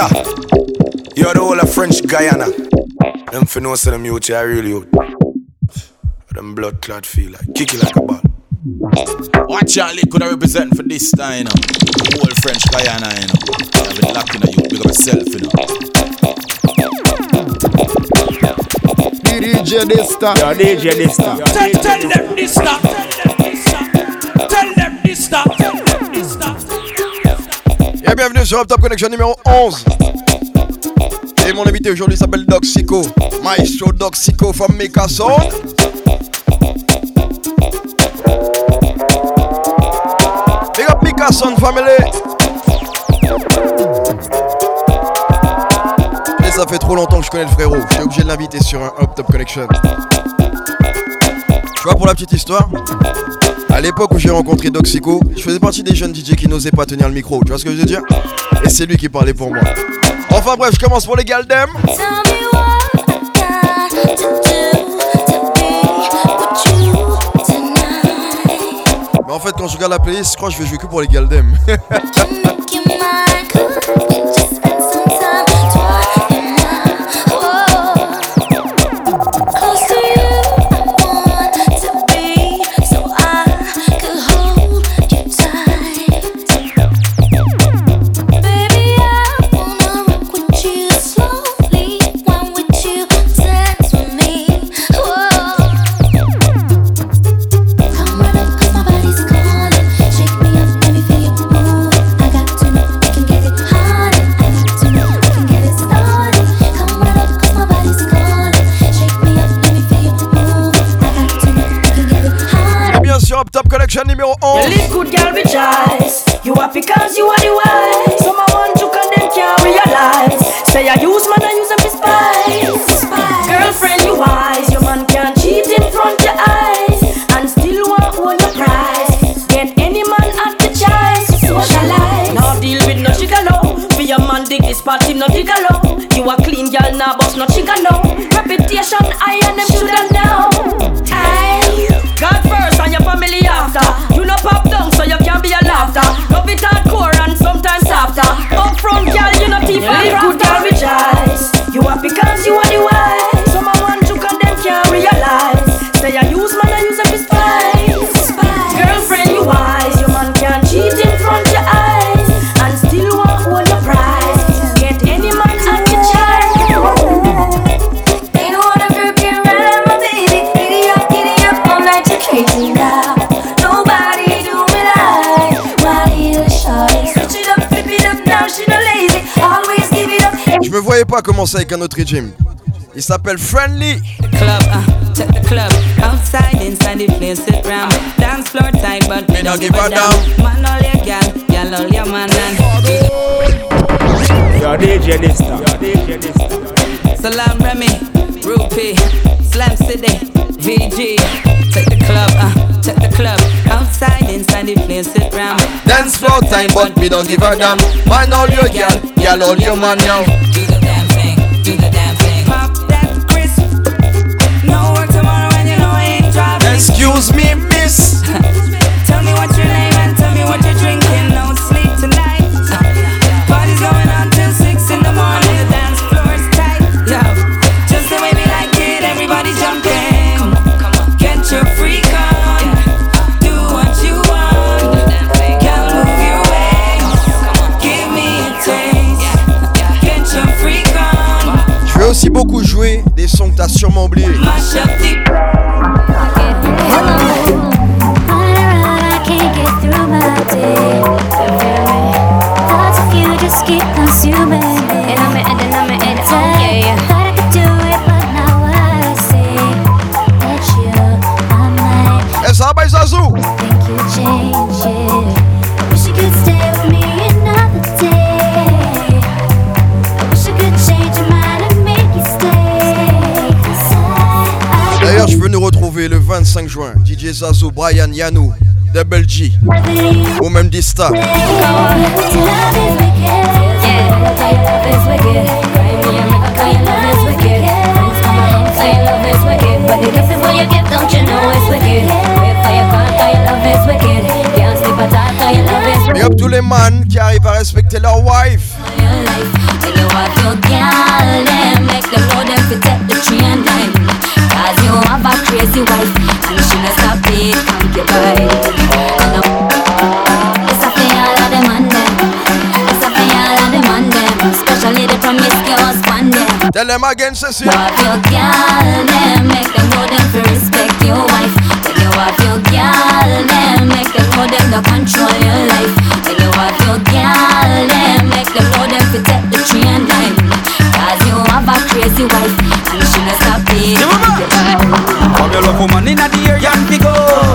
Dysta. You're the whole of French Guyana. Them for no say them youth are really out. Them blood clot feel like kick it like a ball. Watch out, could I represent for this time, you know. The whole French Guyana, you know. I've been locking at you, big up yourself, you know. DJ Dysta. Yo, DJ Dysta. Tell, tell them this stop. Tell them this stop. Tell them this stop. Et bienvenue sur Up Top Connection numéro 11. Et mon invité aujourd'hui s'appelle Doc Sico. Maestro Doc Sico from Mika Sound. Big up family. Et ça fait trop longtemps que je connais le frérot. J'étais obligé de l'inviter sur un Up Top Connection. Tu vois, pour la petite histoire, à l'époque où j'ai rencontré Doxico, je faisais partie des jeunes DJ qui n'osaient pas tenir le micro. Tu vois ce que je veux dire? Et c'est lui qui parlait pour moi. Enfin bref, je commence pour les Galdem. Mais en fait, quand je regarde la playlist, je crois que je vais jouer que pour les Galdem. Choice. You happy cause you are the wise. Some I want to condemn can't realize. Say I use Pas commencer avec un autre régime. Il s'appelle Friendly. club, uh, check the club. Outside, inside the place, sit round. Dance floor tight, but me don't give a damn. Man, all your gal, gal, all your man, and Yo, DJ Dista. Yo, DJ Dista. Salam Remy, Rupee, Slam City, VG. Check the club, uh, check the club. Outside, inside the place, sit round. Dance floor time, but me don't give a damn. Man, all your gal, gal, all your man now. Excuse me, miss. Tell me what your name and tell me what you're drinking. Don't sleep tonight. Party's going on till six in the morning. The dance floor's tight. Yo, just the way we like it. Everybody jumping. Get your freak on. Do what you want. Girl, move your waist. Give me a taste. Get your freak on. Je vais aussi beaucoup jouer des sons que t'as sûrement oubliés. Mash up the Keep 25 juin, DJ Zazu, Brian Yanou, Double G, ou même Dista. Les man qui arrivent à respecter leur wife. Crazy wife, and she not stop it, concubine. And I'm it's a for all of them them. It's a for all of them them. Especially the promiscuous one them. Tell them again, Ceci. You have your girl, them make them know them to respect your wife. When you have your girl, them make them know them to control your life. When you have your girl, them make them know them to take the train line. Cause you have a crazy wife, woman inna the area and go.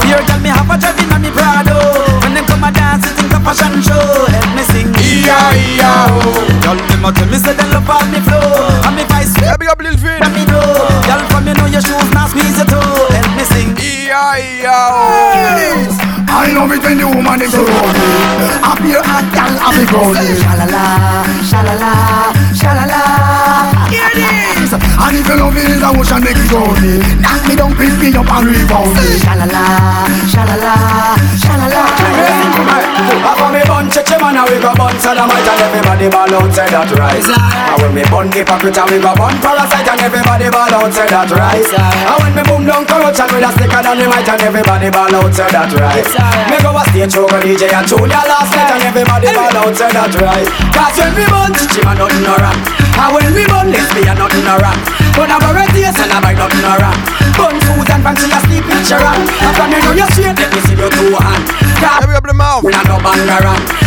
Here tell me have a driving on me Prado. When them come a dance, it think a fashion show. Help me sing. E-I-E-I-O. Y'all them a tell me say they love all me flow. And me vice Yeah, big up Lil Vin. let me know. Y'all from you know your shoes now squeeze your toe. Help me sing. E-I-E-I-O. I love it when the woman is around me. Up here, I can have it going. Shalala, shalala, shalala. This. And if your love is a ocean, make it go me. Knock me down, pick me up and rebound me. Shalala, shalala, shalala. Up on me bun, check your man, and we go bun sodomite and everybody ball out, say that right. And when me bun hypocrite and we go bun parasite and everybody ball out, say that right. And when me boom down corruption with a sticker than the mic and everybody ball out, say that right. Me go a stage go DJ and Julia last night and everybody ball out, say that right. Cause when we bun, chichi man nothing no wrong. And when we bun, lesbian nothing no wrong. But I borrow taste and I buy nothing no wrong. Bun Susan fancy a sleep picture on. And from you know you straight, let me see your two hand. Yeah, up le mouth. We not no bangaran.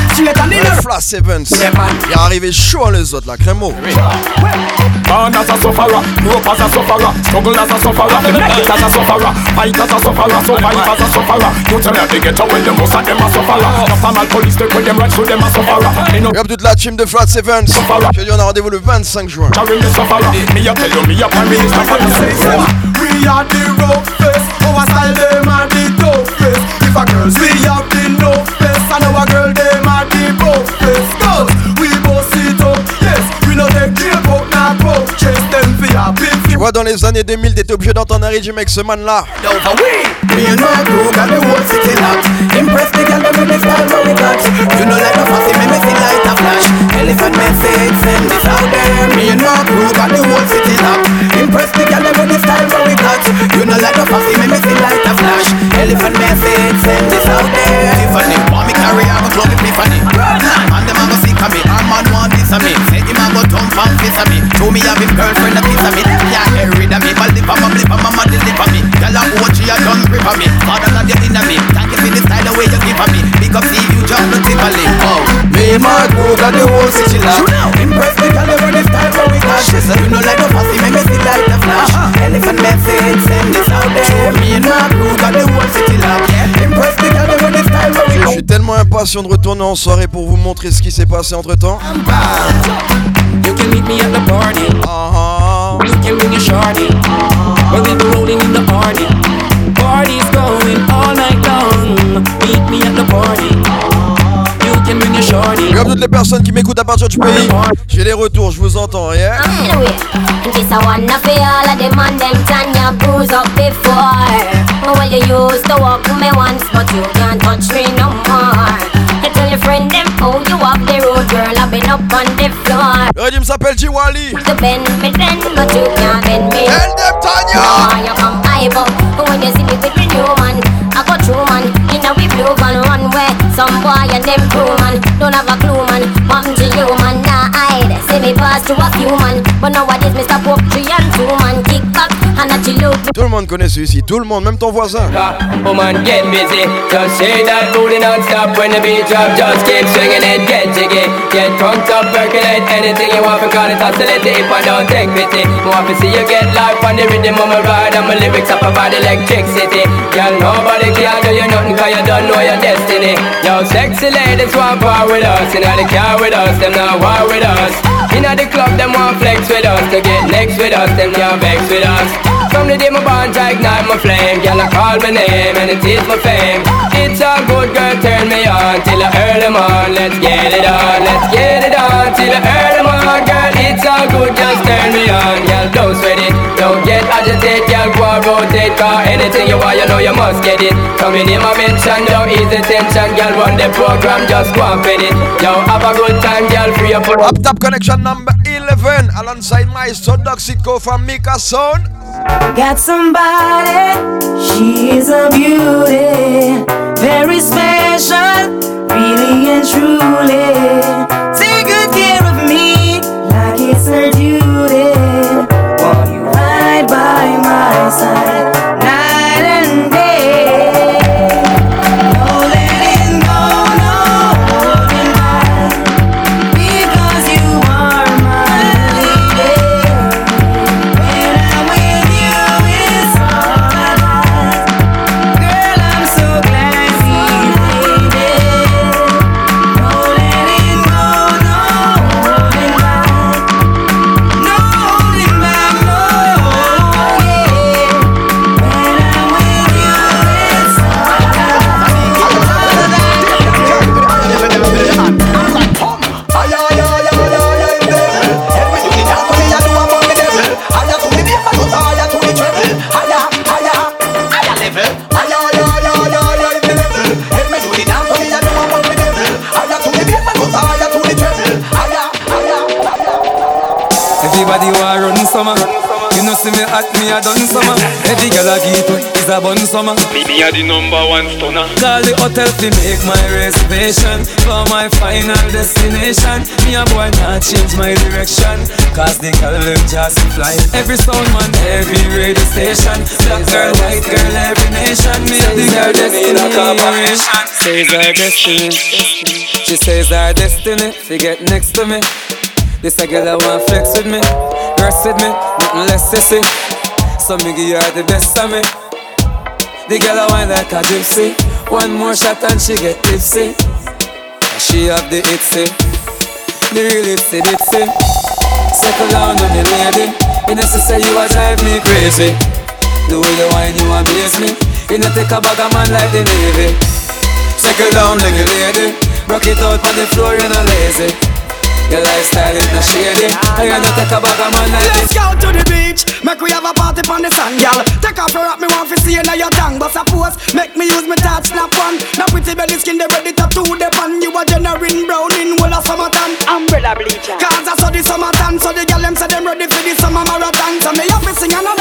Flash Evans. Il est arrivé chaud les autres là, crémo. Born as a sufferer, grow up as a sufferer, struggle as a sufferer, they make it as a sufferer, fight as a sufferer, survive as a sufferer. You tell they get away, the most of them are sufferer. Just a mal police, they put them right through them a sufferer. Toute la team de Flash Evans. Je dis on a rendez-vous le 25 juin. carry me sufferer. Me a tell you, me a prime minister for the system. We are the roughest, our style them are the toughest. If a girls we have the toughest, and our girl Dans les années 2000, t'étais obligé d'entendre un régime avec ce man là me. Our man want this of me. Say him a go thump and fist of me. Show me have him girlfriend a kiss of me. Can't get rid of me. But lip on my lip on my mother lip on me. Girl a watch you a done grip on me. Father that you in me. Thank you for the style the way you give on me. Big up see you just no tip a lip. Oh, me and my crew got the whole city locked. Impress the girl with the style what we got. She said you know like a fussy, make me see like the flash. Elephant message, send this out there. Me and my crew got the whole city locked. Impress the girl with the style what we Je suis tellement impatient de retourner en soirée pour vous montrer ce qui s'est passé entre temps. You can meet me at the party. Uh-huh. You can bring your shorty. We'll be rolling in the party. Party's going all night long. Meet me at the party. You can bring your shorty. Comme toutes les personnes qui m'écoutent à partir du pays, j'ai les retours, je vous entends, yeah? Anyway, this I wanna feel all of them and them your bruise up before. Well, you used to walk me once, but you can't touch me no more. You your friend them how you walk the road, girl. I've been up on the floor. Le régime s'appelle Jiwali. To bend me then, but you can't bend me. Tell them, Tanya! Oh, you come high up, but when you see me with me new man, I go through man. In a we blue van some boy and them crew man, don't have a clue man. Mom to you man, nah hide. See me pass to a few man, but nowadays me stop up three and two man, kick back Tout le monde connaît celui-ci, tout le monde, même ton voisin. Woman, get busy. Just shake that booty non-stop when the beat drop. Just keep swinging it, get jiggy. Get drunk up, percolate anything you want because it's oscillating. If I don't take pity, more to see you get life on the rhythm of my ride and my lyrics up about electricity. Girl, nobody can do you nothing you don't know your destiny. Yo, sexy ladies want part with us. You know they car with us, them not war with us. You the club, them want flex with us. To get next with us, them can't vex with us. From the day my bond, I ignite my flame. Girl, I call my name and it is my fame. It's a good girl, turn me on till earn them on. Let's get it on, let's get it on till earn them on. Girl, it's all good, just turn me on. Girl, don't sweat it, don't get agitated. Girl, go and rotate, cause anything you want, you know you must get it. Coming in my mention, don't ease the tension. Girl, run the program, just go and fit it. Yo, have a good time, girl, free up. Up top connection number 11 alongside Maestro Docxico from Mika Sound. Got somebody is a beauty, very special, really and truly. Take good care of me like it's her duty. Won't you ride by my side know me at me a done summer. Every girl I get with is a bun summer. Me me a the number one stunner. Call the hotel to make my reservation for my final destination. Me a boy not change my direction. Cause the girl them just fly. Every sound man, every radio station. Black girl, white girl, every nation. Me a the girl destiny. Says our destiny. She says our destiny. She get next to me. This a girl I want flex with me, rest with me, nothing less sissy. So me give her the best of me. The girl I want like a gypsy. One more shot and she get tipsy. She have the itsy, the real itsy bitsy. Settle down on me lady. You know she say you a drive me crazy. The way you whine you amaze me. You know take a bag of man like the navy. Settle down a lady. Rock it out on the floor, you know lazy. Your lifestyle is not shady. I ain't not take a bag of man like Let's go to the beach, make we have a party on the sand, girl. Take off your hat, me want to see you now your tongue, but suppose make me use my touch snap one. Now pretty belly skin, they ready to do the pan. You a generating brown in whole of summertime. Umbrella bleacher. Cause I saw the summertime, so the girl them say them ready for the summer marathon. So me have to sing another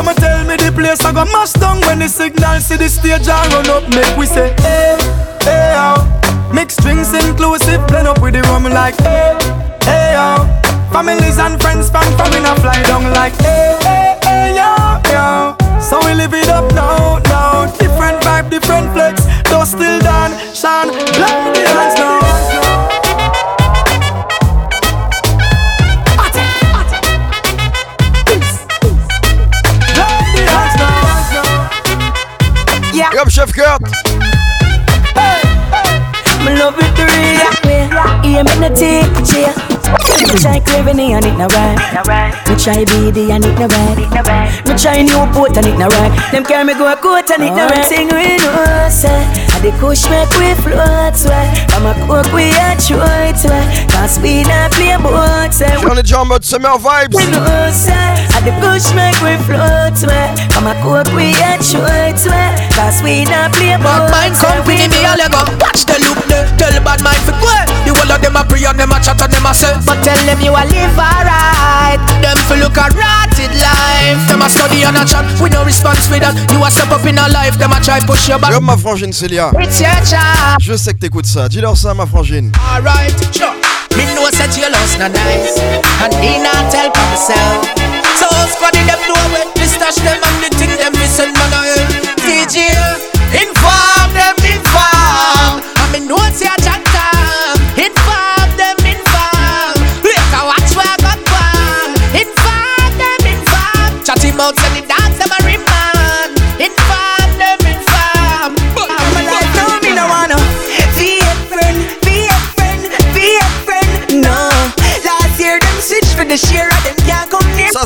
Some tell me the place I go mash down when the signal see the stage I run up. Make we say, hey, hey, oh. Mix drinks inclusive, blend up with the rum like, hey, hey, oh. Families and friends from a fly down like, hey, hey, hey, yo, yo. So we live it up now. Craving and it no right. Me try BD and it no right. Me try Newport and it no right. Them carry me go a court and it no right. Sing we know say, I the the kush make we float way. I'm a cook we a throw it way. Cause we not play boat way. On est déjà en mode summer vibes. We know say, and the push make we float way. I'm a cook we a throw it way. Cause we not play boat Bad mind company, me all you go Watch the loop there Tell the bad mind fi go The whole of them a pray and them a chat and them a say. But tell them you a live alright. Them fi look a rotted life. Them a study and a chat We no response with that. You a step up in a life Them a try push your back. Comme ma frangine Célia. It's your job. Je sais que t'écoutes ça. Dis-leur ça, ma frangine. Alright, sure Me know that you lost no nice. And me not tell for myself So squaddy them know where Me stash them and the thing them me send man a hell DJ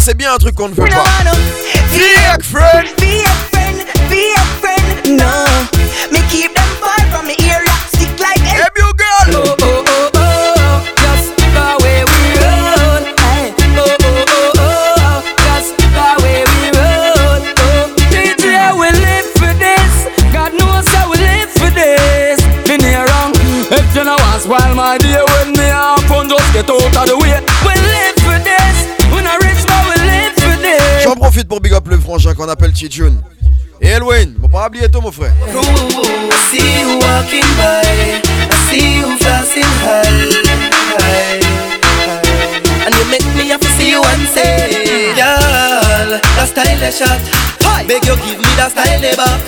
c'est bien un truc qu'on ne veut Me no pas. wanna be a friend, be a friend, qu'on appelle T-June. Et bon pas oublier toi mon frère. I see you walking by, I see you flashing high, high. And you make me have to see you and say, Girl, that style a shot. Beg you give me that style back.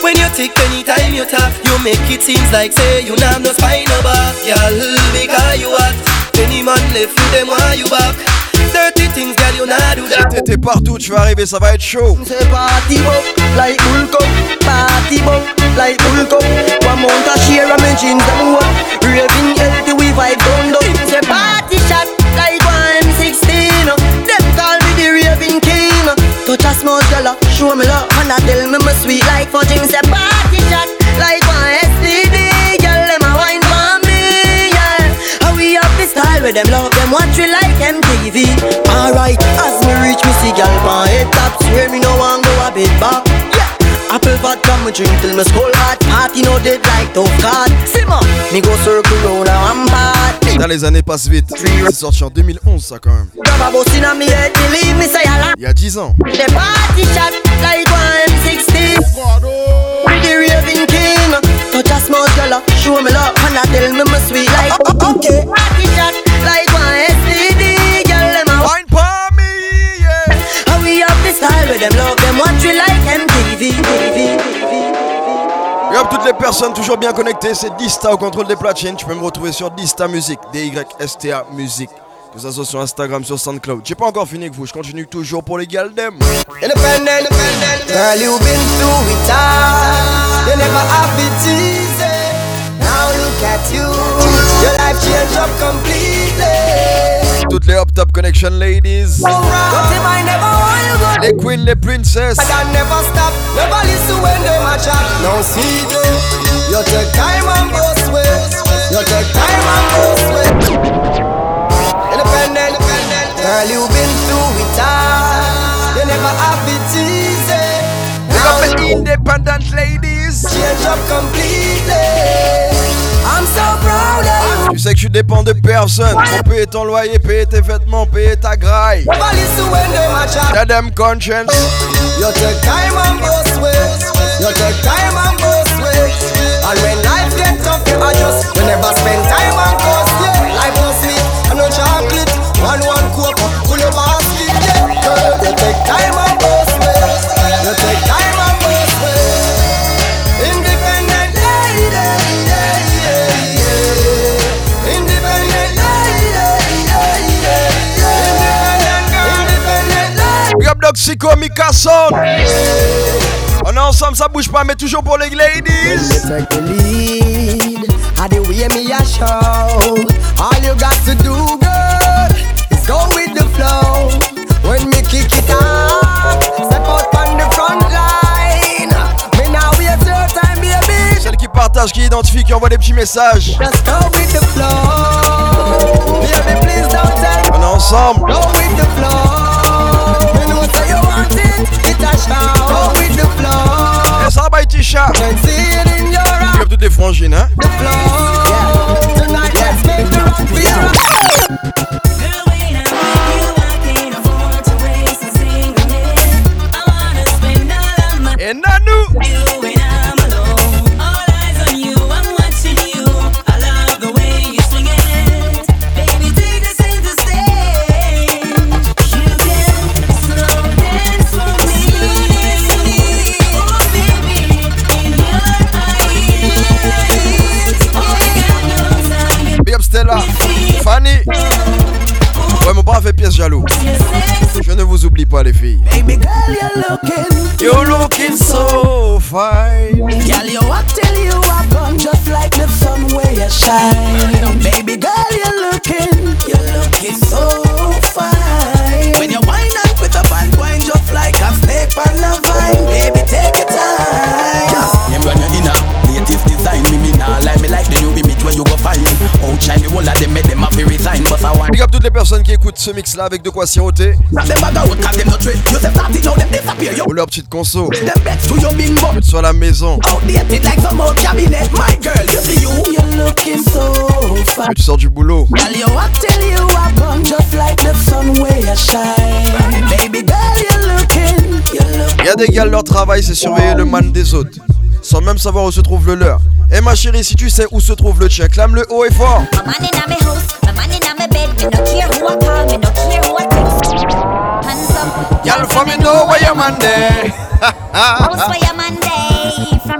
When you tick anytime you talk, you make it seems like say you not have no spine no back. Girl, because you hot. Any man left with them why you back? Dirty things, girl, you not do. That. T'es partout, tu vas arriver, ça va être chaud. Say party bop, like bull Party bop, like bull One month a share jeans them work Raving healthy, we vibe down down. Say party shot, like one M16 Them call me the raving king. Touch a small girl, show me love. And I tell me me sweet like fudging Say party with them love them watch we like MTV Alright, as me reach me see gal pan head top Swear me no want go a bit back. Yeah. Apple vodka me drink till me skull hot. Party no dead like tough card Simmer, me go circle round a one part Dans les années passent vite. C'est sorti en 2011 ça quand même. Il y a 10 ans. The party shot like one M16 With the raving king. Touch a small girl, show me love And I tell me me sweet like Okay. Party shot like one STD Girl, them a wine for me, yeah How we up the style with them love them Watch we like MTV Et hop, toutes les personnes toujours bien connectées, c'est Dista au contrôle des platines. Tu peux me retrouver sur Dista Music, D-Y-S-T-A Music. Que ça soit sur Instagram, sur SoundCloud. J'ai pas encore fini avec vous, je continue toujours pour les Galdem. Independent, girl, you been through it all. You never have it easy. Now look at you, your life changed up completely. Toutes les Up Top Connection Ladies. Les Queens, les Princesses. I can never stop, never listen when they a chat. Now see you, you take time and go sway. You take time and go sway. Independent, girl, you've been through it all. You never have it easy. Big up the independent ladies. Change up completely. Tu sais que tu dépends de personne. Pour payer ton loyer, payer tes vêtements, payer ta graille. T'as them conscience. You take time and go sway. You take time and go sway. And when life get tough, you adjust. You never spend time and go slay. Life no sweet, and no chocolate. One one coke, pull your basket. Yeah, lady. Big up Doc Sico, Mika Son. On est ensemble, ça bouge pas, mais toujours pour les ladies. How the way me a show. All you got to do, girl, is go with the flow. When me kick it off, step out on the front line. Me now waste your time, baby. Celle qui part messages qui identifient, qui envoient des petits messages. Just go with the flow. Baby, please don't tell On est ensemble. Go with the flow. Say you want it, it show. Go with the flow. Et ça va, Tisha. Can see it in your eyes. Comme toutes les frangines, hein? The flow. Yeah. Tonight let's make the rock feel right. Ouais, mon bras fait pièce jaloux. Je ne vous oublie pas, les filles. Baby girl, you're looking, You're looking so fine. Girl, you walk till you walk on just like the sun where you shine. Baby girl, you're looking, you're looking so fine. When you wind up with a band wine just like a snake on a vine. Baby, take your time. Them run you in a latest design Me me nah lie, me like the new image where you go find Outshine the whole of them, make them have to resign But I want Big up toutes les personnes qui écoutent ce mix là avec de quoi siroter. Ou leur petite conso. Them bets to your bingo. Que tu sois à la maison. Outdated like some old cabinet. My girl, you see you. You're looking so fine. Que tu sors du boulot. Girl, you walk till you walk on just like the sun where you shine. Baby girl, you're looking, you're looking. Y a des gars, leur travail c'est surveiller le man des autres. Sans même savoir où se trouve le leur. Eh ma chérie, si tu sais où se trouve le tien, clame le haut et fort.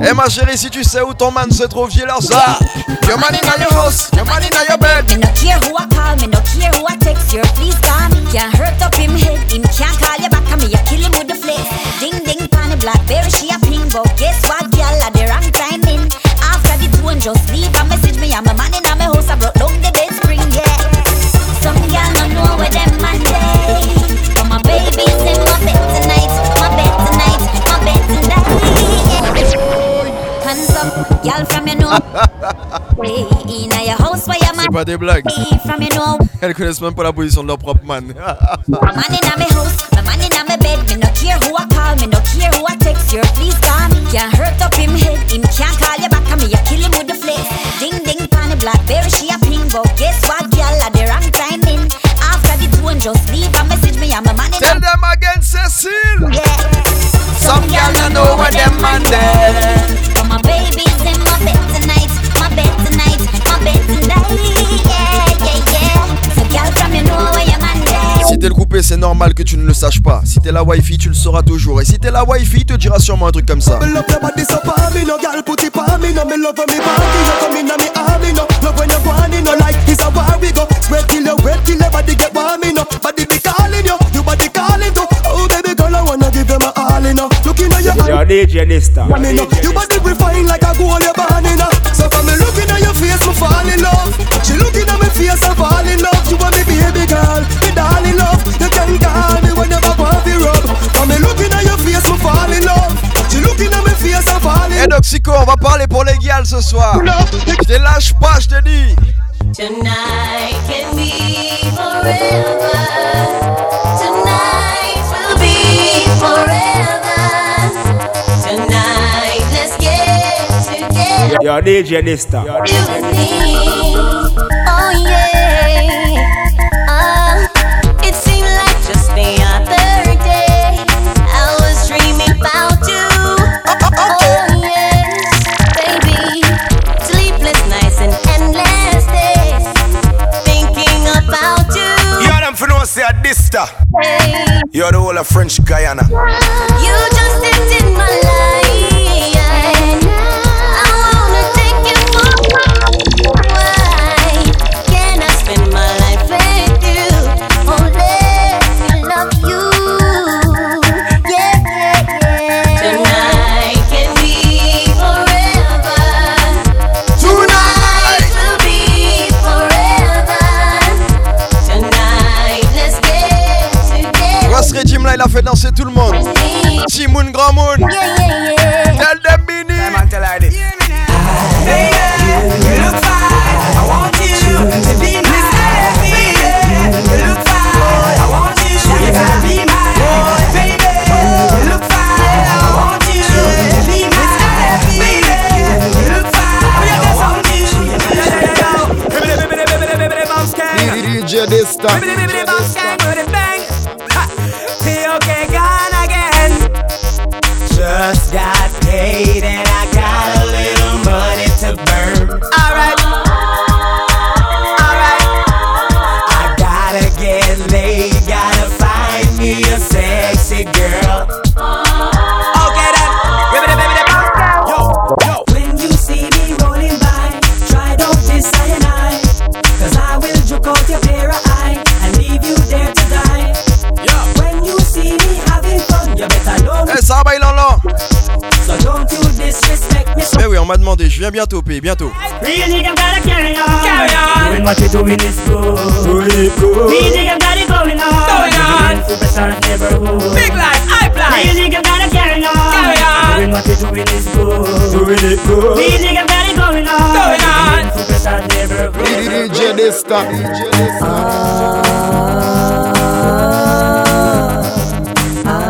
Eh ma chérie, si tu sais où ton man se trouve, j'ai leur ça. Your man in your house, your man in your bed. Me no care who I call, me no care who I text. You please call me. Can't hurt up him head, him can't call you back. And me, you kill him with the flex. Ding ding, pan the blackberry, she a ping. But guess what, girl, at the wrong timing. After the tune, just leave a message me. I'm a man in my house, I brought down the bed spring, yeah. Girl from your know. Way in your house where your man C'est pas des blagues. from your know. Elles connaissent même pas la position de leur propre man. My man in my house, my man in my bed. Me no care who I call, me no care who I text. You please me. Can't hurt up him head, him can't call you back. And me, you kill him with the flex. Ding ding, pan the blackberry, she a ping. But guess what, girl, at the wrong timing. After the tune, just leave a message me. I'm a man in Tell them again, Cecile. Yeah. Some girl don't know where them man in girl, you know where there. Si t'es le coupé, c'est normal que tu ne le saches pas. Si t'es la wifi, tu le sauras toujours. Et si t'es la wifi, il te dira sûrement un truc comme ça. Me love your body so palm me no girl put it on me no me love when me body you come in me arm me no. Love when you go on no like it's a war we go. Sweat till you wet till your body get warm me no body be calling you your body calling too Yo, DJ Nista. I mean, your body refine like a gold you're born in So from me looking at your face, me fall in love She looking at me face, I fall in love You want me baby girl, me darling love You can call me whenever want to rub From me looking at your face, me fall in love She looking at me face, I fall in Eh Docxico, on va parler pour les gals ce soir. Je te lâche pas, je te dis. Tonight can be forever. Tonight will be forever. Yo, DJ Nista. You and me. Oh yeah. Uh, it seemed like just the other day I was dreaming about you. Oh yes, baby. Sleepless nights and endless days thinking about you. You them for no say a Dysta. Hey, You're the whole of French Guyana. you just entered my life. fait danser tout le monde. Timoun Grand Moon. Je viens bientôt, P, bientôt. Gotta carry on. Carry on. Doing what you doing is good. Really good. Real nigga got it going on. Going on. Superstar neighborhood. Big life, high fly. Real nigga gotta carry on. Carry on. Doing what you doing is good. Doing it good. Real nigga got it going on. Going on. Superstar neighborhood. DJ Dista.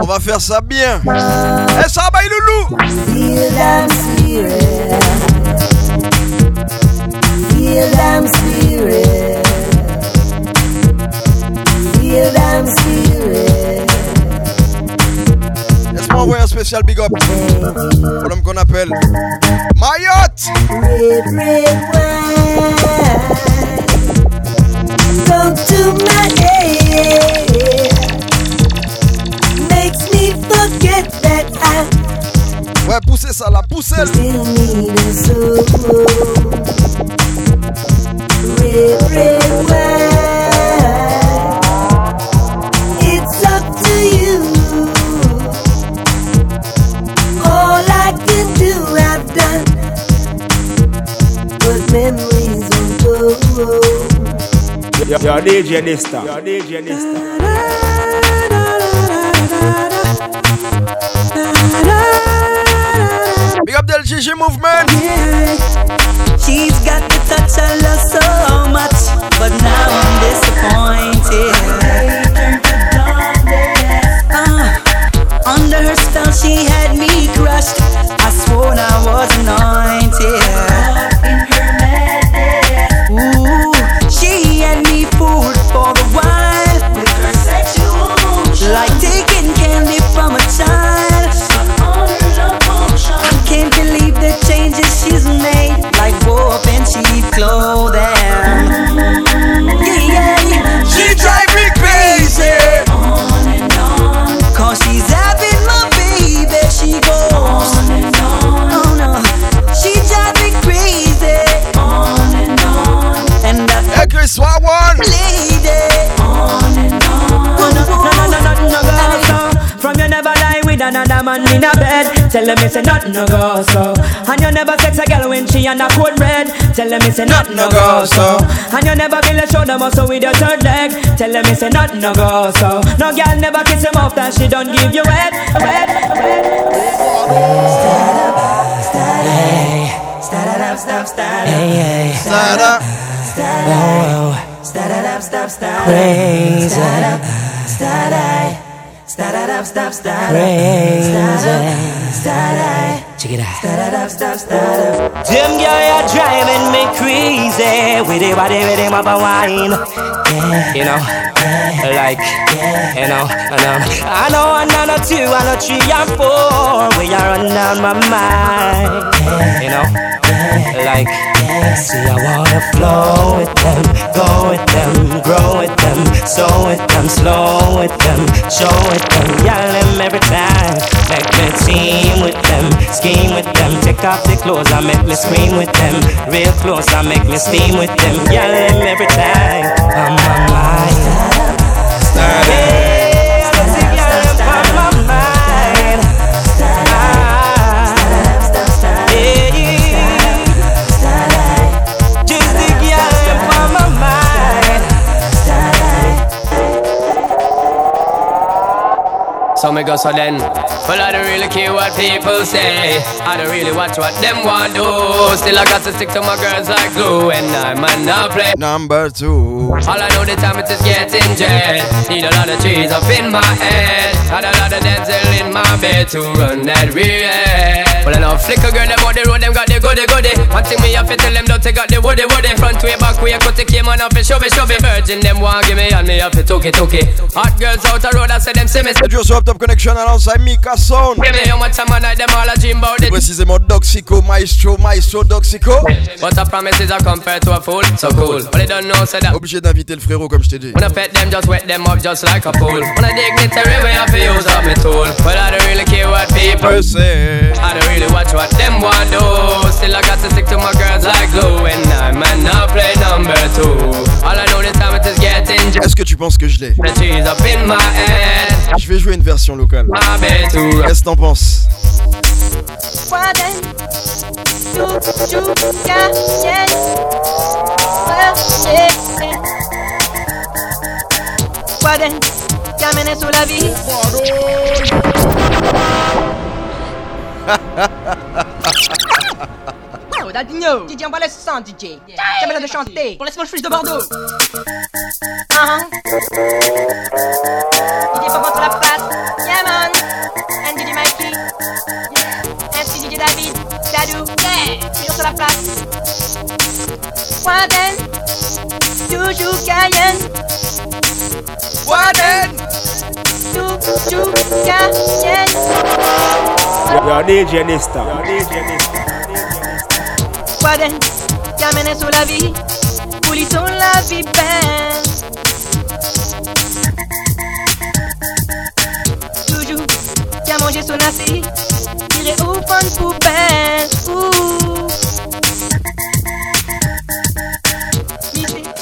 On va faire ça bien. Eh, ça va, bail loulou Laisse-moi envoyer un spécial big up pour l'homme qu'on appelle Mayotte Red, red wine. Come to my head. Makes me forget that I Ouais, poussez ça là, poussez still need a soul. Red, red DJ Dysta. Yo, DJ. Man in a bed. Tell them it's a nothing no go so. And you never sex a girl when she on a cold red. Tell them it's a nothing no go so. And you never feel a shoulder muscle with your third leg. Tell them it's a nothing no go so. No girl never kiss him off that she don't give you wet, wet, wet. Start up, stop, start Hey, hey. Start up. Whoa, Start it up, stop, start Crazy. Start up, start I. Start it up, stop, start Crazy. Start up, start I. Check it out. Start it up, stop, start up. Them girl are driving me crazy. With it, body with them up a wine. You know, like, you know, and um, I know one, I know two, I know three and four. We are run down my mind. you know, like, see, I wanna flow with them, go with them, grow with them, slow with them, show with them, yell them every time. Make me team with them, scheme with them, take off the clothes, I make me scream with them, real close, I make me steam with them, yell them every time. On my So me go so then. Well I don't really care what people say. I don't really watch what them want do Still I got to stick to my girls like glue. And I might not play. Number two. All I know the time it is just getting jet. Need a lot of trees up in my head. Got a lot of dental in my bed To run that real Well I know flicker girl them on the road Them got the goody goody One thing me have to tell them don't take out the woody woody. Front way, back way, cut the came on up and show me, show me. Virgin them want give me and me have to took it, took it. Hot girls out the road, I say them see me. Toujours sur Top Connection alongside Mika Sound. Give me how much time I night them all a dream about it. Précisément Doxico, Maestro, Maestro Doxico. But a promise is a compared to a fool, so cool. But they don't know, say that. Obligé d'inviter le frérot comme je t'ai dit. When I pet them, just wet them up just like a pool. When I dignitary way, I feel use up my tool. But I don't really care what people say. I don't really watch what them want do. Still I got to stick to my girls like glue. And I might not play number two. All I know this time it is getting just Est-ce que tu penses que je l'ai the cheese up in my head. Je vais jouer une version locale. My bed too. Qu'est-ce que t'en penses Why then you you yeah yeah well yeah Why then Camine sous la vie Oh, Dadinho. DJ, on va laisser ça, DJ J'ai besoin de chanter. Pour les small fish de Bordeaux. Uh-huh. DJ Bobo sur la place. Yeah man. And DJ Mikey. DJ David. Dadou. Yeah Toujours sur la place. Then Toujours Cayenne Why then Toujours Cayenne Yo, DJ Nista. Yo, DJ Nista. Why then Camine sous la vie Poulis sur la vie ben Toujours Qu'à manger son assis Tiré au fond de poubelle Ouh.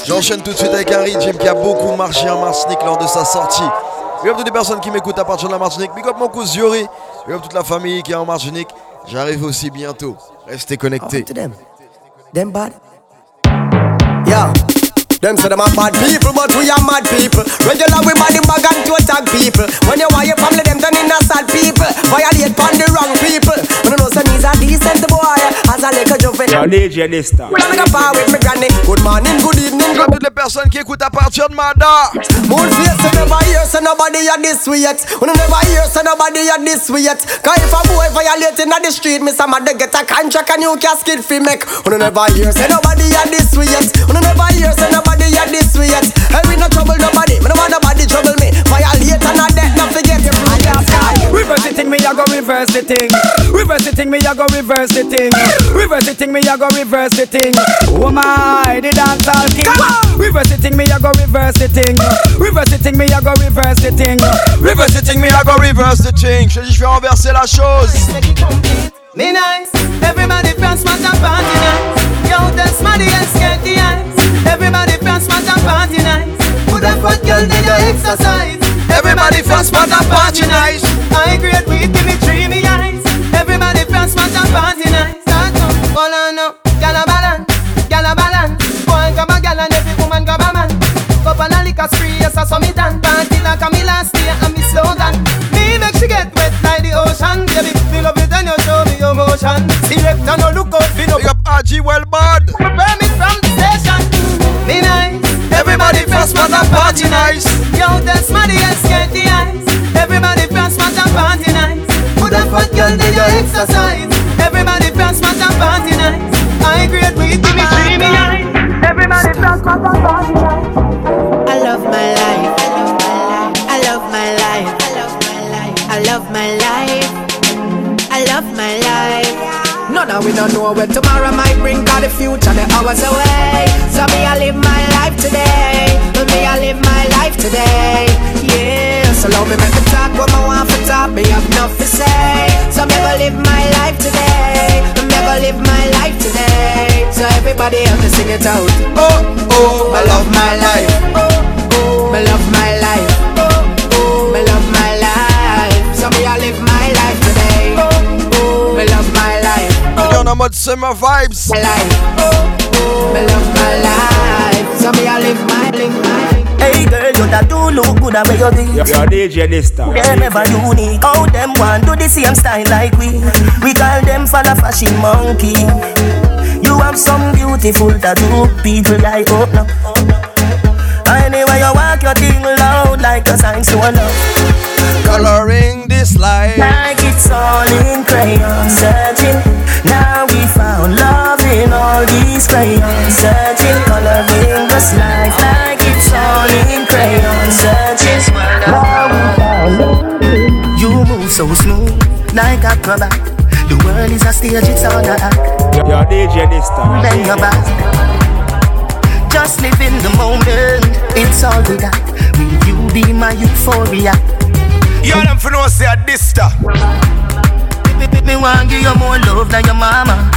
J'enchaîne tout de suite avec un rythme qui a beaucoup marché en Martinique lors de sa sortie. Big up toutes les personnes qui m'écoutent à partir de la Martinique. Big up mon cousin Yuri. Big up toute la famille qui est en Martinique. J'arrive aussi bientôt. Restez connectés. Them say them are bad people, but we are mad people. Regular we body bag and to attack people. When you want your family, them turn in a sad people. Violate on the wrong people. When you know some is a decent boy, as a little juvenile. Yo, DJ Nista. When I make a power with me granny. Good morning, good evening. Big up toutes les personnes qui écoutent à partir de Mada. Moon face, you never hear, so nobody at this way yet. When you never hear, so nobody at this way yet. Cause if a boy violating at the street, Miss Amada get a contract and you casket fi make. When you never hear, say nobody at this way yet. When you never hear, say nobody at this way yet. Hey, we no trouble nobody. Me no want nobody trouble me. Violate and a death, not forget your Reverse the thing, me I go reverse the thing. Reverse the thing, me I go reverse the thing. Reverse the thing, me I go reverse the thing. Oh my, the dance all king. Reverse the thing, me I go reverse the thing. Reverse the thing, me I go reverse the thing. Reverse the thing, me I go reverse the thing. Je dis, je vais renverser la chose. Me nice, everybody press my jump party nice. Yo, that's money and scared the eyes. Everybody press my jump party nice. Put a fat girl, then you exercise. Everybody press my jump party nice. I great weed, give me dreamy eyes. Everybody press my jump party nice. Start up, hold on up, gyal a balance, gyal a balance. Boy grab a gyal and every woman grab a man. Cup and a liquor spree, yes I saw me done. Party like a me last year and me slogan. Me make she get wet like the ocean, baby. Me love it and you show me your motion. Select and no look out, me no. Big up RG well bad. Prepare me from Everybody press my jump party nice. Yo, that's money and scared the eyes. Everybody press my jump party nice. Put a fat girl, then you exercise. Everybody press my jump party nice. I grade weed, give me dreamy eyes. Everybody press my jump party nice. I love my life. I love my life. I love my life. I love my life. None of we don't know where tomorrow might bring Cause the future the hours away So me I live my life today Me I live my life today. Yeah So love me make me talk what I want for talk Me have enough to say. So me go live my life today. Me go live my life today. So everybody help me sing it out. Oh, oh, I love my life. Oh, oh, I love my life. Oh, oh, I love my life. So me I live my life today. Oh, oh, I love my life. Est en mode summer vibes. Me love my life, so me I live my, live my Hey girl, you that do look good at where you be. Yo, yo, DJ Nista. Them ever unique. How them want do the same style like we? We call them for the fashion monkey. You have some beautiful tattoo, people like oh no. Anyway you walk your thing loud like a sign to love. Coloring this life Like it's all in crayon Searching, now we found love in all these crayons, searching, coloring this life like it's all in crayon, searching. Now we you move so smooth, like a acrobat. The world is a stage, it's all a act. Yo, DJ this time. Bend your back. Just live in the moment, it's all we got. Will you be my euphoria? Yo, them for no say a Dysta. Me, me, me want give you more love than your mama.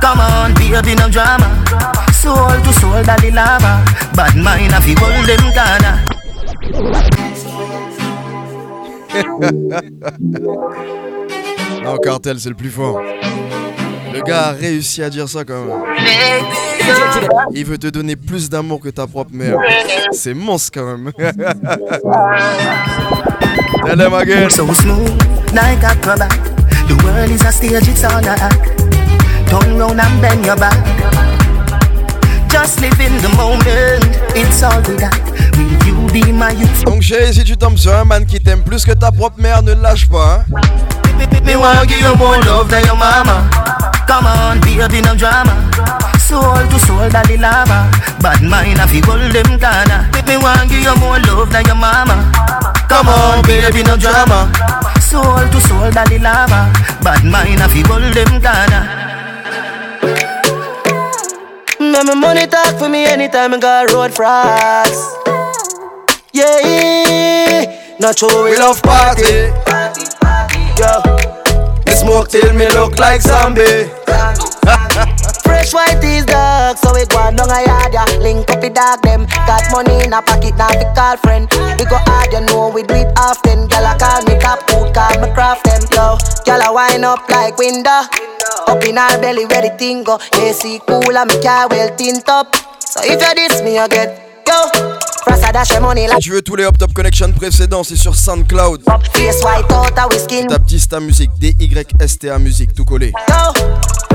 Come on, baby, no drama. Soul to soul, lava. Bad mind, I feel hold them Ghana. Non, cartel, c'est le plus fort. Le gars a réussi à dire ça quand même. Il veut te donner plus d'amour que ta propre mère. C'est monstre quand même. Tell them again. So smooth, like a acrobat. The world is a stage, it's all a act. Turn round and bend your back. Just live in the moment, it's all we got. Will you be my youth? Donc chérie, si tu tombes sur un man qui t'aime plus que ta propre mère, ne lâche pas. Hein. Me wanna give you more love than your mama. Come on, baby, no drama. Soul to soul, daddy lava. Bad mind, I feel hold them Ghana. Me wanna give you more love than your mama. Come on, baby, no drama. Soul to soul, daddy lava. Bad mind, I feel hold them Ghana. Me me money talk for me anytime I got road frogs. Yeah, not sure we love party. Yo, me smoke till me look like zombie. Fresh white is dark, so we go on down a yard, yeah. Link up with dog them. Got money in a pocket, now we call friend. We go hard, you know we do it often. Girl, I call me top food, call me craft them. Yo, girl, I wind up like window. Up in our belly, where the thing go. AC cool, and me car well tint up. So if you diss me, you get yo. Frasa dash your money Si like tu veux tous les Up Top Connection précédents, c'est sur SoundCloud. face white out of skin. Tape Dysta Music, D-Y-S-T-A Music, tout collé. Yo,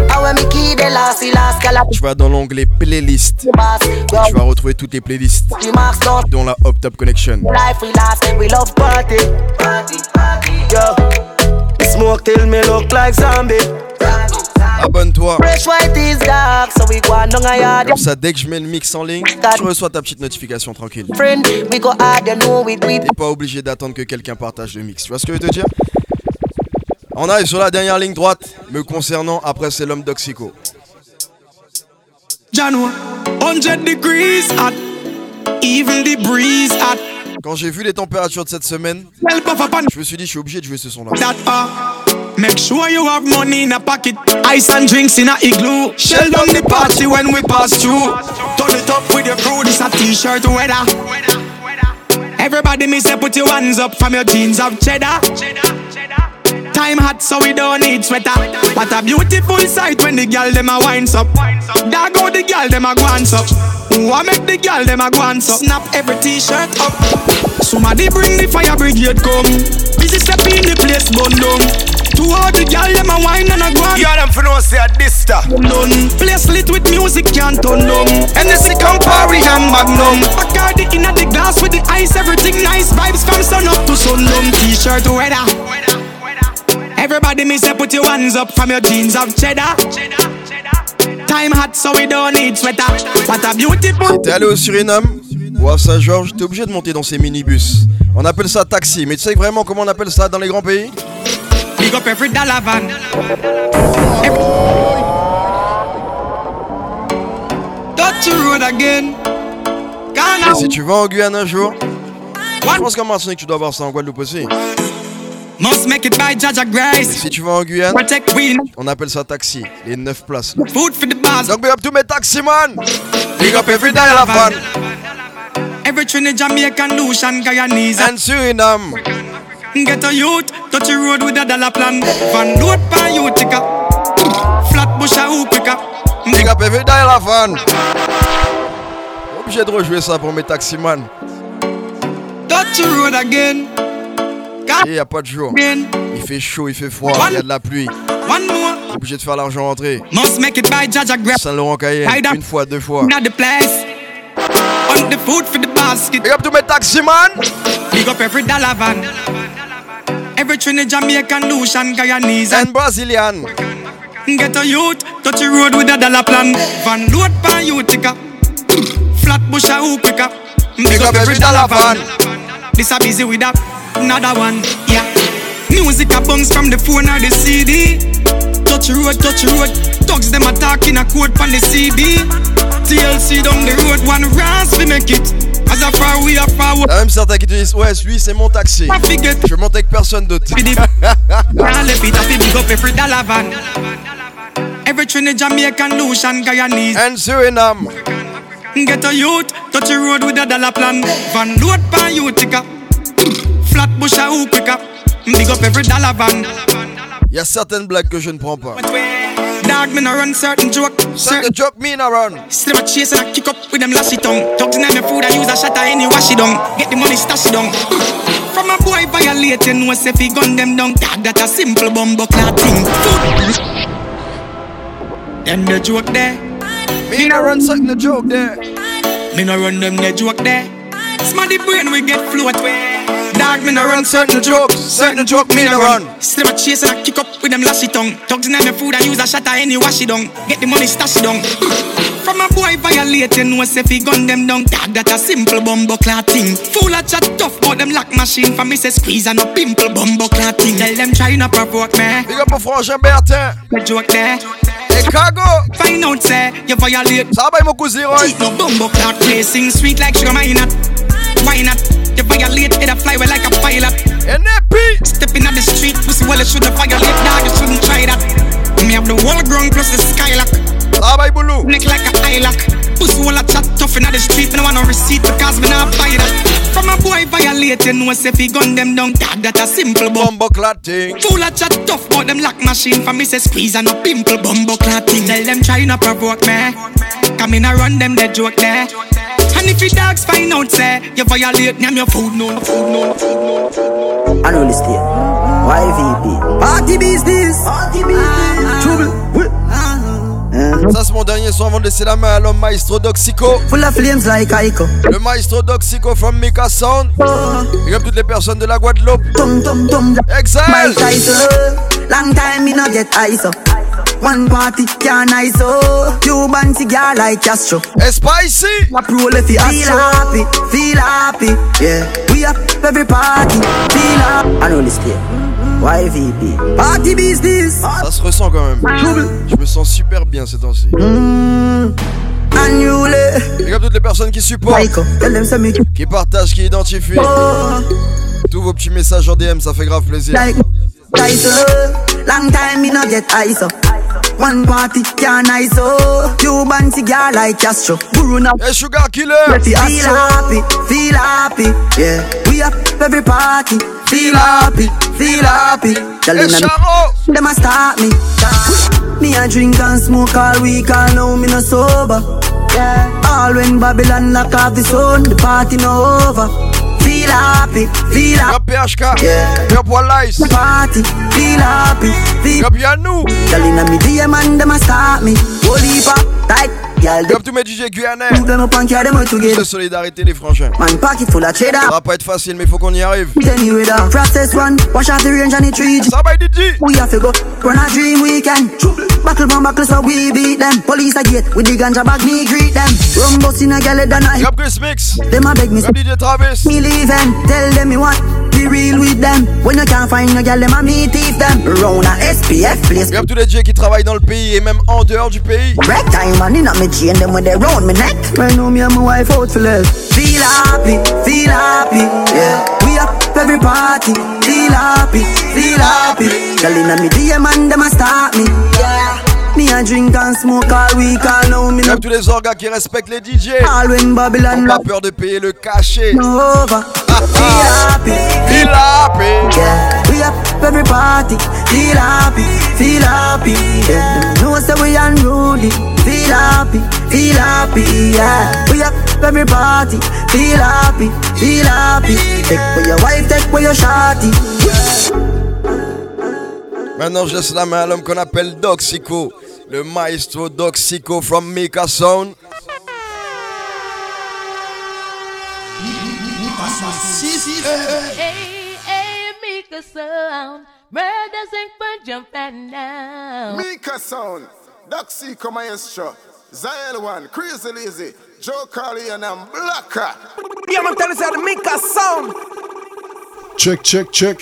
how when me key the last, the last girl, I Tu vas dans l'onglet Playlist. boss. Yo, Tu vas retrouver toutes les playlists, the marks don't dont la Up Top Connection. life we last. We love party. Party, party. Yo, smoke till me look like zombie. Abonne-toi. Comme ça, dès que je mets le mix en ligne, tu reçois ta petite notification tranquille. T'es pas obligé d'attendre que quelqu'un partage le mix. Tu vois ce que je veux te dire? On arrive sur la dernière ligne droite. Me concernant, après c'est l'homme d'Oxico. January, 100 degrees hot, even the breeze hot. Quand j'ai vu les températures de cette semaine, je me suis dit je suis obligé de jouer ce son là. That uh, make sure you have money in a pocket, ice and drinks in a igloo. Shell down the party when we pass through. Turn it up with your crew, this a t-shirt weather. Everybody me say put your hands up from your jeans of cheddar. Time hot so we don't need sweater. What a beautiful sight when the girl them a winds up. Dog go the girl them a glance up. Who a make the girl them a glance up? Snap every t-shirt up. Somebody bring the fire brigade come. Busy step in the place gun down. Two all the girl them a wine and a go on. Yo, them for no say a Dysta. Done. Place lit with music can't turn down. Hennessy Campari and Magnum. Bacardi in the glass with the ice, everything nice. Vibes from sun up to sundown. T-shirt weather. Everybody me say put your hands up from your jeans of cheddar. Time hot so we don't need sweater. What a beautiful. T'es allé au Suriname à Saint-Georges, t'es obligé de monter dans ces minibus. On appelle ça taxi, mais tu sais vraiment comment on appelle ça dans les grands pays? Big up every dollar van. Touch the road again. Et si tu vas en Guyane un jour, je pense qu'en Martinique tu dois avoir ça en Guadeloupe aussi. Must make it by Jaja Et Grace. si tu vas en Guyane, on appelle ça taxi, les 9 places. Food for the. Donc big up tous mes taximans Big up every dollar van Every Trinidad, Jamaican, Lucian, Guyanese. And Suriname. Get a youth, touch the road with a dollar plan. Van load by you, tika. Flat bush a pick up. Big up every dollar van Obligé de rejouer ça pour mes. Touch the road again. Et y a pas de jour. Il fait chaud, il fait froid, il y a de la pluie. One more. Obligé de faire l'argent rentrer. Must make it by Jaja Grace. Saint-Laurent Cayenne, une fois, deux fois. Not the place. On the food for the basket. Big up tous mes taximans Big up every dollar van. Every Trinidad, Jamaican, Lucian, Guyanese. And Brazilian. Get a youth, touch the road with a dollar plan. Van load pan Utica. Flat bush a hoop pick up. Big up every dollar van. This a busy with that, another one. Yeah. Music a bounce from the phone or the CD. Touch road, touch road. Thugs them attacking a quote from the CD. TLC down the road, one ras we make it. As a far we are far. La même certains qui te disent Ouais, lui c'est mon taxi. Je monte avec personne d'autre. Every Trinidad, Jamaican, Lucian, Guyanese. And Suriname. Get a youth, touch the road with a dollar plan. Van load pan Utica. Flat bush a hoop pick up. Big up every dollar van. Il y a certaines blagues que je ne prends pas. Dog, me no run certain joke. Certain joke, me no run. Still a chase and I kick up with them lassie tongue. Thugs in my food, I use a shot any wash it down. Get the money, stash it down. From a boy violate, you know, gun them down. Dog, that a simple bumbo clad thing. Them the joke there. Me no run certain the joke there. Me no run them the joke there. Smarty brain we get float Dog me no run certain jokes. Certain joke me no run. Still a chase and I kick up with them lassie tongue. Dogs in my food I use a shot any wash it down. Get the money stash it down. From a boy violate you know fi gun them down. Dog that a simple bumbo clad thing. Fool a chat tough but them lock machine For me say squeeze and no pimple bumbo clad thing. Tell them try not provoke me. Big up au frangin Bertin The joke there. Chicago Find out say you violate. Ça va mon cousin Cheat no bumbo clad racing sweet like sugar mine not? Why not? You violate, it a fly well like a pilot. NAP! Stepping at the street, pussy well, it should have violate, dog, you shouldn't try that. Me have the whole ground plus the skylock. Ah, bye, Bulu. Neck like a eyelock. Pussy well, a chat tough in the street, me no want no receipt because me not buy that. From a boy violate, you know, say fi gun them down, dog, that a simple bumbo clad thing. Fool a chat tough, but them lock machine for me say squeeze and a pimple bumbo thing. Tell them try not provoke me. Come in and run them the joke there. And if your dogs find out, say, you violate, name your food, no, food, no, food, no, food, no. I know the state. YVP. Party business. Party business. Trouble. Ça c'est mon dernier son avant de laisser la main à l'homme maestro Doxico. Full of flames like Aiko. Le maestro Doxico from Mika Sound. Big up toutes les personnes de la Guadeloupe. Tum tum tum. Exile. My title. Long time me no get ice up. One party can ice up. Cuban cigar like Castro. Spicy. What roll if you feel happy, feel happy. Yeah, we up every party. Feel happy. I know this kid. YVP. Party business. Ça se ressent quand même. Je me sens super bien ces temps-ci. Big up toutes les personnes qui supportent, qui partagent, qui identifient. Tous vos petits messages en DM, ça fait grave plaisir. Like ice up. Long time me no get ice up. One party can ice up. Cuban cigar like Castro. Guru now. Hey, sugar killer. Feel happy, feel happy. Yeah, we up every party. Feel happy, feel happy. Telling them, them a start me. Me a drink and smoke all week, all now me no sober. Yeah. All when Babylon lock off the sun, the party no over. Feel happy, feel happy. Yup, PHK. Yeah. Yup, Wallais. Party, feel happy, feel happy. Yup, Yanou. Telling them me DM and them a start me. Holy pop, tight. Yup, tous mes DJ guyanais. De solidarité, les frangins. Man pocket full of cheddar. Ça va pas être facile, mais faut qu'on y arrive. Process one, wash out the range and the tree. Ça va, DJ. We have to go, run a dream weekend. Buckle from buckle, so we beat them. Police a gate with the ganja bag, me greet them. Rum bus in a galley than I. Chris Mix. Them a beg me, DJ Travis. me leaving. Tell them me what, be real with them. When you can't find no gal, them a meet thief them. Round a SPF place. Yup, tous les DJ qui travaillent dans le pays et même en dehors du pays. Break time man, in me chain them when they round me neck. Right now me and my wife out for less. Feel happy, feel happy, yeah. We up every party. Feel happy, feel happy. Girl inna me DM and them a start me. Yeah. Me a drink and smoke all week, all now me Yup, tous les orgas qui respectent les DJ. All when Babylon Pas peur de payer le cachet. no over. Feel happy, Feel happy. yeah. We up every party. Feel happy, feel happy. Yeah. Them know say we unruly. Feel happy, feel happy. Yeah. We up every party. Feel happy, feel happy. Take for your wife, take for your shawty. Maintenant, je laisse la main à l'homme qu'on appelle Doxico. Le maestro Doxico from Mika Sound. Hey, hey, make a sound. Brothers sing for jumping now. Mika Sound, Doxico Maestro, Zael One, Crazy Lazy, Joe Carly and I'm Blacker. Yeah, man, tell us how to Mika Sound. Check, check, check.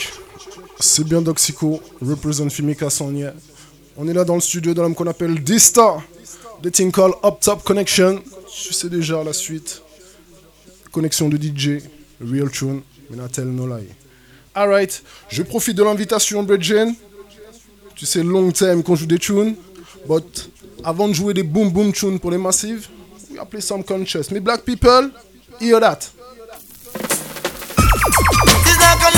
C'est bien Doxico, represent Fimika Sonia. On est là dans le studio de l'homme qu'on appelle Dista. Des called Up Top Connection. Tu sais déjà la suite. Connexion de DJ, Real Tune, Minatel No Lie. Alright, je profite de l'invitation, Bridgen. Tu sais, long time qu'on joue des tunes. But avant de jouer des boom boom tunes pour les massives, we play some conscious. Me black people, hear that. It's like a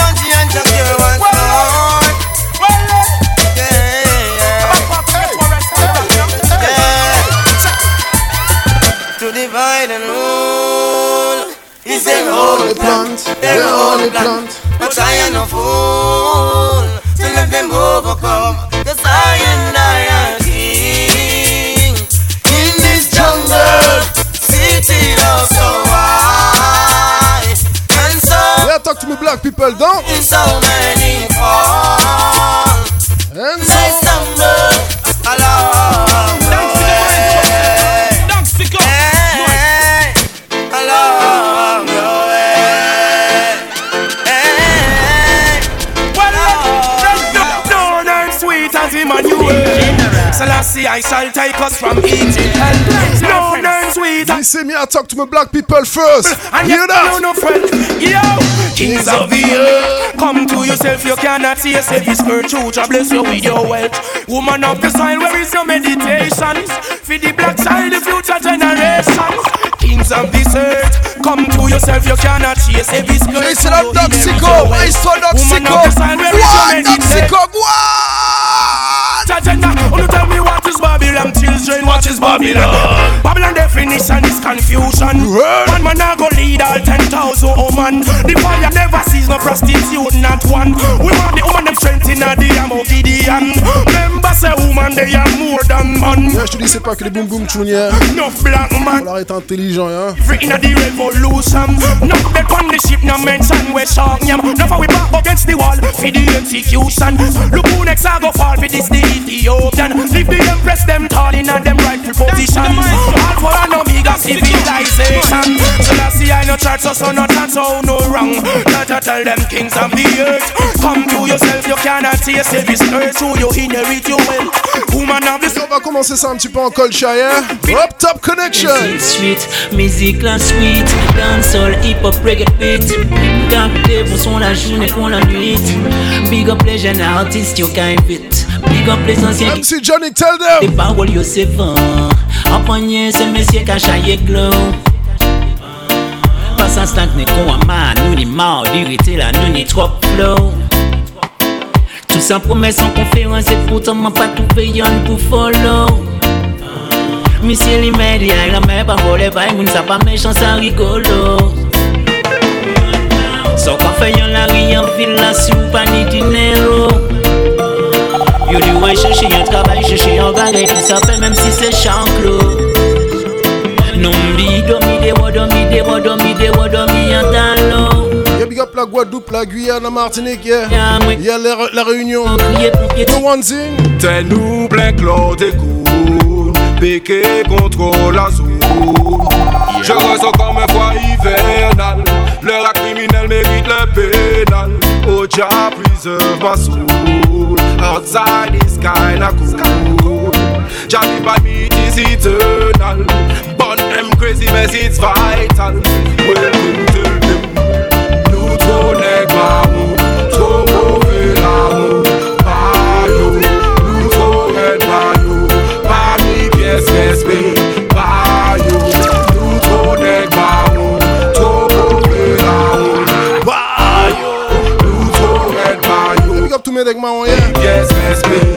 and rule is their only plant, their only plant. But I am no fool to let them overcome. I shall take us from Egypt. No earn sweet as Listen me, I talk to my black people first. And Hear that? you no friend. Yo, kings of the earth, come to yourself. You cannot see yourself. His virtue, Jah bless you with your wealth. Woman of the soil, where is your meditations? For the black child, the future generations Kings of this earth, come to yourself. You cannot chase every skirt. Listen up, Docxico. I saw Woman Docxico. of the oh. soil, where is your What? Docxico? What? Children? What is Babylon? Babylon definition is confusion. One man a go lead all ten thousand woman. The fire never sees no prostitute, not one. We want the woman them strength in the arm of Gideon. Remember say woman they are more than man. Yeah, je te dis, c'est pas que les boom boom tunes, yeah. No black man. Intelligent. Free in the revolution. No dead on the ship, no mention shark yam. No for we back against the wall for the execution. Look who next I go fall for this the Ethiopian. Leave the empress them tall in a them rightful position. All for an omega civilization. So I see I no church, so so no chance, so oh, no wrong. Not to tell them kings of the earth. Come to yourself, you cannot taste this earth, so you inherit your wealth. Woman of this On va commencer ça un petit peu en culture, yeah. Up Top Connection. Street, musique la sweet, dancehall, hip hop, reggae beat. Capté pour son la journée pour la nuit. Big up les jeunes artistes, you can fit. Big up les anciens qui. MC Johnny, tell them. Les paroles, yo c'est vent. En poignée, c'est monsieur cachaillé glow. Pas un stank, n'est con à man, nous ni mort, l'irrité là, nous ni trop flow. Tout ça promesse en conférence et pourtant m'a pas trouvé yon pour follow. Monsieur les médias, la mère pas volé, pas moun ça pas méchant, ça rigolo. Sans quoi fait yon la ri en ville la sou pas ni dinero. Yo di ouais chercher un travail, chercher un bagage, tout ça fait même si c'est chanclo. Non mi domi de wo domi de wo domi de wo domi en talon. Yeah, big up la Guadeloupe, la Guyane, la Martinique, yeah. Yeah, la, la Réunion. No one thing. T'es nous plein Claude et cool Péqué contrôle la zone Je ressens comme un froid hivernal L'heure à criminel mérite le pénal Oh Jah preserve my soul Outside is kinda cool. Jah by me is eternal. But them crazy mess it's vital. Welcome to them Nous trop yo Big up to me, Deg Maron, yeah. Pièce respect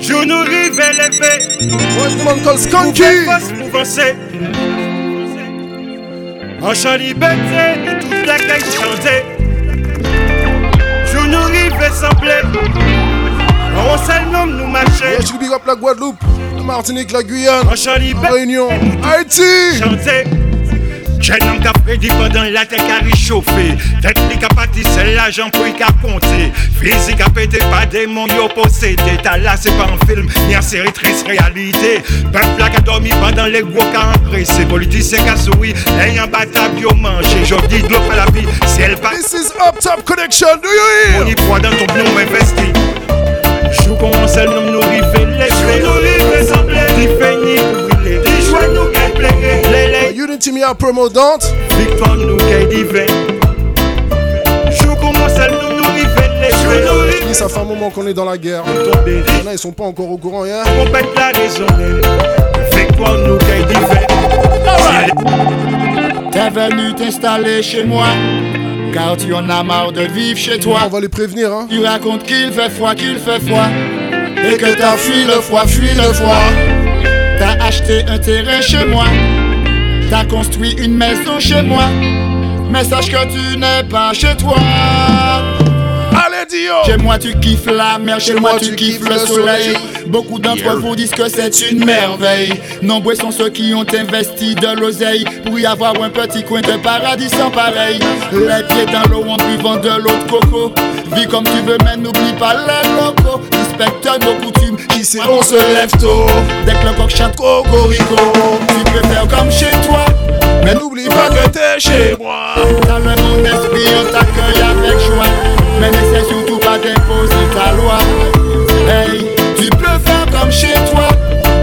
Je nous rive élevé. Moi, je call Skunky. pour penser. En chant liberté, et toute la caille chanter. Je nous rive semblé. On seul nom nous marcher. Yeah, je te big up la Guadeloupe, la Martinique, la Guyane, En chant la Réunion, Haïti. chanter. Jeune homme qu'a prédit pendant la tête a réchauffé. Tête li qu'a parti, c'est l'argent pour y qu'a compté. Physique a pété pas démon yo possédé. T'as là, c'est pas un film, ni un série triste réalité. Peuple là qu'a dormi pendant les gros qu'a empressé. Politicien qu'a souri, ayant batable yo mangé. J'en dis de l'eau la vie, si elle passe. This is Up Top Connection, do you hear? On y croit dans ton blond investi. Jou commence à nous. Nous livrer Les les. Unity me a promo don't. Victoire nous divin. Commence à ça fait un moment qu'on est dans la guerre. Il y en a, ils sont pas encore au courant, hein? On pète la raison. Victoire nous divin. T'es venu t'installer chez moi car tu en as marre de vivre chez toi. On va les prévenir, hein. Tu racontes qu'il fait froid, qu'il fait froid. Et que t'as fui le froid, fui le froid. T'as acheté un terrain chez moi. T'as construit une maison chez moi. Mais sache que tu n'es pas chez toi. Chez moi tu kiffes la mer, chez moi tu kiffes le soleil. Beaucoup d'entre vous disent que c'est une merveille. Nombreux sont ceux qui ont investi de l'oseille pour y avoir un petit coin de paradis sans pareil. Les pieds dans l'eau en buvant de l'eau de coco. Vis comme tu veux, mais n'oublie pas les locaux. Respecte nos coutumes, ici on se lève tôt. Dès que le coq chante cocorico, tu peux faire comme chez toi. Mais n'oublie pas que t'es chez moi. Dans le monde esprit, on t'accueille avec joie. Mais n'essaie surtout pas d'imposer ta loi. Hey, tu peux faire comme chez toi.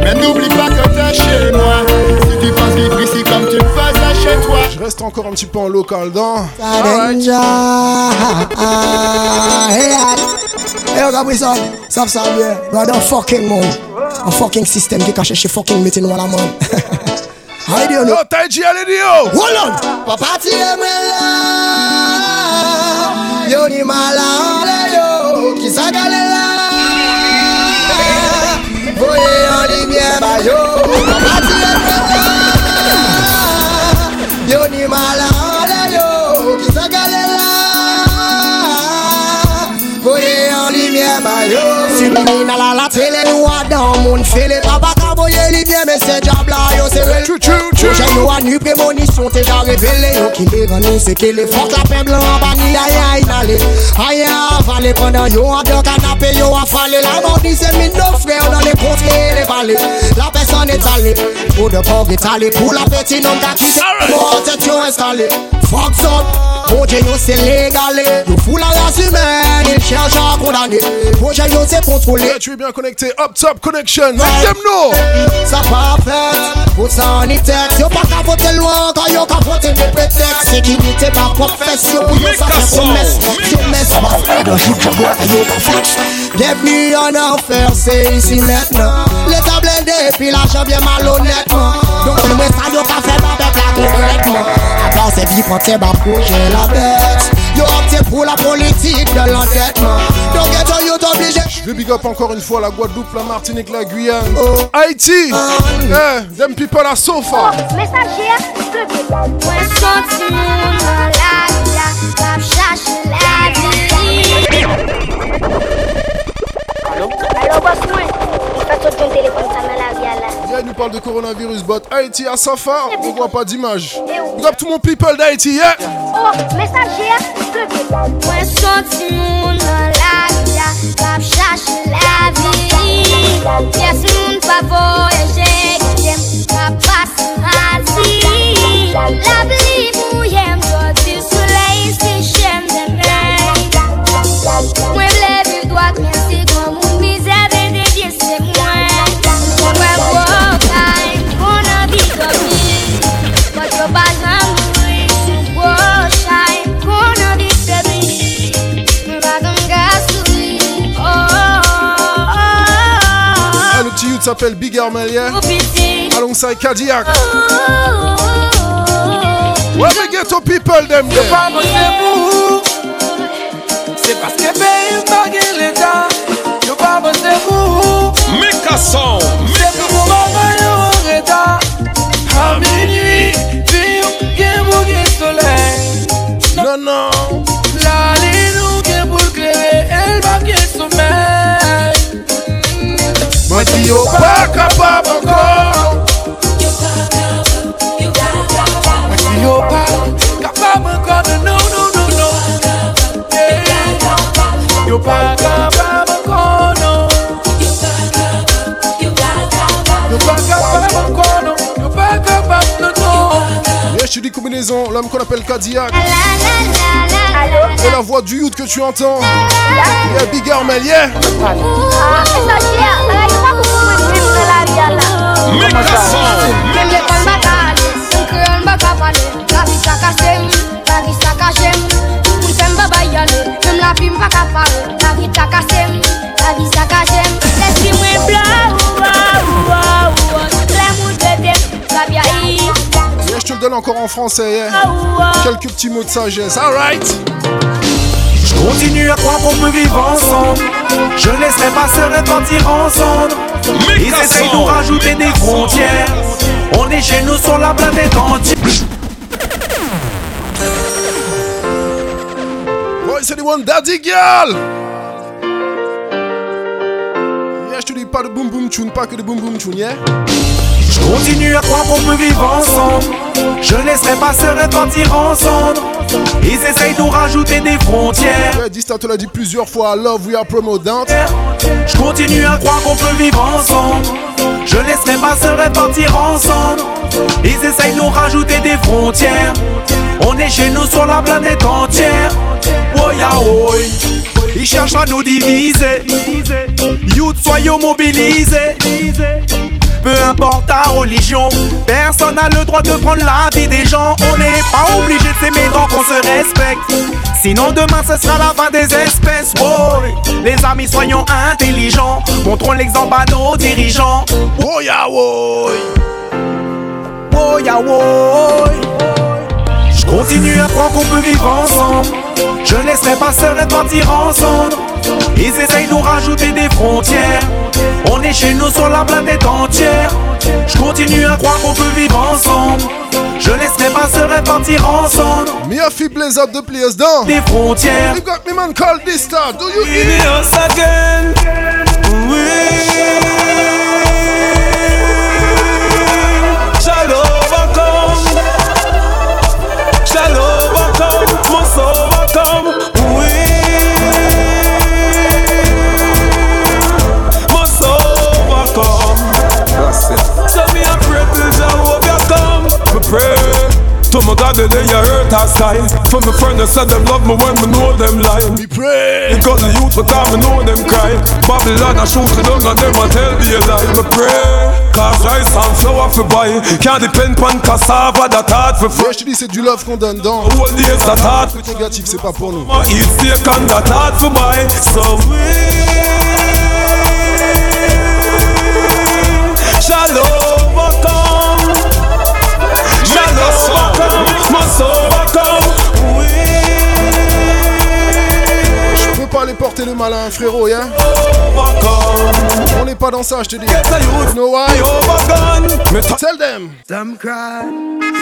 Mais n'oublie pas que t'es chez moi. Si tu penses vivre ici comme tu le faisais chez toi. Je reste encore un petit peu en local dans. Hey, hey, regarde ça, ça ça bien. Fucking monde, un fucking système qui cache chez fucking meeting wala man. How do you know? Yo, Taiji, allez, Dio! Hold on. Papa ni mala ole yo, kisagalela. Voye lumière ba yo, ti emela, yo ni mala ole yo, kisagalela. Voye lumière ba yo. Subliminal la la télé nous a dans mon fêlé, papa ka voye lumière mais c'est diable yo c'est vrai. Projet nous a nu prémonition t'es déjà révélé Yo qui les c'est que les fortes la paix blanc en banni aïe aïe n'allez. Aïe avalé pendant yo en deux canapé yo a La mort nos frères dans les contrées les vallées La personne est allée. Pour de étalés Pour la petite qui quitté Mort tête yo installé. Fuck up Projet yo c'est légalé. Yo fou la race humaine Il cherche à condamner. Projet yo c'est contrôlé. Tu es bien connecté, Up Top Connection, let them! Ça pas fait Pour ça en est tête. Yo pas loin Quand yo voter des prétextes Sécurité pas profession Yo ça fait promesse Promesse pas fait de jour Je bois yo pas flex Bienvenue en enfer C'est ici maintenant L'état blindé Puis l'argent bien malhonnêtement Donc yo pas fait avec la correctement À part c'est vie projet la bête. Yo opté pour la politique de l'endettement Donc ghetto yo t'obligé Je vais big up encore une fois la Guadeloupe, la Martinique, la Guyane. Haïti! Eh, them people are so far. Messager, Mwen senti moun nan la via Kap chache la vi Alo, boss mwen Mwen fè sot yon telefon sa nan parle de coronavirus, but Haïti à sa far, on voit pas d'image. Big up tout mon people d'Haïti, yeah! Oh, messager, Mwen senti moun nan la chache la vi Yes, moun pa voyaje Jem kap pas razi La bli mou yem Jodi soleil si chem dem Mwen vle vi doak men s'appelle Big Hermel, yeah? Alongside Cadillac. Where we get to people, them Yo there? pa mwen se pou Se paske pe yon bagen l'Etat Yo pa mwen se pou Mika Sound mwen ti yo oh, pa kapab ankon Mwen ti yo oh, pa kapab ankon No, no, no, no yeah. Yo pa kapab ankon no. Yo pa kapab ankon no. Yo pa kapab ankon je suis des l'homme qu'on appelle Cadillac. Et la voix du youth que tu entends. Il y a Big Armel, yeah. Yeah, je te le donne encore en français, yeah. Quelques petits mots de sagesse, alright. Je continue à croire qu'on peut vivre ensemble. Je laisserai ma sœur repentir ensemble. Ils essayent de nous rajouter des frontières. On est chez nous sur la planète entière. Voice anyone, daddy girl. Yeah, je te dis pas de boom boom tune, pas que de boom boom tune, yeah. Je continue à croire qu'on peut vivre ensemble. Je laisserai ma sœur repentir ensemble. Ils essayent de nous rajouter des frontières. Yeah, Dista te l'a dit plusieurs fois, love we are promotant. Je continue à croire qu'on peut vivre ensemble. Je laisserai ma sœur repentir ensemble. Ils essayent de nous rajouter des frontières. On est chez nous sur la planète entière. Oh ya oh. Ils cherchent à nous diviser. Youth, soyons mobilisés. Peu importe ta religion, personne n'a le droit de prendre la vie des gens. On n'est pas obligé de s'aimer donc on se respecte. Sinon demain ce sera la fin des espèces. Oh, les amis soyons intelligents, montrons l'exemple à nos dirigeants. Oh oh. Continue à croire qu'on peut vivre ensemble. Je laisserai pas seul repartir ensemble. Ils essayent de nous rajouter des frontières. On est chez nous sur la planète entière. Je continue à croire qu'on peut vivre ensemble. Je laisserai pas seul repartir ensemble. Me a fi blaze up the place down. Des frontières. You got me man called this star. Do you hear? us again. We To my God, they lay your earth aside. For my friend, they said them love me when me know them lie. Me pray. Because the youth, but time me know them cry. Babylon, I shoot the down and them a tell me a lie. Me pray. Cause rice and flour for buy. Can't depend on cassava that hard for fresh. je te dis, c'est du love qu'on donne dans. All days that hard for Négatif, c'est pas pour nous. Eat steak and that hard for buy. So we shall Must overcome. Je peux pas aller porter le malin, frérot, yeah. On n'est pas dans ça, je te dis. Know why? Tell them. Some cry,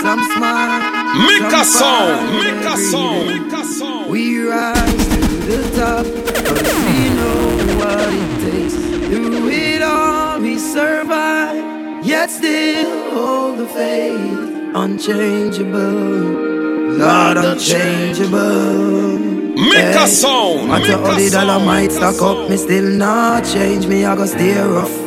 some smile. Mika some song. Mika song, Mika song. We rise to the top, cause we know what it takes. Through it all, we survive, yet still hold the faith. Unchangeable, Lord, unchangeable. Mika song, Matter Mika how the dollar might stack up, me still not change. Me, I go steer rough.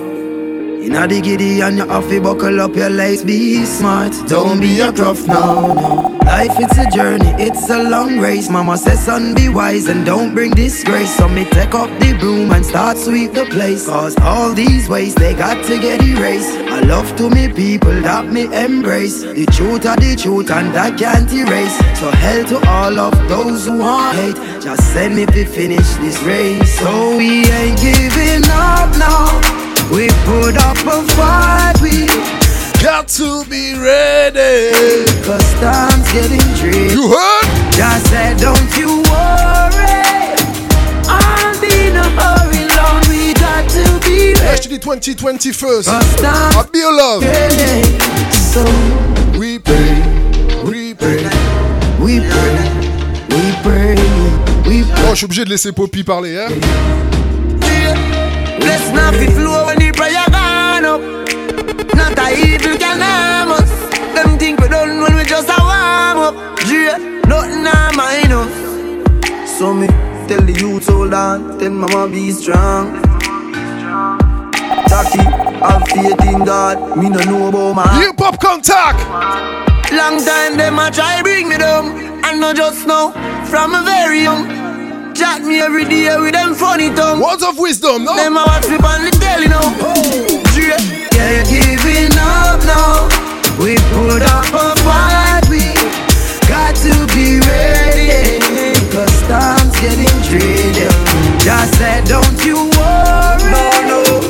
Inna the giddy and you have to buckle up your legs. Be smart, don't be a gruff now. No. Life it's a journey, it's a long race. Mama says, son, be wise and don't bring disgrace. So me take up the broom and start sweep the place. Cause all these ways they got to get erased. I love to me people that me embrace. The truth are the truth and that can't erase. So hell to all of those who want hate. Just send me to finish this race. So we ain't giving up now. We put up a fight, we got to be ready. Cause time's getting tricky. You heard? Just said, don't you worry. I'll be in a hurry, Lord. We got to be ready. je te dis 2020 first. Cause time I be your love. So We pray, we pray. we pray, we pray, we pray. Oh, je suis obligé de laisser Poppy parler, hein. Bless not the flow when the prayer gone up. Not a evil can harm us. Them think we done when we just a warm up. Yeah, nothing I mind us. So me tell the youth hold on, tell mama be strong. Jackie, have faith in God. Me no know about my Hip hop contact. Long time them a try bring me down. And not just now, from a very young. Chat me every day with them funny tongue. Words of wisdom, no? Them a watch me on the telly now. Yeah, yeah, giving up now. We put up a fight. We got to be ready. Cause time's getting tricky. Just said, don't you worry. No, no.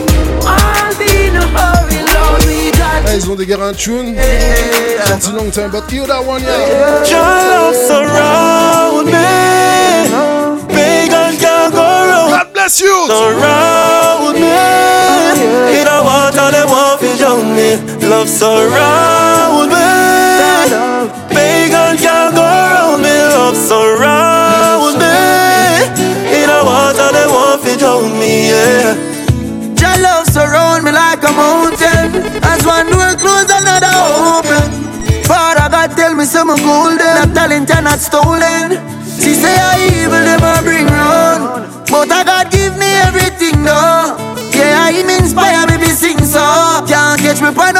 I'll be in a hurry, Lord. We got Eh, ils ont des un tune. Sorti long time, but hear that one, yeah. Your love surround me. Bless you. Surround me. In a water, them want to drown me. Love surround me. Pagan can't go around me. Love surround me. In a water, them want to drown me. Yeah. Your love surround me like a mountain. As one door close, another open. Father God tell me some golden. That talent are not stolen. She say I evil never bring round. But I God me on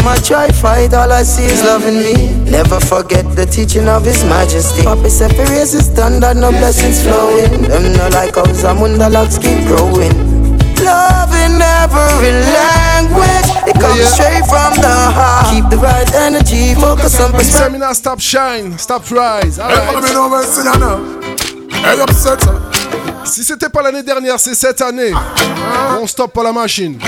Them a try fight, all I see is loving me. Never forget the teaching of His Majesty. Papa said, "For raise the standard, no blessings flowing." Them no like how Zamunda locks keep growing. Love in every language, it comes Yeah, yeah. straight from the heart. Keep the right energy, focus on perspective. Seminar, stop shine, stop rise. Upset, sir. Si c'était pas l'année dernière, c'est cette année. On stoppe pas la machine.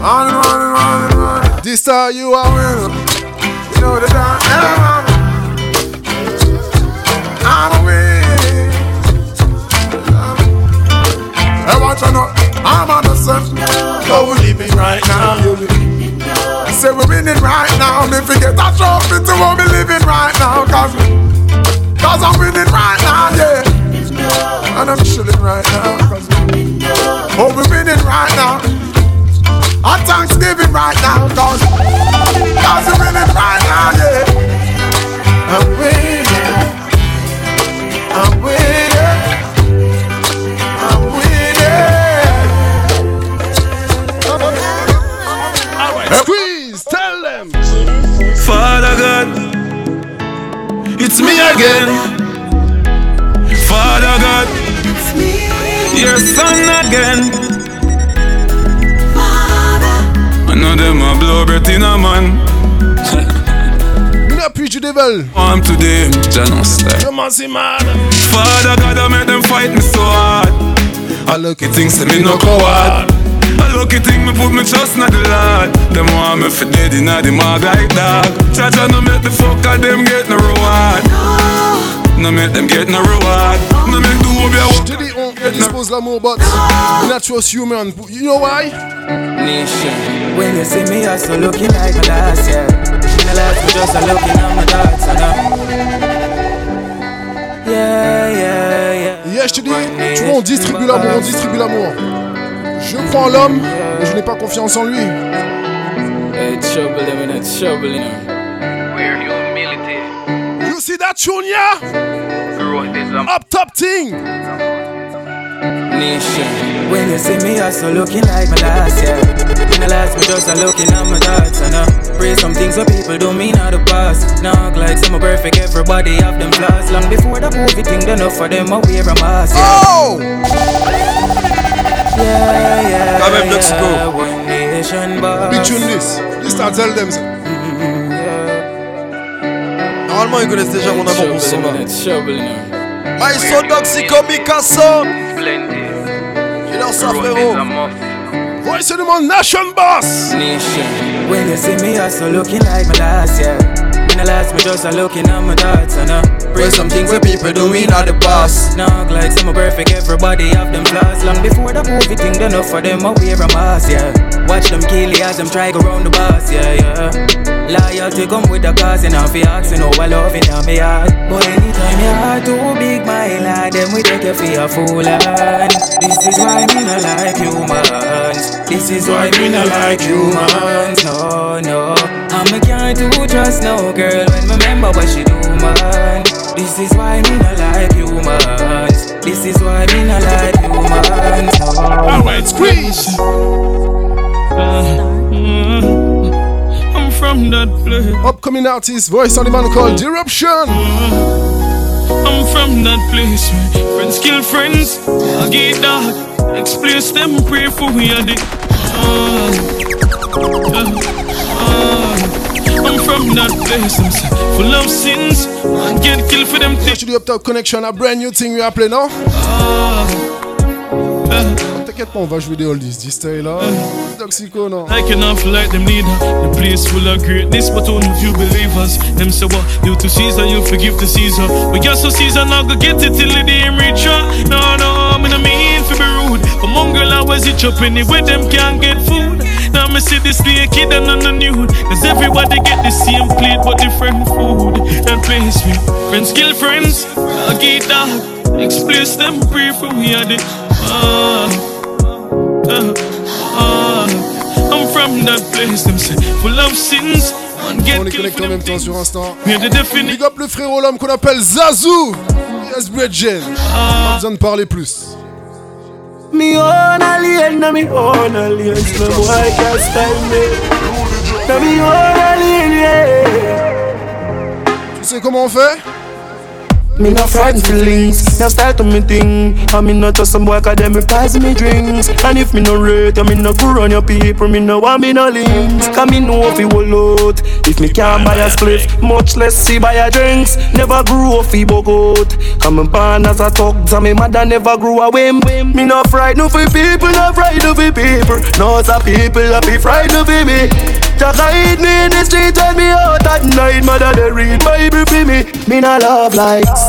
On and on and. This time you are. You know the dance. I'm a win. Hey, watch out. I'm on the sun. Oh, we're living right now. I say we're winning right now. Me forget that trophy to what we living right now. Cause, cause I'm winning right now, yeah. And I'm chilling right now. Cause, oh, we're winning right now. On Thanksgiving right now, cause, cause winning right now, yeah. Mina puis du devil. I'm today, Janon style. Comment c'est mal? Father God, I make them fight me so hard. I lucky things say me no coward. A lucky thing me put me trust in the Lord. Them want me for dead in the mag like dog. Cha-cha no make the fuck of them get no reward. No make them get no reward. No make the whole be a Je dis, on, on dispose l'amour, but we're not trust human. You know why? Nation. When you see me, I so looking like my last year. In the last, me just a looking at my thoughts, I know. Yeah, yeah, yeah. Yeah, je te dis, tu vois, on distribue l'amour, on distribue l'amour. Je crois en l'homme, mais je n'ai pas confiance en lui. You see that is a Up top thing. Nation. When you see me, I so looking like my last year. In the last, me just a looking at my thoughts, And I know. Pray some things so people don't mean out the past. Knock like some perfect, everybody have them flaws. Long before the movie thing, done enough for them, I wear a mask. Yeah. Oh! Yeah, yeah. Quand même, Docxico. yeah. One nation, boss. Big tune this. This start tell them. ça. Mm-hmm, Normalement, ils connaissent déjà mon amour pour ce son là. Trouble, you know. Maestro Docxico Mikason. plenty. Il leur ça, Growth is frérot. a must. Voice du monde, Nation Boss. Nation. When you see me, I so looking like my last year. Analyze me just a looking at my thoughts and uh Pray some things where people do we not the boss. Knock like some perfect, everybody have them flaws. Long before the movie thing, done enough for them, I wear a mask, yeah. Watch them kill you as them try go round the boss, yeah, yeah. Loyalty come with the cause, and be asking, oh, I love in my heart. But anytime your heart too big, my lad, then we take you for a fool, and this is why me not like humans. This is why me not like humans, no, no. And me can't do trust no girl when me remember what she do, man. This is why me not like humans. This is why me not like humans. No. Alright, squeeze. I'm from that place. Upcoming artist, voice on the man called Eruption. I'm from that place where friends kill friends. I get dark. Explain them, pray for we are the. Uh, uh, uh. I'm from that place, I'm full of sins. I get killed for them things. Actually, up top connection, a brand new thing we are playing now. Ah, ah, ah. T'inquiète pas, on va jouer des oldies. Style là. Docxico, non. I can feel like them neither. The place full of greatness, but only few believers. Them say what? You to Caesar, you forgive the Caesar. But guess so Caesar not go get it till the day reach. No, no, me no mean to be rude. But mongrel always it up anyway, them can't get food. Now me see this day kid and on the nude. Cause everybody get the same plate but different food. That place me. Friends kill friends, I get dark. Explain them, pray for me, I did. Ah, ah, ah. I'm from that place, them say, full of sins. And On est connecté en même temps sur Insta. Big up le frérot, l'homme qu'on appelle Zazou. Yes, Bridgen. Pas besoin de parler plus. Me own alien, na me own alien. No boy can style me. Na me own alien, yeah. Tu sais comment on fait? Me no frightened feelings, no style to me thing. I me not just some boy 'cause them reprise me drinks. And if me no rate, I me no go run your people. Me no want me no links. Cause me know if you will out. If me can't buy a spliff, much less see buy a drinks. Never grew up fi bogot. Come and born as a thug, so me mother never grew a whim. Me no frightened for people, no frightened for people. No some people a be frightened for me. Just hide me in the street, tell me out at night. Mother they read Bible for me. Me no love likes.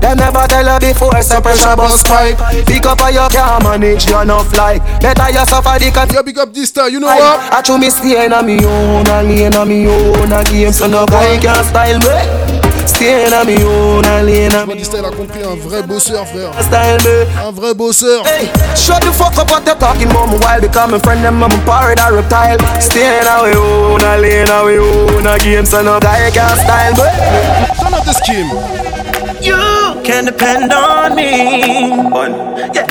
Them never tell her before, so pressure bus pipe. Pick up how you can manage your enough like. Better you suffer the cut. Yeah, big up this time, you know what? I chew me stay in a me own, a lane a me own, a game, so no guy can style me. Stay in a me own, a lane a style a compris un vrai bosseur, frère. style me. Un vrai bosseur. Hey, shut the fuck up what you talking about me while becoming friend them I'm a pirate or reptile. Stay in a we own, a lane a we own, a game, so no guy can style me. Turn up the scheme. You can depend on me.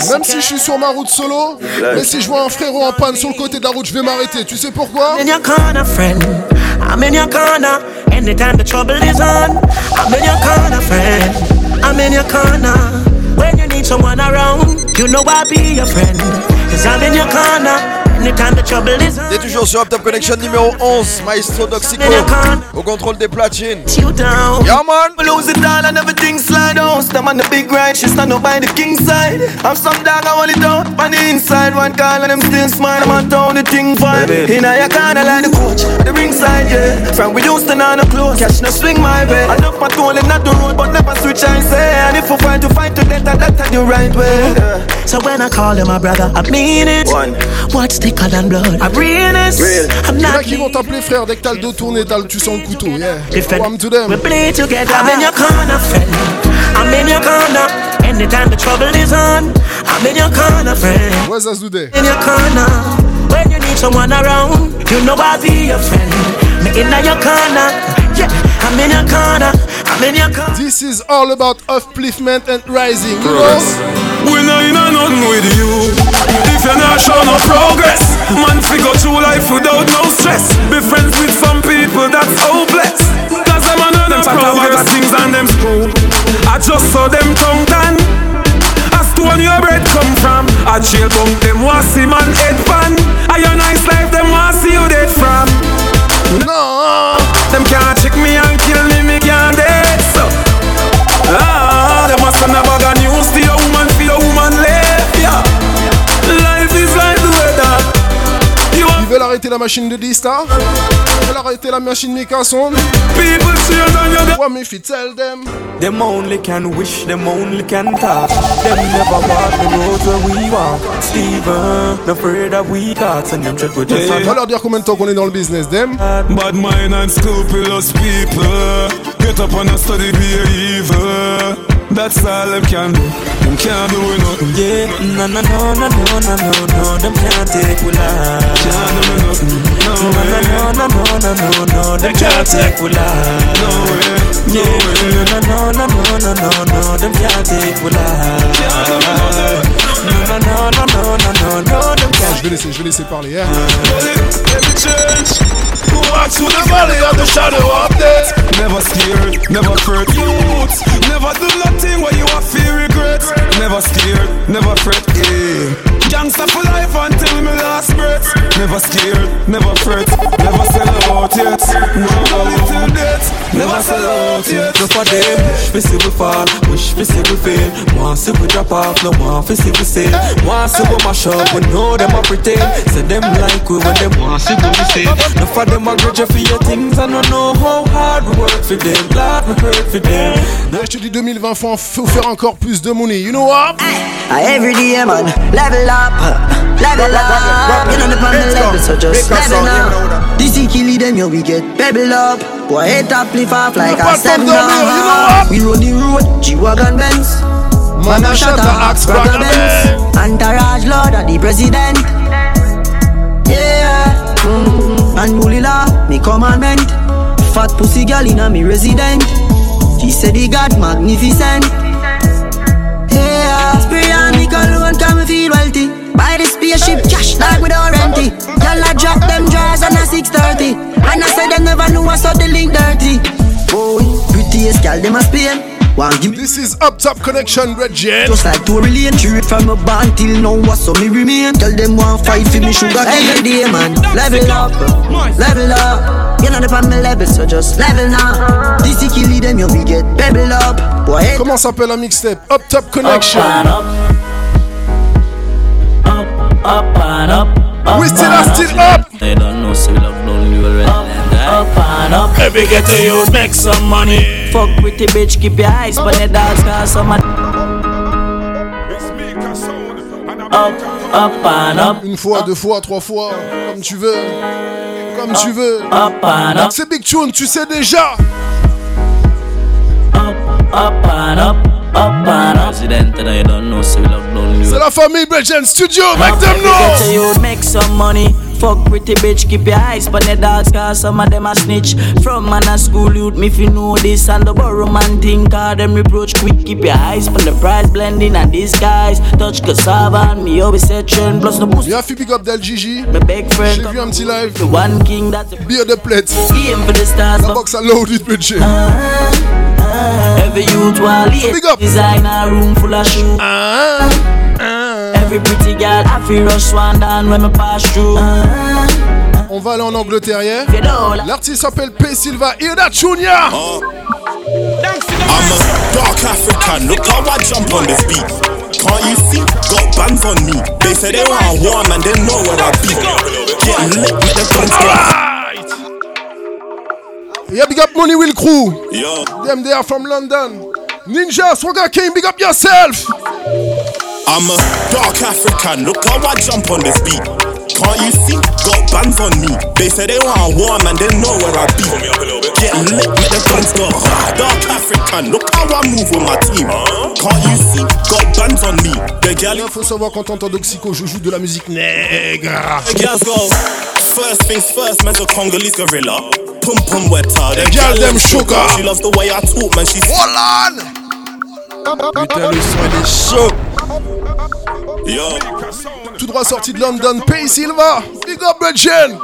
Même si je suis sur ma route solo, mais si je vois un frérot en panne sur le côté de la route, je vais m'arrêter. Tu sais pourquoi? In your corner, friend. I'm in your corner. Anytime the trouble is on, I'm in your corner, friend. I'm in your corner. When you need someone around, you know I'll be your friend. Cause I'm in your corner. Anytime the trouble is on. T'es toujours sur Up Top Connection numéro 11, Maestro Docxico, au contrôle des platines. You. Yeah, man. We lose it all and everything slide out. Stand on the big ride, she stand up by the king side. I'm some dog, I hold it down on the inside. One call and them still smile. I'm on town, the thing fine. In a your corner like the coach, the ringside, yeah. From we used to know no close, catch no swing my way. I know my toll and not the road, but never switch I say. And if we fight to fight to death, and that's the right way. So when I call him my brother, I mean it. One. What's thicker than blood? I'm realness. I'm Il y en a not qui vont t'appeler frère dès que t'as le dos tourné, t'as le- tu sens le couteau. Yeah. Different. Welcome to them. We play together. I'm in your corner, friend. I'm in your corner. Anytime the trouble is on, I'm in your corner, friend. Ouais, Zazoudé. In your corner. When you need someone around, you know I'll be your friend. Me in your corner. Yeah, I'm in your corner. I'm in your corner. This is all about upliftment and rising. You know? We know you know nothing with you. If you're not show no progress, man, fi go through life without no stress. Be friends with some people that's hopeless. Cause them a know them progress things and them screw. I just saw them tongue tan. As to when your bread come from, I chill bunk them want see man head pan. I your nice life them want see you dead from. No, them can't check me and kill me, arrêter la machine de Dysta. Elle a arrêté la machine Mika Sound. People say that What me fi tell them? Them only can wish, them only can talk. Them never walk the road where we walk. Steven, no afraid of we thoughts and them tread with just On va leur dire combien de temps qu'on est dans le business, them. Bad mind and scrupulous people Get up and study be evil That's all them can do Them can't do nothing Yeah, no, no, no, no, no, no, no, no Them can't take we life Can't do nothing No, no, no, no, no, no, no, no Them can't take we life No way Yeah, no, no, no, no, no, no, no Them can't take we life No, no, no, no, no, no, no, no can't Je vais laisser, je vais laisser parler. Hein. Every church who walks through the valley of the shadow of death. Never scared, never fret. Youths, never do nothing where you have fear regret. Never scared, never fret. Yeah. Gangsta for life until my last breath. Never scared, never fret. Never sell out yet. No, till death. Never sell out yet. No for them, wish we see we fall, wish we see we fail. Want see we drop off, no want we see we sail. Want see we mash up, we know them a pretend. Say them like we when them want see we sail. No for them a grudge for your things, I don't know how hard we work for them. Glad we hurt for them. Là, je te dis 2020, faut, en- faut faire encore plus de money. You know what? I every day, man, level up, level up. You know the problem level, so just level up. This is killing them, yo, we get pebble up. Boy, head up, lift off like a Apart from seven down here, you know what? We run the road, G-Wagon Benz. Man, a shot a axe, brother Benz. Entourage Lord of the President. Yeah. Mm. And bully law, me commandment. Fat pussy girl in a me resident. She said he got magnificent. Yeah, spray on me cologne, come feel wealthy. Buy the spaceship, cash like with our renty. Y'all a drop them drawers on a 630. And I said them never knew I saw the link dirty. Boy, prettiest girl, them a Spain. One give This is Up Top Connection, Red Jet. just like to relate True it from a band till now what's so me remain? Tell them one fight for me sugar every day man. Level up, level up. You know the on me level so just level now This is kill them you we get pebble up. Boy head Comment s'appelle la mixtape? Up Top Connection. Up. And up, up. We still and are still up. They don't know, so we love down you already. Up and up. Every get to you, make some money. Fuck with the bitch, keep your eyes on the dogs, cause some of Up, up and up. Une fois, deux fois, trois fois, comme tu veux. Comme tu veux. Up and up. C'est Big Tune, tu sais déjà. Up up, up and up. President, they don't know, so we love down you. C'est la famille Bridget Studio, make them know. to you, make some money. Fuck pretty bitch, keep your eyes on the dogs, cause some of them a snitch. From man a school youth, me if you know this, and the borrow man think, cause them reproach quick. Keep your eyes on the price blending and disguise. Touch cassava and me always set trend, plus no boost. Bien fait big up Del Gigi. My big friend, J'ai vu un petit live. the one king that's a Beer de plate. game for the stars. La box à loaded Bridget. Uh-huh. Every youth while Big up. designer room full of shoes. Every pretty girl, I feel rush one down when me pass through. On va aller en Angleterre, like- L'artiste s'appelle P. Silva. That tune, yeah? I'm a dark African, look how I jump on this beat. Can't you see? Got bands on me. They say they want war, man, they know where I be. Getting lit, make the guns go. Yeah, big up Money Will Crew. Yo. Them they are from London. Ninja, Swagger King, big up yourself. I'm a dark African, look how I jump on this beat. Can't you see? Got bands on me. They say they want war, man, they know where I be. Getting lit, make the guns go. Dark African, look how I move with my team. Can't you see? Got bands on me. The gal Il faut savoir qu'en tant Doxico, je joue de la musique nègre. The girls go. First things first, man's a Congolese gorilla. Pum pum wetter. The girl girl them them sugar. sugar. She loves the way I talk, man. She's Putain, le son il est chaud. Yo. Tout droit sorti de London, P. Silva. Big up Bridget.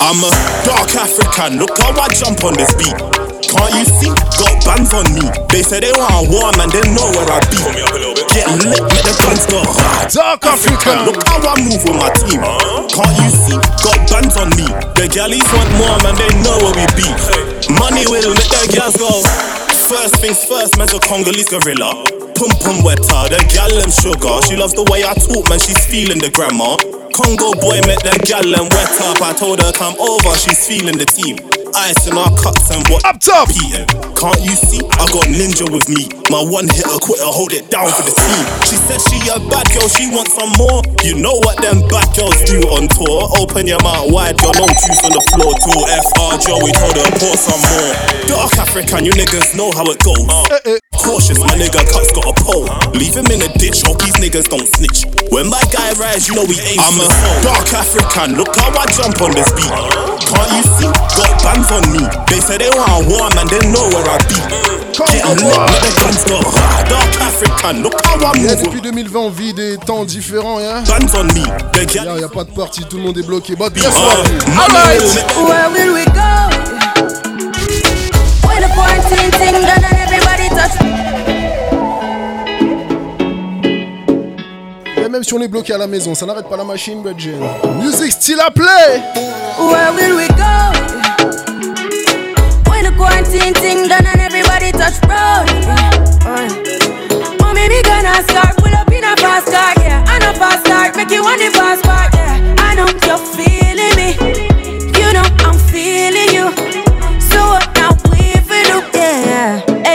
I'm a dark African, look how I jump on this beat. Can't you see? Got bands on me. They say they want war, man, they know where I be. Getting lit, make the guns go. Dark African. Look how I move with my team. Can't you see? Got bands on me. The galleys want more, man, they know where we be. Money will make the girls go. First things first, man's a Congolese gorilla. Pum pum wetter, the gal them sugar. She loves the way I talk, man, she's feeling the grammar. Congo boy met the gal and wet up. I told her come over, she's feeling the team. Ice in our cups and what up top. Beating. Can't you see? I got ninja with me. My one hit hitter quitter, hold it down for the team. She said she a bad girl, she wants some more. You know what them bad girls do on tour. Open your mouth wide, girl, no juice on the floor. Too FR Joe, we told her pour some more. Dark African, you niggas know how it goes. Eh, eh. Cautious, my nigga cuts got a pole. Leave him in a ditch, hope these niggas don't snitch. When my guy rise, you know we aim I'm a dark African, look how I jump on this beat. Can't you see? Got bands on me. They say they want war, man, they know where I be. Getting lit, let the guns go. Dark African, look how I Yeah, move. depuis 2020, on vit des temps différents, hein. Bands on me. They get Là, y a pas de party, tout le monde est bloqué. But guess what? money Alright. will make- Where will we go? When the quarantine thing done and everybody touch même si on est bloqué à la maison, ça n'arrête pas la machine, Bridget. Music still à play. Where will we go? When the quarantine thing done and everybody touch road. Mommy, me gonna start pull up in a fast car, yeah. I know fast start, make you want the fast part, yeah. I know you're feeling me. You know I'm feeling you.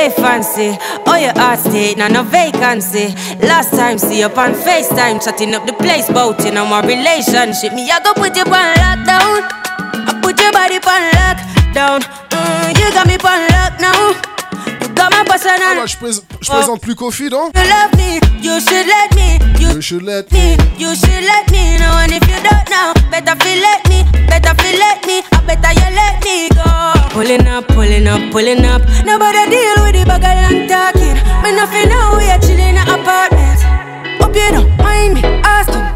Yeah. Fancy, oh your heart state, now no vacancy. Last time see you on FaceTime, chatting up the place, bout on my relationship. Me, I go put you on lockdown. I put your body on lockdown. Mm, you got me on lock now. Person on. Je, je présente plus Kofi, non You love me, you should let me. You You should let me, you should let me know. And if you don't know, better feel let me, better feel let me. I better you let me go. Pulling up, pulling up, pulling up. Nobody deal with the bag and talking. Me nothing know we are chilling in an apartment. Hope you don't mind me asking,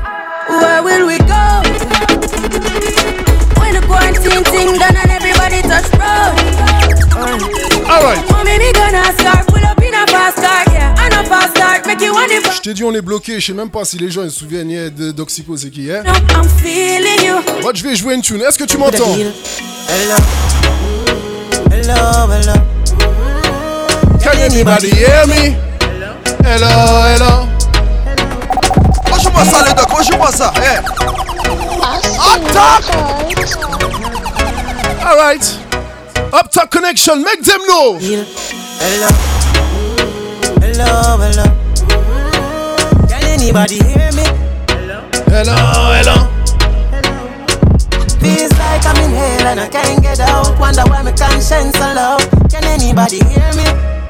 where will we go? When the quarantine thing done and everybody touch road. Alright. Mommy, me gonna start pull up in a fast car, yeah. I know fast start, make you want it. Je t'ai dit on est bloqué, je sais même pas si les gens ils se souviennent yeah, de Docxico c'est qui hein No, I'm feeling you. Moi je vais jouer une tune, est-ce que tu m'entends Hello, hello, hello. Can anybody hear me Hello, hello Rejoue-moi ça, les docs, rejoue-moi ça. Eh. Alright Up top connection, make them know Hello, hello, hello. Can anybody hear me? Hello, hello. hello. Feels like I'm in hell and I can't get out. Wonder why my conscience so low. Can anybody hear me?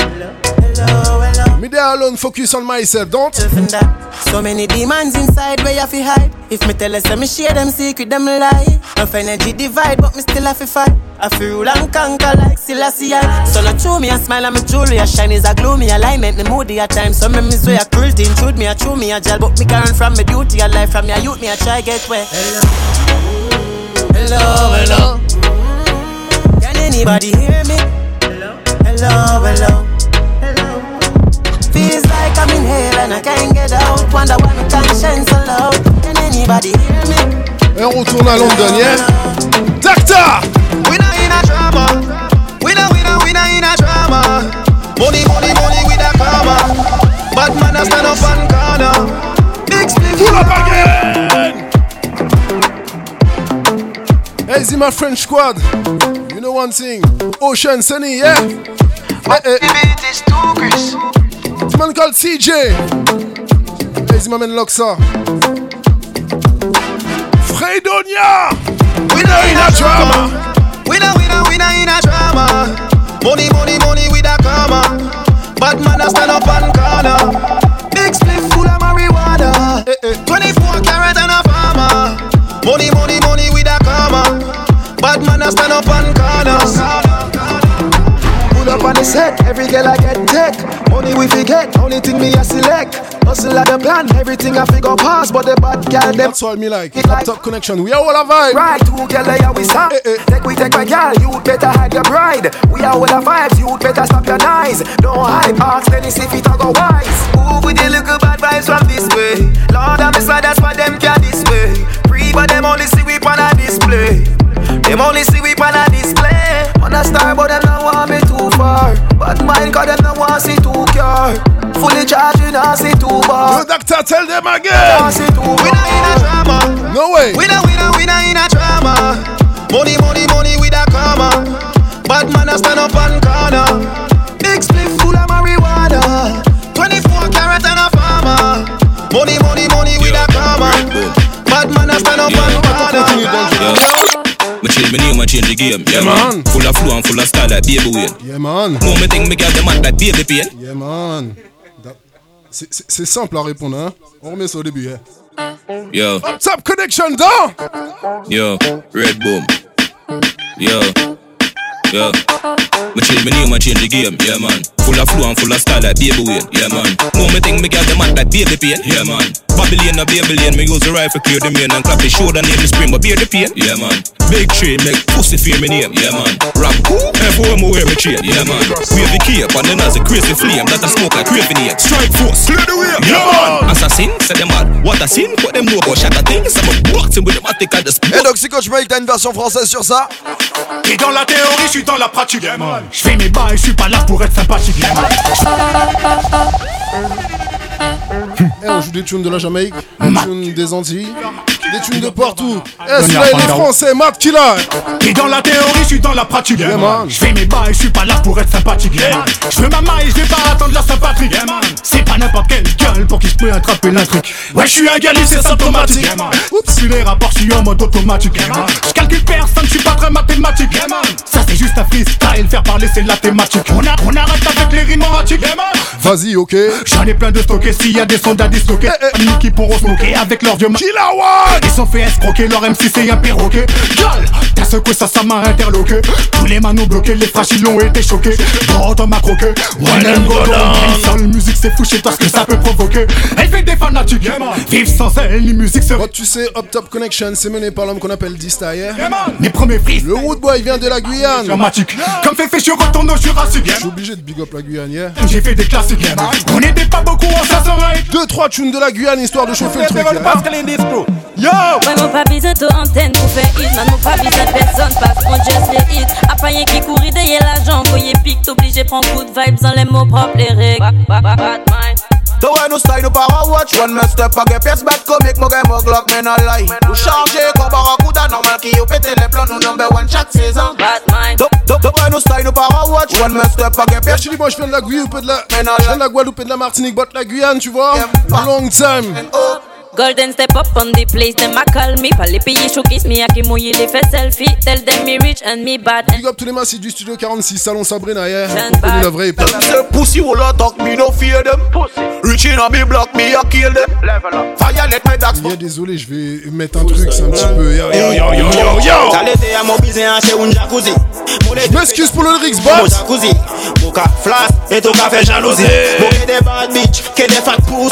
Hello, hello. Me there alone, focus on myself, don't So many demons inside where you fi hide. If me tell us, let me share them secret, them lie. Enough energy divide, but me still have to fight. I feel rule and conquer like Selassie. So not true me a smile and me jewelry a shine is a gloomy alignment. Me moody at times. So me way a cruelty intrude me a true me a jail, but me can run from me duty a life from me a youth me a try get where. Hello, hello. hello. Can anybody hear me? Hello, hello. Like I'm in hell and I can't get out. Wonder why my conscience so low. Can anybody hear me? Et on retourne à London, yeah Doctor! We not in a drama. We not, we not, we not in a drama. Money, money, money with a karma. Bad man a stand up on corner. Big split. Pull up again Hey Zima French Squad You know one thing Ocean Sunny, yeah hey, hey. This man called CJ Zima Man Loxa Fredonia We not in a drama. We not, we not, we not in a drama. Money, money, money with a comma. Bad man a stand up on corner. Big split full of marijuana. Eh, eh. 24 carat and a farmer. Money, money, money with a comma. Bad man a stand up on corners. Pull on the set, every girl I get tech. Money we forget, only thing me a select. Hustle like the plan, everything I figure pass, but the bad girl them. That's all me like Up top connection, we are all a vibe Right, two girl yeah we stop. Eh, eh. Take we take my girl, you better hide your pride. We are all the vibes, you better stop your nice. Don't hype, ask Dennis if it a go wise. Move with the little bad vibes from this way. Lord, I'm slide, that's why them can display. Free, but them only see we on a display. Them only see we on a display. On a star, but them don't want me too far. But mine, cause them don't want see too car. Fully charged, you not see too bar. Yo, Dr. Tell them Pass again. it through. Winner in a drama. No way. Winner, winner, winner in a drama. Money, money, money with a comma. Bad man a stand up on corner. Big split full of marijuana. 24 carat and a farmer. Money, money, money with a comma. Bad man a stand up on corner. Me change my name and change the game. Yeah, man. Full of flow and full of style like baby Wayne. Yeah, man. No, me think me get them mad like baby pain. Yeah, man. C'est- simple à répondre, hein. On remet ça au début, hein. Yo, Top connection down. yo, Red Boom. Yo, yo. Me change my name and change the game. Yeah, man. Full of flow and full of style like baby Wayne. Yeah, man. No, me think me get them mad like baby pain. Yeah, man. Babylon a Babylon, me use the rifle clear the main and clap the shoulder near the spring, but bear the pain. Yeah, man. Big tree make pussy fear me name. Yeah, man. Rap who? Everywhere me wear me chain. Yeah, man. Wave the cape and then as a crazy flame that a smoke like craving it. Strike force, clear the way. Yeah, man. Assassin, say them mad. What a sin, what them know about shatter things. I'm a boxing with them, I think I just Et donc, si Coach Mike, t'as une version française sur ça Et dans la théorie, je suis dans la pratique. Je fais mes bails, je suis pas là pour être sympathique. Eh, on joue des tunes de la Jamaïque, des tunes des Antilles, des tunes de partout. Eh, Donne celui-là, la il est Pandao. français, Matt Killer. Et dans la théorie, je suis dans la pratique. Je fais mes bails, je suis pas là pour être sympathique. Je veux ma maille, je vais pas attendre la sympathie. C'est pas n'importe quelle gueule pour qui je peux attraper l'intrigue. Ouais, je suis un gars, c'est symptomatique. Oups, les rapports, je suis en mode automatique. Je calcule personne, je suis pas très mathématique. Ça, c'est juste un freestyle, faire parler, c'est la thématique. On, a- on arrête avec les rimes. Vas-y, ok. J'en ai plein de stockés, s'il y a des sondes à disloquer. Amis qui pourront se moquer avec leur vieux One Ils sont fait escroquer, leur MC c'est un perroquet. Gueule, t'as secoué ça, ça m'a interloqué. Tous les manos bloqués, les fragiles ont été choqués. Bon, dans ma croqué. One and go down. Seule musique, c'est fou, chez toi ce que ça peut provoquer. Elle fait des fanatiques. Vive sans elle, les musiques se. Bon, tu sais, Up Top Connection, c'est mené par l'homme qu'on appelle Dista, yeah? Mes premiers fils. Le Wood Boy vient de la Guyane. Dramatique. Comme fait fait, je retourne au Jurassique. Je suis obligé de big up la Guyane, yeah? J'ai fait des classiques. On n'était pas beaucoup en sa oreille. Deux, trois tunes de la Guyane histoire de chauffer le truc. Yeah? Yo! Ouais, mon pas besoin de antenne pour faire hit, man, mon pas besoin de personne parce qu'on just les hit. A pas rien qui courir derrière l'argent, voyez pique, t'obligé prendre good vibes dans les mots propres, les règles. Bad, bad, bad mind. The way no style no power watch One man step a get pièce bête comique Mo game mo glock men a lie Nou charge kon barakuda normal ki yo pète les plans Nou number one chaque saison Bad mind The the way no style no power watch One man step a get Yeah, pièce je te dis, moi je viens de la Guadeloupe et de la, je viens de la Guadeloupe et de la Martinique, but la Guyane, tu vois, long time. Golden step up on the place, them a call me. Pas les pays showcase me, à qui les fait selfie. Tell them me rich and me bad. Big up tous les massifs du studio 46, Salon Sabrina, yeah. On la vraie époque. Them say pussy will not talk me no fear them Rich in a me block me a kill them Violate me that's Yeah, désolé, je vais mettre un truc, c'est un petit peu. Yo, yo, yo, yo, yo, T'as yo. l'été à mon baiser en chez un jacuzzi Je m'excuse pour le lyrics, Mon boss. jacuzzi et ton café jalousie Moke des bad bitch Que des fat pouces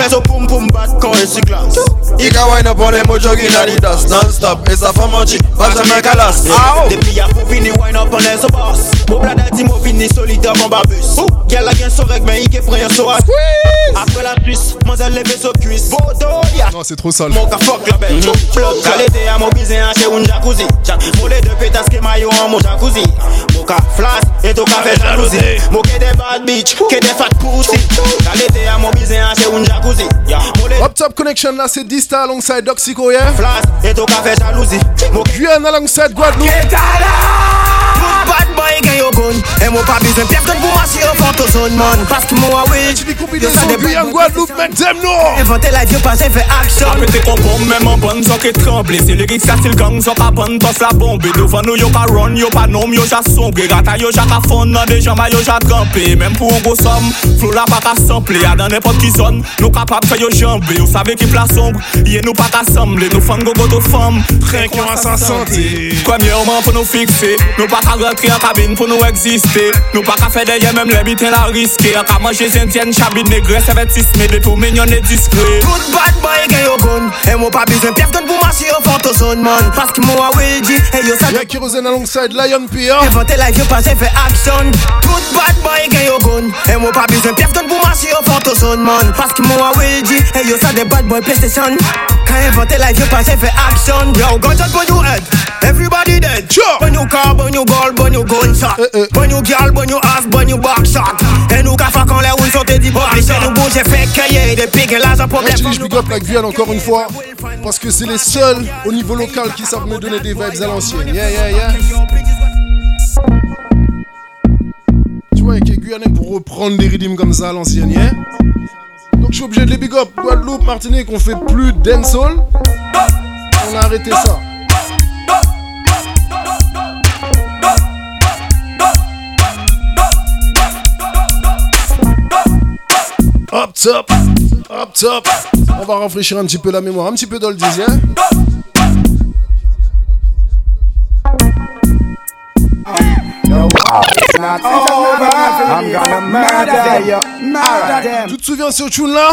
Fais son poum poum bat quand elle s'y glace Il can wine up on them jogging Adidas non-stop. Et ça fait manger, pas jamais calas Depuis y'a pour finir wine up on est so boss. Mon blada dit mon fini solitaire mon babus Qu'elle a gain son règle mais il qui prend un so à Après la cuisse, mon zèle levé so cuisse. Bodo y'a Non, c'est trop sale. mon ka fuck la belle. Blood Qualité à mon baiser en chez un jacuzzi. Mon les deux pétasses qui maillot en mon jacuzzi. Mon ka flash et ton café jalousie. Mon que des bad bitch, que des fat pussy. Qualité à mon baiser en chez un jacuzzi. Mon les Up Top Connection là, c'est Dista alongside Doxico, yeah? Flash, et ton café jalousie. Guyane alongside Guadeloupe. Bad boy gen yo gun. E mwen pa bizwen personne pou masi yo son man. Paske mwen a Guyane, Guadeloupe, make them know. Invente la yo pas fait action. Apete konpon men man ban so ke tremble Se lirik sa stil gang so ka ban tos la bombe Devan nou yo ka run, yo pa nom, yo ja sombre Gata yo ja ka fon nan de jamba yo ja kampe Mem pou an go som, flow la pa ka sample Ya dan nepot ki zon, nou fe yo jambe Yo save ki pla sombre, ye nou pa ka samble Nou fan go go to fam, an sa sante pou nou fikse, nou pa ka rentre an kabine pou nou eksiste Nou pa ka fe deye mem le biten la riske An ka manje zentyen chabine negre sevetisme De pou mignon e diskre Good bad boy gen yo gun. E mwen pa bizwen personne pou masi yo foto son man. Paske mwen a will di E yo sa Yeah, Kérosène alongside Lion P.A. Invente la yo pas fait action. Good bad boy gen yo gun. E mwen pa bizwen personne pou masi yo foto son man. Paske mwen a will di E yo sa de bad boy PlayStation Quand inventé life, you faire action. Yo, gunshot on your head. Everybody dead. Sure. Car, gunshot. Girl, ass, back shot. Et nous, quand les sont nous bouge, fait des là, ça problème. Je big up encore une fois. Parce que c'est les seuls au niveau local qui savent me donner des vibes à l'ancienne. Yeah, yeah, yeah. Tu vois, avec Guyanais pour reprendre des rythmes comme ça à l'ancienne, yeah? Donc je suis obligé de les big up. Guadeloupe, Martinique, on fait plus dancehall. On a arrêté ça. Up top, up top. On va rafraîchir un petit peu la mémoire, un petit peu d'oldies, hein I'm gonna Tu te souviens ce tune là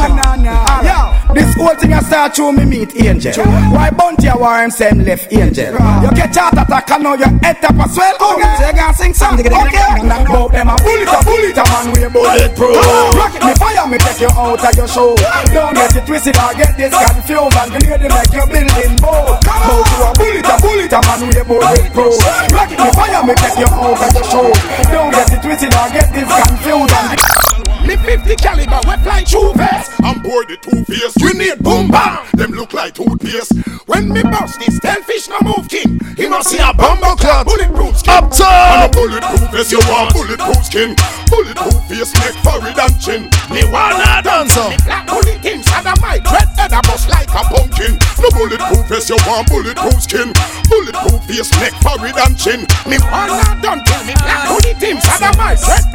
this whole thing I start to me meet angel. Why bounty a war him same left angel? You get heart attack and now your head tap as well. So you gonna sing song. Okay, but them a bullet a bullet a man we bulletproof. Rocket me fire me take you out of your show. Don't get it twisted or get this confused and grenade make your building bold. But you a bullet a bullet a man we bulletproof. Rocket me fire me take you out of your show. Don't get it twisted or get this. Confused Me 50 caliber, we fly true vest. I'm bored the two face. You need boom bam. Them look like toothpaste. When me bust this fish no move king. He must see a bumbo club. Bulletproof skin. Up top. And a bulletproof vest. You want bulletproof skin. Bulletproof face, neck, forehead and chin. Me wanna dance Me black bullet things. And a my dread head a bust like a pumpkin. No bulletproof vest. You want bulletproof skin. Bulletproof face, neck, forehead and chin. Me wanna dance Tell Me black bullet things. And a my dread.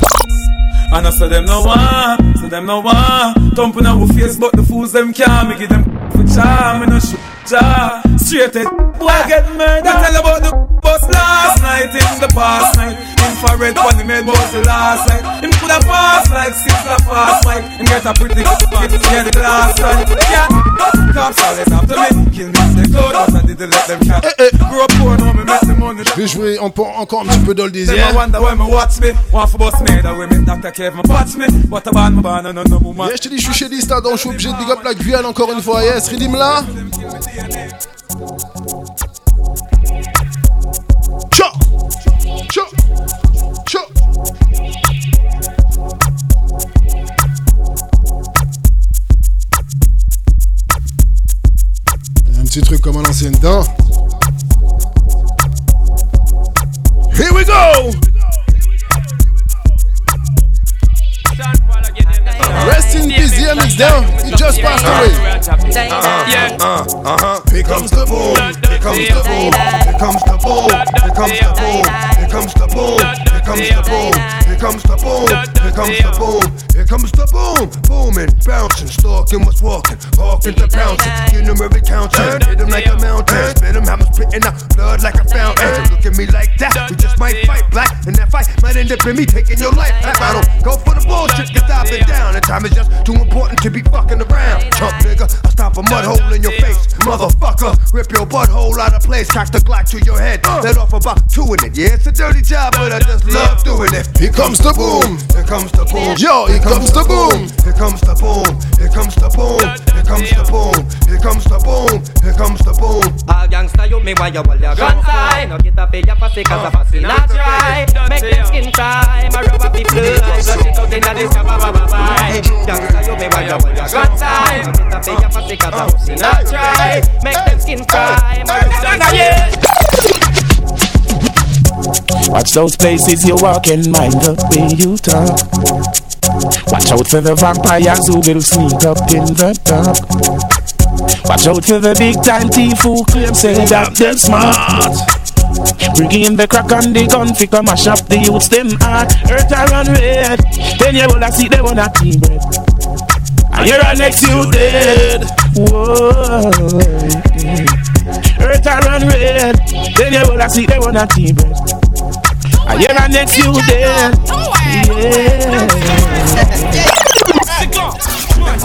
And I say them no one, say them no one. Thumping our face, but the fools them can't. Me give them for charm, me no shoot jar. Straight boy get murdered. Me tell about the bus last night in the past night. Infrared when he made was the last night. Him coulda passed like six a fast. And get a pretty the last night. Yeah, cops always after me, kill me they close, but I didn't let them catch. Grew up poor, now me make the money. Je vais jouer encore encore un petit peu Them I wonder why me watch me. Want for that me. What a band, me Yeah, je te dis, je suis chez Dista, donc je suis obligé de big up like Vienne encore une fois, yes, redeem là. Ciao Ciao Ciao Un petit truc comme à l'ancienne dent. Here we go! Rest in peace, DMX down. He just passed away. Uh-huh, uh, uh-huh. Here comes the boom. Here comes the boom. Here comes the boom. Here comes the boom. Here comes the boom. Here comes the boom. Here comes the boom. Here comes the boom. Here comes the boom. Booming, bouncing, stalking, what's walking, walking to bouncing. Getting them every counting. Hit them like a mountain. Spit them, have them spitting out blood like a fountain. Look at me like that. We just might fight black. And that fight might end up in me taking your life. I don't go for the bullshit, get stop it down. And time is just too important to be fucking around. Chump nigga, I'll stop a mud hole in your face. Motherfucker, rip your butthole out of place. Cock the Glock to your head. Let off about two in it. Yeah, it's a dirty job, but I just love doing it. Here comes the boom. Here comes the boom. Yo, here comes the boom. Here comes the boom. Here comes the boom. Here comes the boom. Here comes the boom. Here comes the boom. All gangsta you me why you hold your guns high No get up your pussy cause a pussy uh, not try Make them skin cry My rubber people Brush it out inna this cabba ba ba ba Gangsta you me why you hold your guns high No get up your pussy cause a pussy not try Make them skin cry My rubber people Watch those places you walk in, mind the way you talk. Watch out for the vampires who will sneak up in the dark. Watch out for the big time thief who claim say that they're smart. Bring in the crack and the gun, fi come mash up the youths them heart. Earth a run red, then you will see they wanna tea bread. And you're next you dead. Whoa. Earth are on red. Then you will see they wanna keep bread. I hear I next you then. Yeah. Man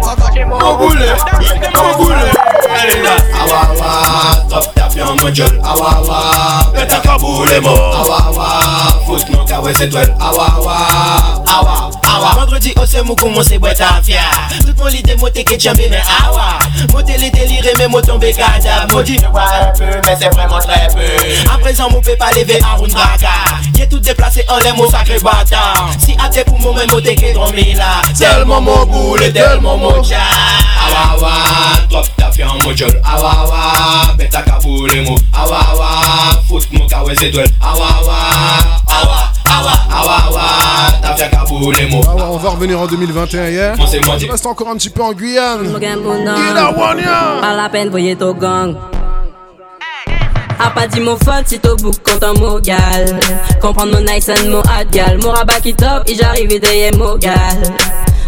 pas pas de Guyane, Awawa Top le Awa Vendredi oh, o se mou kou moun se bwe ta fya Tout moun li de mou teke tchambe men awa ah, Mou tele delire men mou tombe kada Mou di mwa un peu mais c'est vraiment très peu. A présent, mou pe pa leve a tout deplase an le mou sakre batan Si ate pou mou men mou teke boule, tel mou mou tcha Awa awa, Awawa, beta ka Awawa, mou ka Awawa, awa, awa, awawa ka on va revenir en 2021 hier. On reste encore un petit peu en Guyane. Gila Wanya. Pas la peine, voyez ton gang. A pas dit mon fun si ton book compte en mogal. Comprendre mon nice and mon adgal. Mon rabat qui top, et j'arrive et t'es mogal.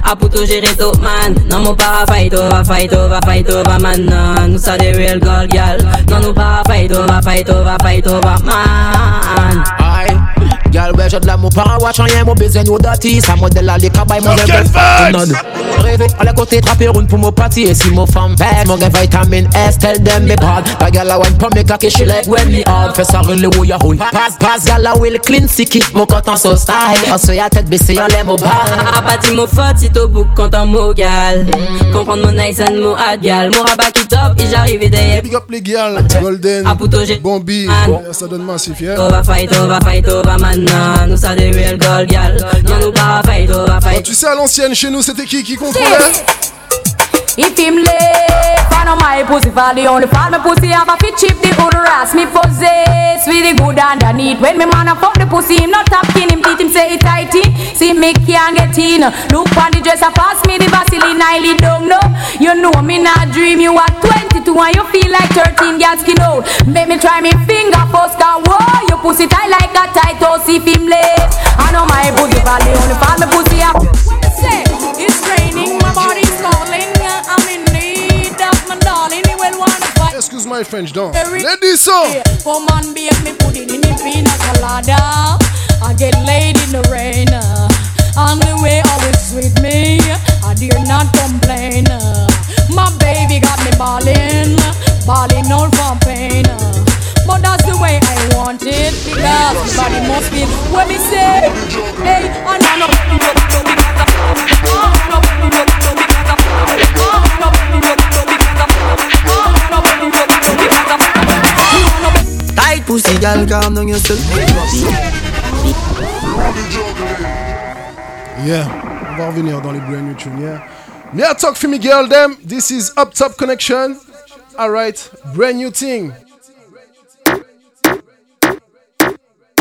A puto gérer ton man. Non, mon para fight over, fight over, fight over man. Non, nous ça des real girl gal. Non, nous para fight over, fight over, fight over man. Aye. Gal wè jod la mou para wach an yen mou bezen yo dati Sa model la li kabay mou gen bel Nan Rêve, ale kote trape roun pou mou pati E si mou fam bad, mou gen vitamin S Tell them me bad Ta gal la wan pon me kake she like when me hard Fè sa rele ou ya huy Pas, pas gal la will clean si kit mou kontan so style Anso ya tet bese yon le mou bad A pas dit mon compte en mogal. Comprendre mon nice and mon adgal. Mon rabat qui top, et j'arrive et t'es Big up les gals, Golden, Bombi, ça donne massif, yeah. Over fight, over fight, over man. nah. Nous ça des real girl gal. Non, nous pas fight, over Bon, fight. tu sais, à l'ancienne, chez nous, c'était qui qui contrôlait? If him late, I know my pussy fall the only fall. My pussy have a fit chip, the good ass me possess with the good underneath. When me man a fuck the pussy, him not tapping him teeth, him say it tight in. See me can't get in. Look on the dresser, pass me the Vaseline, I lead down no. You know me not dream, you are 22 and you feel like 13 girl skin out. Make me try me finger first, cause whoa, your pussy tight like a tight house if him late. I know my pussy fall the only fall, my pussy have. Say, it's raining, my French, don't. Very- Ladies, so. Come on, babe, me put it in the pina colada. I get laid in the rain. On the way, always with me. I dare not complain. My baby got me balling, balling all from pain. But that's the way I want it because must when me say, hey, I know girl, calm down yourself. Yeah, on va revenir dans les brand new tunes, yeah. Me I talk for me girl them. This is Up Top Connection. Alright, brand new thing.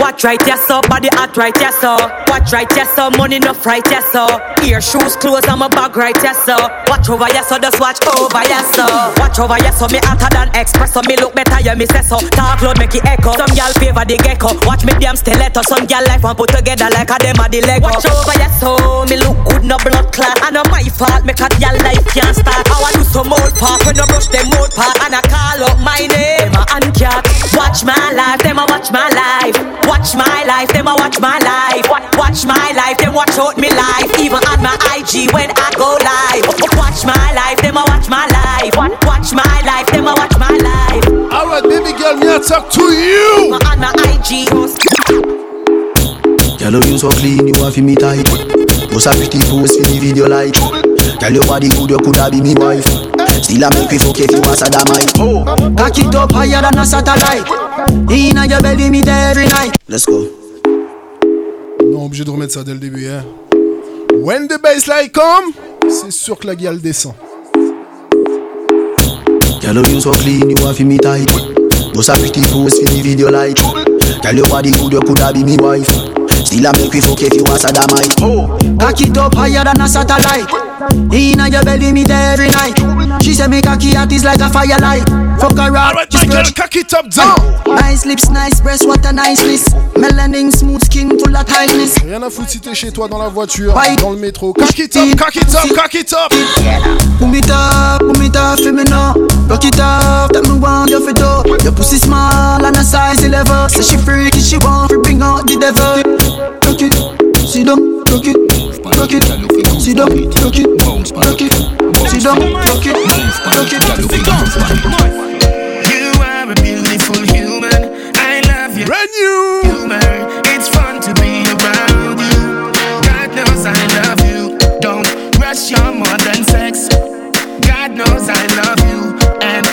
Watch right, yes, so body hot right, yes, so. Watch right, yes, so money enough right, yes, so. Ear, shoes, clothes, I'm a bag right, yes, so. Watch over, yes, so just watch over, yes, so. Watch over, yes, so me hotter than express, so me look better, yeah, me say so. Talk loud, make it echo. Some gal favor the gecko. Watch me damn stiletto. Some gal life and put together like a them a the Lego. Watch over, yes, so me look good, no blood clot. And no my fault, make a gal life can't start. I want do some old part when no brush them old part, and I call up my name and cat. Watch my life, them a watch my life. Watch my life, them a watch my life. Watch my life, them watch out me life. Even on my IG when I go live. Watch my life, them a watch my life. Watch my life, them a watch my life. Alright, baby girl, me I talk to you. On my IG. Girl, you so clean, you want fi me tight. Post a pretty for the video like. Girl, your body good, you coulda be me wife. Still a make me fuck if you a sodomite. Oh, cock it up higher than a satellite. Inna your belly, me there every night. Let's go. Non, obligé de remettre ça dès le début, hein. When the bassline come, c'est sûr que la gueule descend. Girl, you so clean, you want fi me tight. Post a pretty post for the video like. Tell your body good, you coulda be me wife. Still I make we fuck if you a sodomite. Oh, cock it up higher than a satellite. Inna your belly, me there every night. She say me cocky hot is like a firelight. Fuck her up, right, just girl, cock it up down. Oh. Nice lips, nice breast, what a niceness. Melanin, smooth skin, full of tightness. Rien à foutre si t'es chez toi, dans la voiture, Why? dans le métro. Cock it up, cock it up, cock it up. Boom it up, boom it up, fais maintenant. Rock it up, take me round your feet up. Your pussy small and a size 11. Say she freaky, she want to bring out the devil. Rock it, sit down, rock it, rock it, sit down, rock it, rock it, sit down, rock it, rock it. You are a beautiful human. I love you. Brand new. Humor. It's fun to be around you. God knows I love you. Don't rush your more than sex. God knows I love you. And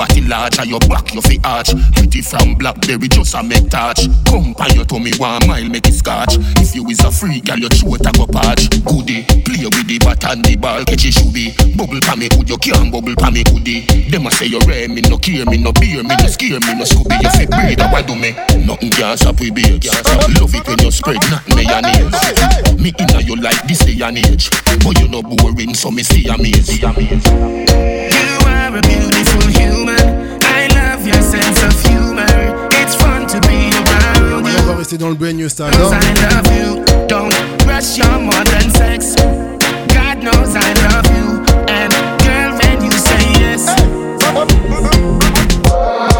body large and your back you fi arch. Pretty from Blackberry just a make touch. Come pan your tummy one mile make it scotch. If you is a freak girl your throat a go patch Goodie, play with the bat and the ball catch it should be Bubble pa me hood you can't bubble pa me hoodie Them a say you rare me no care me no beer me no scare me no scooby You fi a why do me. Nothing can stop we babes Love it when you spread not mayonnaise Me inna you like this day and age. But you no boring so me see amaze You are a beautiful human. I love your sense of humor. It's fun to be around you. On va rester dans le brand new style. Cause. I love you. Don't rush your more than sex. God knows I love you. And girl, when you say yes.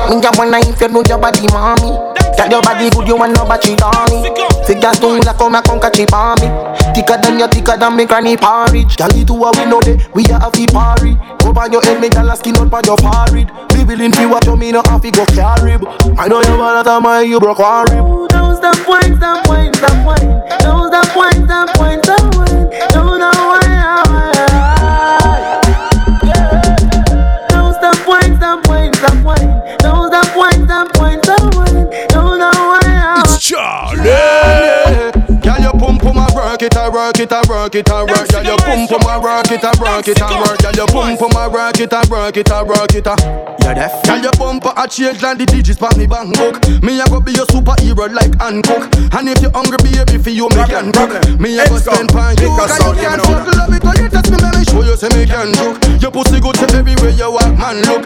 Ninja wanna if you know your body, mommy. Tell your body good, you want nobody on me. Figure two like come and come catch it on me. Thicker than you, thicker than me granny porridge. Girl, it two a we know that we are a fi party. Up on your head, me girl, a skin out on your forehead. Be willing to watch you, me no have to go carry. I know you wanna tell you broke one rib. Don't stop wine, stop wine, stop wine. Don't stop wine, stop wine, stop wine. Don't stop wine, Don't stop wine, stop wine, stop wine. Don't stop wine, stop wine, stop. Don't stop wine. It's Charlie. Work it, a work it, a work it, a work. Girl, your pum pum a work it, a work it, a work. Girl, your pum pum a work it, a work it, a work it, a. You're deaf. Girl, your bumper a change like the digits pa me bank book. Me a go be your superhero like Hancock. And if you hungry, baby, for you me can cook. Me a go spend pan you. Cause you can't fuck love it, 'cause you touch me, let me show you say me can cook. Your pussy good to everywhere you walk, man. Look.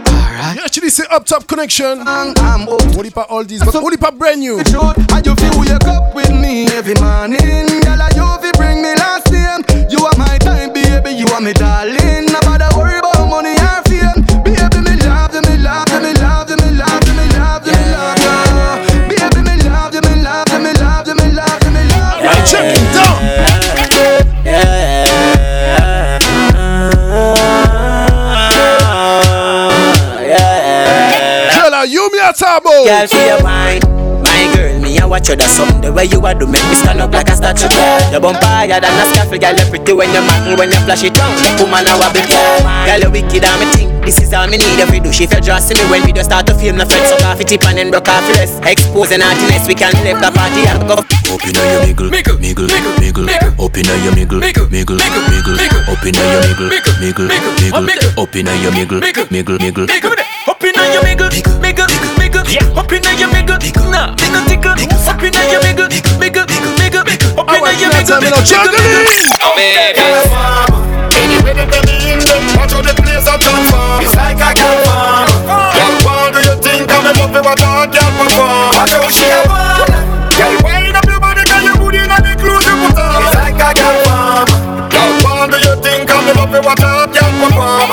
Yeah, actually, c'est Up Top Connection. I'm Only pas all these, but only pas brand new. And you feel wake up with me every morning. Girl, and you feel bring me last name. You are my time, baby. You are me darling. No bother worry about money or fame. Baby, me love you, me love you, me love you, me love you, me love you, me love you. Baby, me love you, me love you, me love you, me love you, me love you. Right, check it down. Girl, you me a tabo. Girl, she a wine. My girl, watch you that's something The way you a do make me stand up like a statue. Your bumper higher than a scaffold Girl, You're pretty when you're matting When you flash it down Woman, I wobble Girl, you wicked and me think This is all me need if you do She feel just see me when video start to film No friends so coffee tip and then broke off your less Exposing naughtiness We can live the party and go. Up inna your miggle, miggle, miggle, miggle. Up your miggle, miggle, miggle. Up inna your miggle, miggle, miggle. Up inna your miggle, miggle, miggle. Up inna your miggle, miggle, miggle. Up inna your miggle, nah, miggle, tickle. Up inna your miggle, miggle, miggle. Up inna your miggle, miggle, miggle. Anyway, they tell me in them, watch how the place a transform. It's like a girl farm. Girl, what do you think I'm in love what a girl perform? Watch how she a ball. Girl, wind up your body, girl, your booty inna the clothes you put on. It's like a girl farm. Girl, what do you think I'm in love what a girl perform?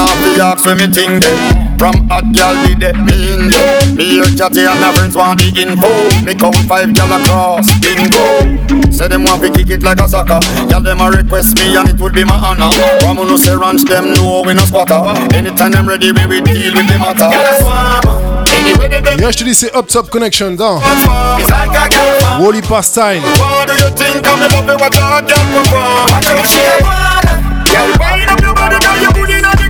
Sure. You know fi ask for me thing them From hot girl did it me in yo Me hear chatty and my friends want the info Me count five girl across bingo Say them want to kick it like a soccer Girl them a request me and it would be my honor From no say ranch them know we no squatter Anytime them ready we will deal with the matter Yeah, je te dis, c'est Up Top Connection dans Wally Pass Style. What do you think I'm in love with what a girl perform? Watch how she. Girl wind up your body, girl your booty inna the clothes you put on. Ça,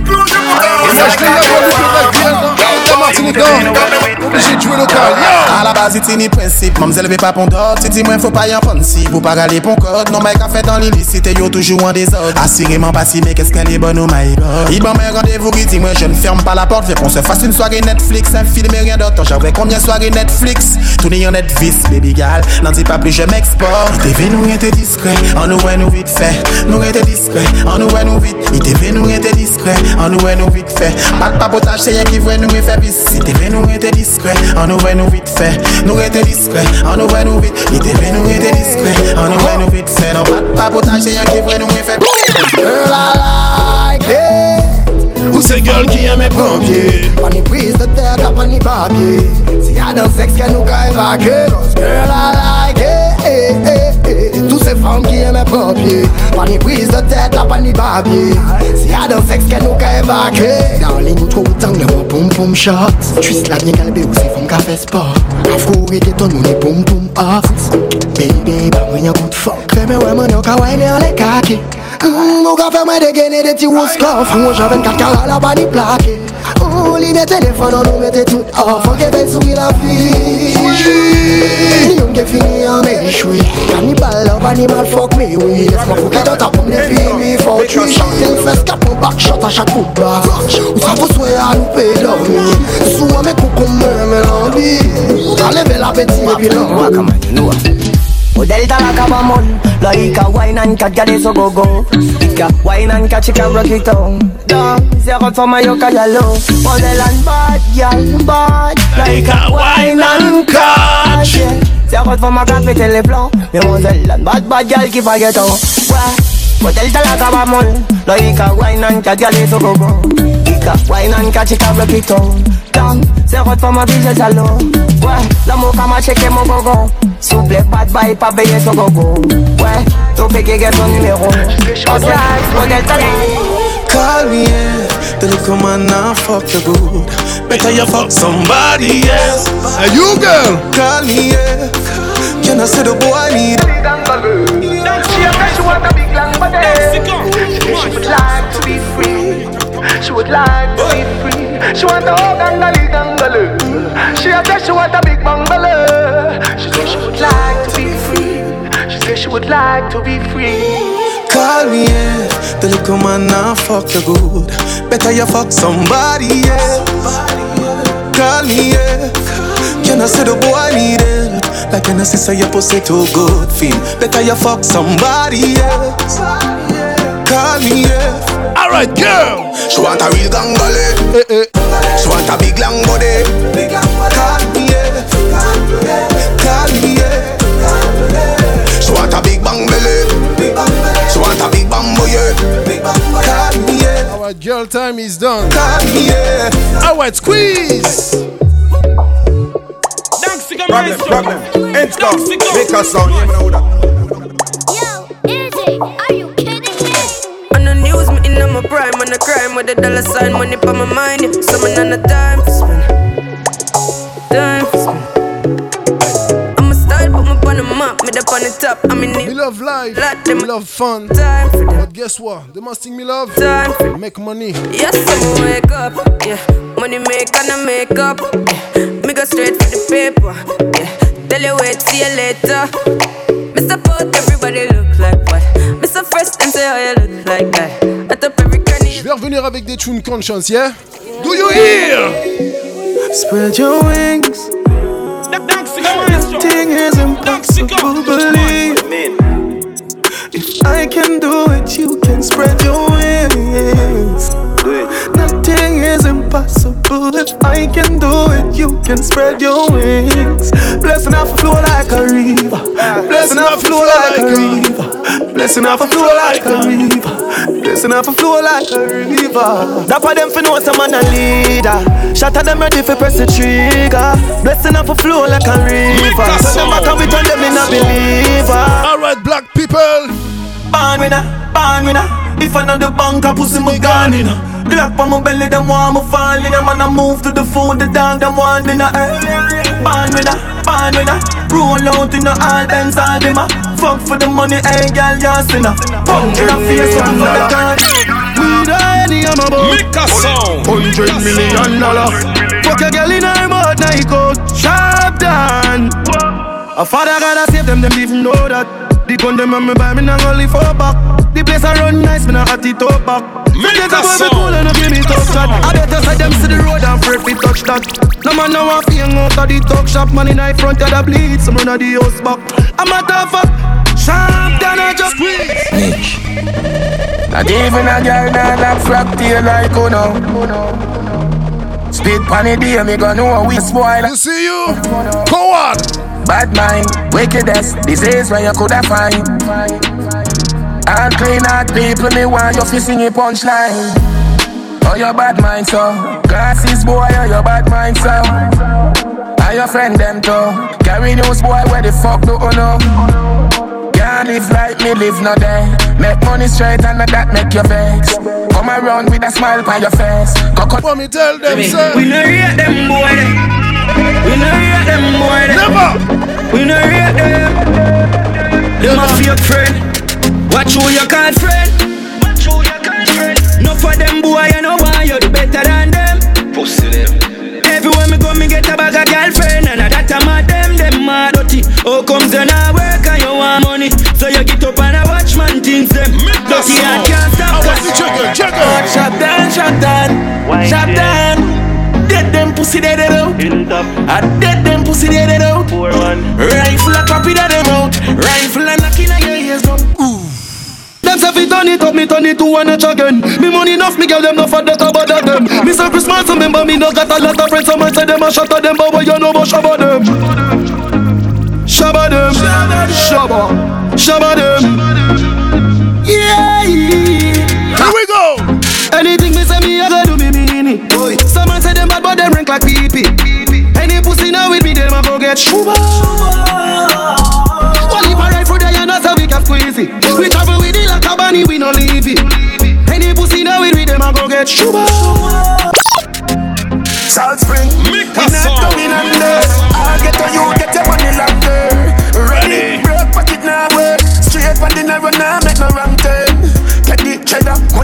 l'ai là, Guadeloupe, la Guyane, la Martinique, non. Obligé de jouer local, yo. À la base, c'est ni principe, mamzelle veut pas pon dog Tu dis moi faut pas y en prendre si. Vous pas râler pon code. Non mec a fait dans l'illicite Yo toujours en désordre. Assurément pas si mais qu'est-ce qu'elle est bonne oh my god. Il bon mais rendez-vous qui dit moi je ne ferme pas la porte. Fait qu'on se fasse une soirée Netflix Un film et rien d'autre. J'avais combien de soirées Netflix. Tourner en Netflix baby gal N'en dis pas plus je m'exporte. Il TV nous était discret. En nous ouais nous vite fait. Nous était discret. En nous ouais nous vite. Il TV nous était discret. En nous ouais nous vite fait. Pas de papotage c'est rien qui voit nous et fait bis Si te ve nou rete diskre, an nou ve nou vit fe. Nou rete diskre, an nou ve nou vit. Si te ve nou rete diskre, an nou ve nou vit fe. Nou pat pa potaje yon ki vre nou me fe. Girl I like it Ou se girl ki yon me pompye Pan ni prise de tete, pan ni papye Si yon dan seks ke nou ka evake Girl I like it Eh, eh, eh. Tous ces femmes qui aiment pompiers. On y prise de terre, tape on y papier. S'il y a dans sexe qu'elle nous a évacué. Dans les nous trop autant, le mot boom boom shot. Twist la bien calbé ou c'est femme qui fait sport. Afro et détonne, on est boom boom off. Baby, pas moi y'a good fuck. Fais-moi ouais, mon yo, kawaii, les en les kaki. Mou ka fè mwen degene de ti woskof Mwen javen kat kara la ba ni plake Ou li mè telefon an nou mette tout off An ke vel sou la fi Yon ke fini an me chwi Kanibal love animal fuck me oui Laisse mwen fouke dans ta pomme de fi mi fuck chui Chantel fes kap mwen back shot a chak foot back. Ou sa fos we a nou pe dormi Sou an me. Koukou mwen me lambi Ka leve la beti e pi lan Model talaka ba mon Like a wine and cat Gade so go go Ika wine and cat She can rock it on Down Zero for my yoka yellow Model and bad Girl bad. Like a wine and cat yeah. Zero for my cat Péter les plans Mais model and bad bad girl get on Ouais Model talaka ba mon Like a wine and cat Gade so go go Ika wine and cat She can rock it on Down Zero for my visage alone. Ouais L'amour ka ma checker mon gogo Souple bad boy pa veye son gogo Ouais, ton péké get ton numéro Osage, modèle talent Call me, yeah. The little man now fuck the good. Better you fuck somebody else. Hey, you girl. Call me, yeah. Can I say the boy need? She a she want a big long body She would like to be free She would like to be free She want a hug and a leg and a leg She a she want a big bungalow She say she would like to be free She say she would like to be free Call me, yeah. The little man now fuck the good. Better you fuck somebody else. Call me, yeah. Can I say the boy need it? Like when I say your pussy too good feel. Better you fuck somebody else. Call me, yeah. Alright, girl. She want a real gangale. Eh, eh. She want a big long body. Call me, yeah. Me, girl time is done. Call me, yeah. Alright, squeeze. Problem, problem. Ends down. Make a sound. You know that. On the news, me in on my prime, on the crime with the dollar sign, money for my mind. Yeah. Summon on the time for spend. Time for spend. Me up on the top. I'm in Me love life, Let me them love fun. time for them. But guess what? The must thing me love. Time for Make money. Yes, I'ma wake up, yeah. Money make and I make up, yeah. Me go straight for the paper, yeah. Tell you wait, see you later. Mr. Pot, everybody look like what? Mr. Fresh, and say how you look like that. At up every cranny. Je vais revenir avec des tunes conscience, yeah? Do you hear? Spread your wings. Nothing is impossible, believe me. If I can do it, you can spread your wings. Nothing is impossible. If I can do it, you can spread your wings. Blessing off flow like a river. Blessing off flow like a river. Blessing off flow like a river. Blessing off flow like a river. That for them for know some man a leader. Shot at them ready for press the trigger. Blessing off flow like a river. Turn them back and we turn them in a believer. Alright, black people. Born winner, born winner. If I know the bank, I pussy my gun in Black on my belly, them want me fall in Man, I move to the food, the dog, them want dinner eh. Born winner, born winner. Roll out in the all Benz, all them a. Fuck for the money, hey girl, you're sinner Punk in the face, one for the gun We the any I'm about Make a sound. Hundred million dollar. Fuck a girl in her mouth, now he go sharp down. A father gotta save them, them didn't know that The gun them on me buy me not only for back The place I run nice, me not hot it up back Make Forget a about me sound. cool and no give me tough shot I better say them see the road and afraid we touch that No man now want feel out of the talk shop Man in the front of the bleed, some run of the house back I'm a tough fuck, sharp down I just squeeze. Not even a girl that have frack tail like Uno. Speed pon the day, me gonna know we spoil. You see you? Coward. Bad mind, wickedness, disease where you coulda find. And clean out people, me want you fi sing a punchline. Oh, your bad mind, so. Glasses, boy, oh, your bad mind, so. Are your friend, them, too. Carry news, boy, where the fuck do you know? Can't live like me, live no day. Make money straight and that make you vex. Come around with a smile on your face. Coco, Let me tell them, sir. We no rate them boy. them. We no rate them boy. them. Never. We no rate them. Them a fake friend. Watch who you call friend. Watch who you call friend. No for them boy, you know why you do better than them. Pussy them. Everywhere me go, me get a bag of girlfriend And that time of them, them mad dirty How comes you not work and you want money So you get up and a watch man things them Dirty and can't stop Juggle, Shot down, shot down, shot down. Dead them pussy dead it out. I dead them pussy dead it out. Rifle a copy that them out. Rifle a knocking on your ears down. Them say fi turn it up, me turn it to one notch again. Me money enough, me girl them no for that about that them. Me say Christmas, remember me no got a lot of friends. Some might say them a shot at them, but what you know about shabba them? Shabba them, shabba, shabba them. Yeah, here we go. Anything me say me, I go do me mean it. Boy, some man say them bad, but them rank like pee pee. Any pussy now with me, them a go get shuba. One if I ride for the yana, so we can squeeze it. We travel with it like a bunny, we no leave it. Any pussy now with me, them a go get shuba. Salt Spring, we not going under. I'll get to you, get your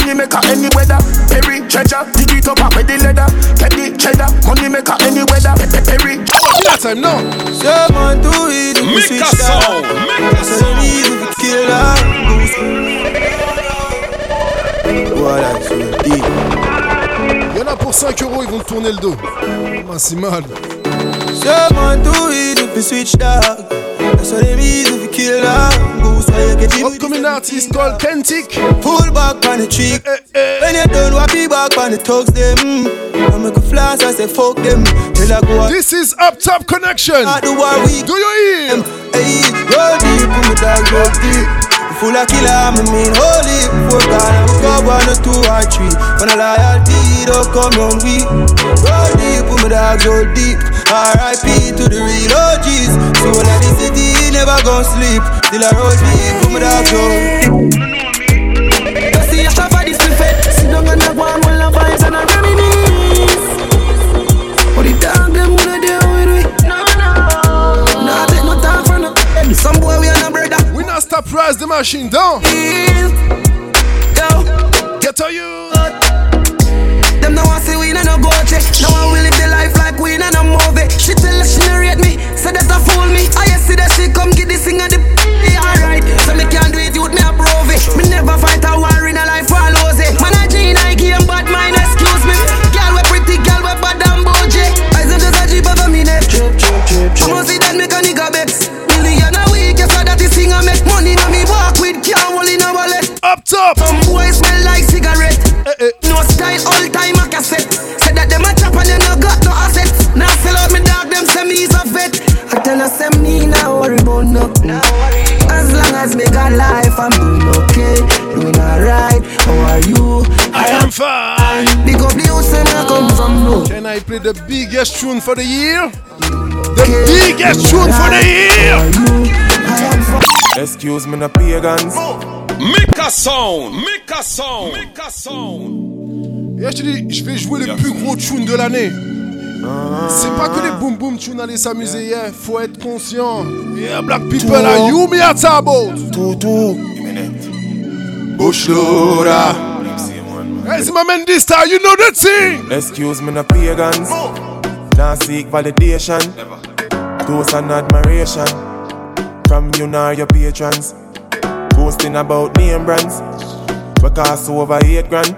money maker any weather. Perry treasure, dig it up with the leather. Get the cheddar, money maker any weather. Pe- pe- Perry. That time, no. Someone do it, we switch down. So they need to kill Voilà, sur le beat. Il y en a pour 5 euros, ils vont tourner le dos. Ah, c'est mal. Someone do it if we switch dog. That's what it means if we kill dog. Goose why you get it. Upcoming artist called Kentic. Pull back on the trick. Eh, eh, eh. When you done, what be back on the thugs them. I make a flash, I say fuck them. Till I go. This is Up Top Connection. I do what we do you hear? Hey, roll deep, put me dog roll deep. Full of killer, I'm a mean holy. Four God, I'm go one or two or three. When I loyalty, don't come on we. Roll deep, put me dog roll deep. R.I.P. to the real OGs. So when I the city, never gon' sleep. Till I roll deep, put me dog roll Stop the machine down. Get to you. Them no want see we no go check. No one will live the life like we no movie. She tell she no rate me, say that a fool me. I see that she come get this thing at the alright. So me can't do it, youth me approve it. Me never fight a war in a life for lose it. Man a G I game bad mind, excuse me. Girl we pretty, girl we bad and bougie. I just a jeep over me neck. Trip. I'ma see that make wallet. Up top. Some boys smell like cigarette. Eh, eh. No style, all time a cassette. Say that them a chop and them no got no assets. Now sell out me dog, them say me is a vet. I tell us them me now worry about no. As long as me got life, I'm doing okay, doing alright. How are you? I am fine. Big up the house and I come from no. Can I play the biggest tune for the year? The biggest tune for the year. Excuse me, no pagans. Make a sound, make a sound, make a sound. Et je te dis, je vais jouer le plus gros tune de l'année. C'est pas que les boom boom tunes allaient s'amuser, yeah. Faut être conscient. Yeah, black people are you me at about. Loader. Hey, c'est my man this time, you know that thing. Excuse me, no pagans. Now seek validation. Toast and admiration. From you nor your patrons. Boasting about name brands. We cost over eight grand.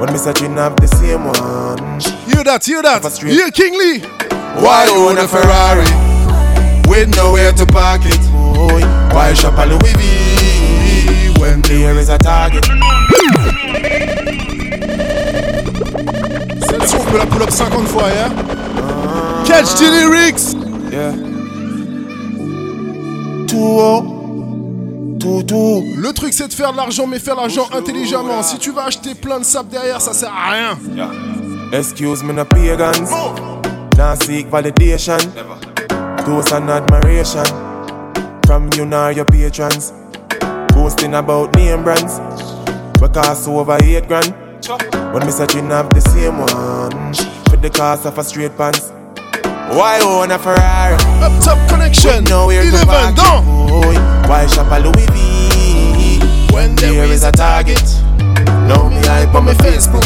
When me searching have the same one. Hear that, hear that. Hear King Lee. Why own a Ferrari? With nowhere to park it. Why shop a Louis V? When there is a target. Celle-ci, on peut la pull up 50 fois, yeah? Catch the lyrics. Yeah. 2 0 Tout, tout. Le truc c'est de faire de l'argent, mais faire l'argent intelligemment. Si tu vas acheter plein de sable derrière, ça sert à rien. Excuse me, no pagans. Now seek validation. Toast and admiration. From you nor your patrons. Boasting about name brands. We cost over eight grand. When me searching up the same one. For the cost of a straight pants. Why own a Ferrari? Up top connection. Nowhere to park it, boy. Why shop a Louis V? When there is a target. Now me hype on my Facebook.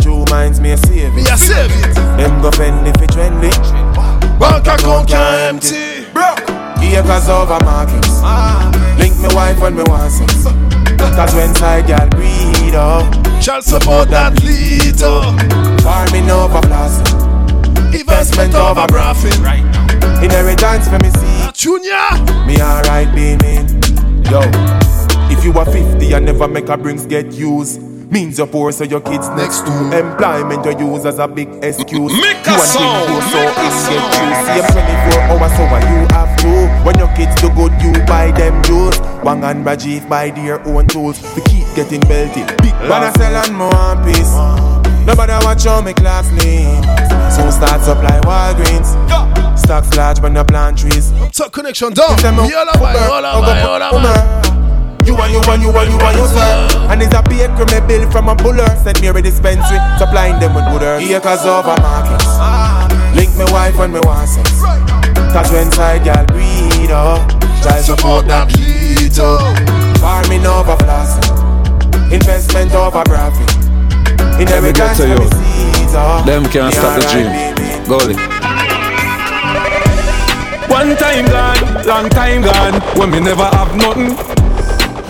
Two minds me a save Me a save it. Them go fend if it trendy. Bank account can't empty. Acres over markets. Link me wife when me want sex. Cause when side girl breed up. Oh. Shall support that leader. Farming over blasting. Investment over braffing. Inheritance for me see. Ah, Junior. Me alright beaming. Yo. If you are 50 and never make a brings get used. Means you're poor, so your kids next to employment you use as a big excuse. Make you a want song, things so make a it song. get you. See, I'm 24 hours, so what you have to. When your kids do good, you buy them jewels. Wang and Rajiv buy their own tools. To keep getting belted. Big man, I sell and more one piece. Nobody watch how me class name. So start supply Walgreens. Stocks large when you plant trees. Top connection down. Yola bye, yola bye, yola bye. You and you and you and you and you sir And it's a baker me bill from a buller. Send me a dispensary Supplying them with good earth Acres over markets ah. Link me wife when me want sex. Cause when side girl breed up Child support that leader Farming over flossing Investment over graphic Let me get Inheritance to for you. the seeds. Them can't stop the alright, dream. Goalie. One time gone, long time gone, when me never have nothing.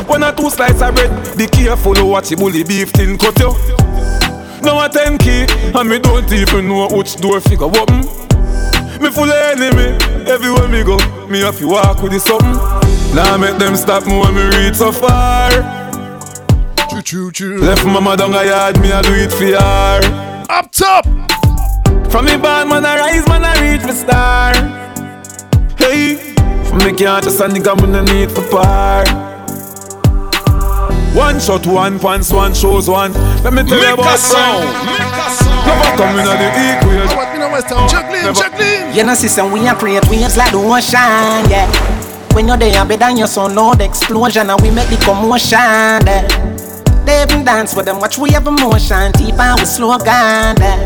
One or two slices of bread, be careful of what you bully beef tin cut you. Now a ten key, and me don't even know which door figure open. Me full of enemy, everywhere me go, me have to walk with the something. Now make them stop me when me reach so far. Choo choo choo. Left mama down a yard, me a do it for her. Up top. From me bad man I rise, man I reach for star. Hey, from me can't just a nigga, me no need for par. One shot, one pants, one shows one. Let me tell you Make a about sound, Never come in the equal. What me know West Ham? Juggling, juggling. You know, sister, we are create waves like the ocean, yeah. When you're there, better your son, loud explosion, and we make the commotion, yeah. They even dance with them, watch we have emotion, deep and we slow down, yeah.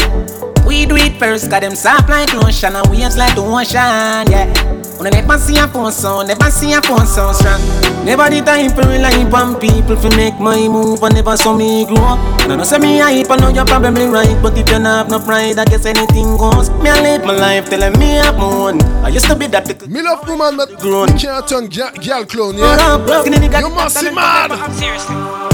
We do it first, got them soft like lotion, and waves like the ocean, yeah. When I never see a phone sound, never see a phone sound strong. Never the time for rely on people to make my move, and never saw me grow up. No, no, say me hype, I know you're probably right, but if you don't have no pride, I guess anything goes. Me, I live my life telling me I'm on. I used to be that little Me love woman, but grown. can't turn girl clone, yeah? up, broken in the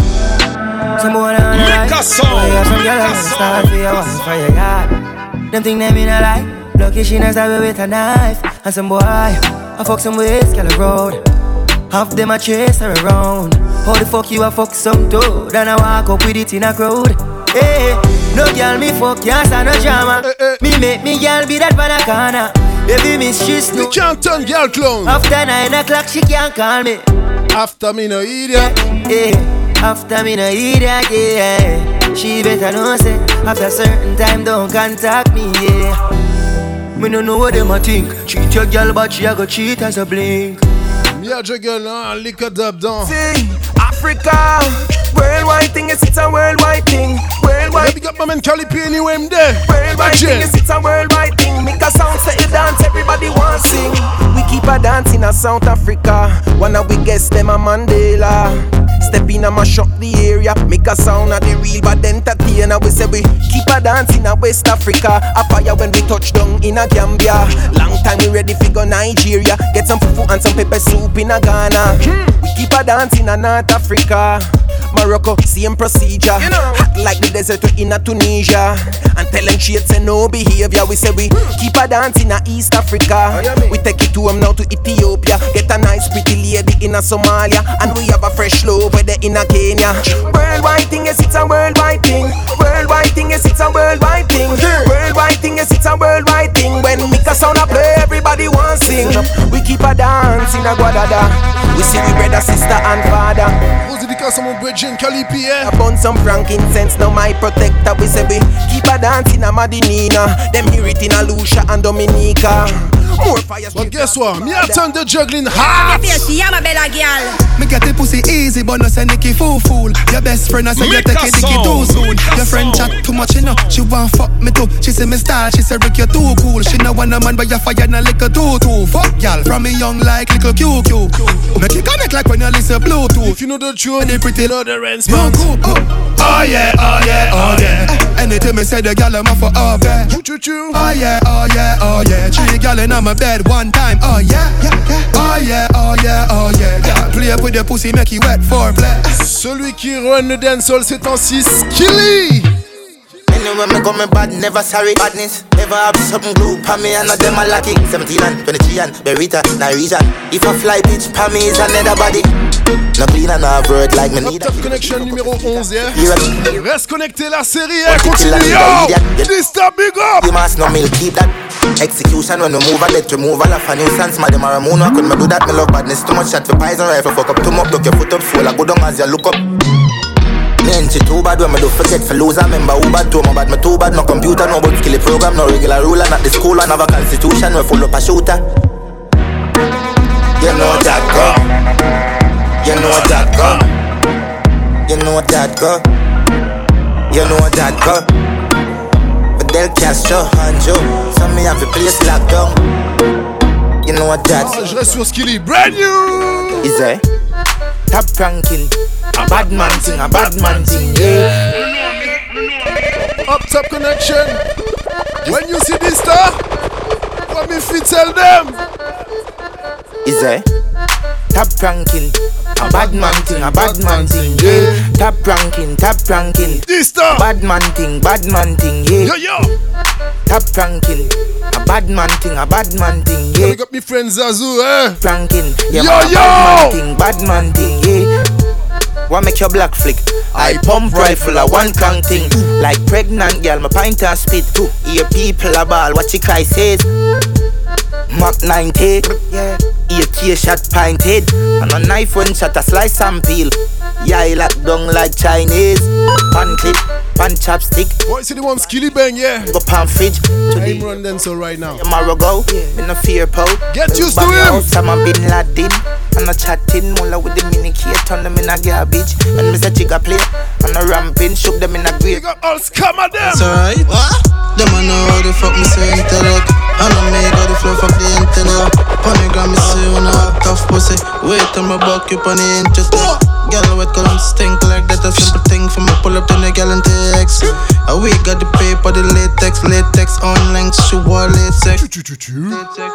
Some boy on the Make right. a song, Oh, yeah, some make girl a on the song. start for your one for your yard. Them think them in a lie. Lucky she not stab with a knife. And some boy, I fuck some ways, girl road. Half them a chase her around. How the fuck you a fuck some toad? And I walk up with it in a crowd. Hey, no girl me fuck, yes, I no drama. Eh, eh. Me make me girl be that by the corner. Baby miss she snow. You can't turn girl clone. After nine o'clock she can't call me. After me no idiot. Yeah, after me no idiot, yeah. She better know say after certain time don't contact me, yeah. Me no know what them a think. Cheat your girl, but she a go cheat as a blink. Me a juggle, hein, lick a dub down. Africa, worldwide thing is it's a worldwide thing. Worldwide. Yeah, big up my man Calipi anywhere him there. Worldwide thing is it's a worldwide thing. Make a sound say you dance, everybody want sing. We keep a dance in a South Africa. One of we guess them a Mandela. Step in and mash up the area. Make a sound of the real bad entertainer. We say we keep a dance in a West Africa. A fire when we touch down in a Gambia. Long time we ready for go Nigeria. Get some fufu and some pepper soup in a Ghana. We keep a dance in a North Africa. Morocco, same procedure. Hot like the desert in a Tunisia. And tell them shit say no behavior. We say we keep a dance in a East Africa. We take it to them now to Ethiopia. Get a nice pretty lady in a Somalia. And we have a fresh love where in a Kenya. Worldwide thing is it's a worldwide thing. Worldwide thing is it's a worldwide thing. Worldwide thing is it's a worldwide thing. When make a sound a play, everybody wants sing. We keep a dance in in a Guadada. We see we brother, sister, and father. Gros dédicace à mon brethren Calipi, eh? I burn some frankincense, now my protector. We say we keep a dance in a Madinina. Them hear it in a Lucia and Dominica. More fire But guess what? Me I turn the juggling hard. She am a better girl. Me get the pussy easy, but no say Nicky fool fool. Your best friend I say you take it dicky too soon. Your friend chat too much, you know. She want fuck me too. She say me style, she say Rick you too cool. She no want a man, but you fire na liquor too too. Fuck y'all from me young like little QQ. Make it connect like when you listen Bluetooth. If you know the tune, they pretty know the rents, man. man. Oh. oh yeah, oh yeah, oh yeah. Anything me say the gal I'm for all bed. Choo choo. Oh yeah, oh yeah, oh yeah. Three gal in my bed one time. Oh yeah, yeah, yeah. Oh yeah, oh yeah, oh yeah. yeah. Play with the pussy, make you wet for play. Celui qui run le dancehall c'est en 6 Skilly. Anyway, me coming bad, never sorry. Badness, never have something glue pa me, and of them a lucky. 17 and 23 and Berita, Narija. If I fly bitch pa me is another body. No clean and no word like me need. Top Connection numéro 11, yeah? Reste connecté la série, eh? What you Continue, yo! you the big up! You must know me keep that execution when we move a let remove all of a nuisance. Madam a Ramona, couldn't do that? Me love badness too much shot for pies and rifle. Fuck up too much, look your foot up, swell. I go down as you look up. Me ain't shit too bad when me do forget for lose. I remember who bad too, my bad me too bad. No computer, no but skill program, no regular ruler. Not the school, one have a constitution. We full up a shooter. You know that go. You know that go. You know that go. You know that go. Fidel Castro, Hanjo. Some me have the place locked down. You know that ah, Je reste sur Skilly, brand new! is it? Top ranking, a bad man thing, a bad man thing, yeah. Up top connection. When you see this star, what me fit tell them? Is it? Top ranking, a bad man thing, a bad man thing, yeah. Top ranking, top ranking, this bad man thing, bad man thing, yeah. Yo yo. Top ranking, a bad man thing, a bad man thing, yeah. Big up me friend Zazu, eh? Ranking, yeah, Yo, yo! bad man thing, bad man thing, yeah. What make your black flick? I pump rifle a one crank thing. Like pregnant girl, my pint and spit. Hear people a ball, what you cry says. Mach 90, yeah. AK shot pint head. And a knife one shot a slice and peel. Yeah, I lock down like Chinese. Pan clip, pan chopstick. Boy, see the one Skillibeng, yeah? Go pan fridge. I'm run so right now. Tomorrow go, me no fear po. Get used to Bang him. out, Some a bin Laden. And a chatting, mulla with the mini key, turn them in a garbage. When Mr. Chica play, and a ramping, shook them in a grave. All scam of them. It's alright. Them I know how the fuck me say intellect. I know me got the flow fuck the internet. Polygram me say when I have tough pussy. Wait till my buck up on the internet. Girl wet cause I'm stink like that. A simple thing for me pull up to the gal and text. Uh, we got the paper, the latex, latex on links, shoe wall latex.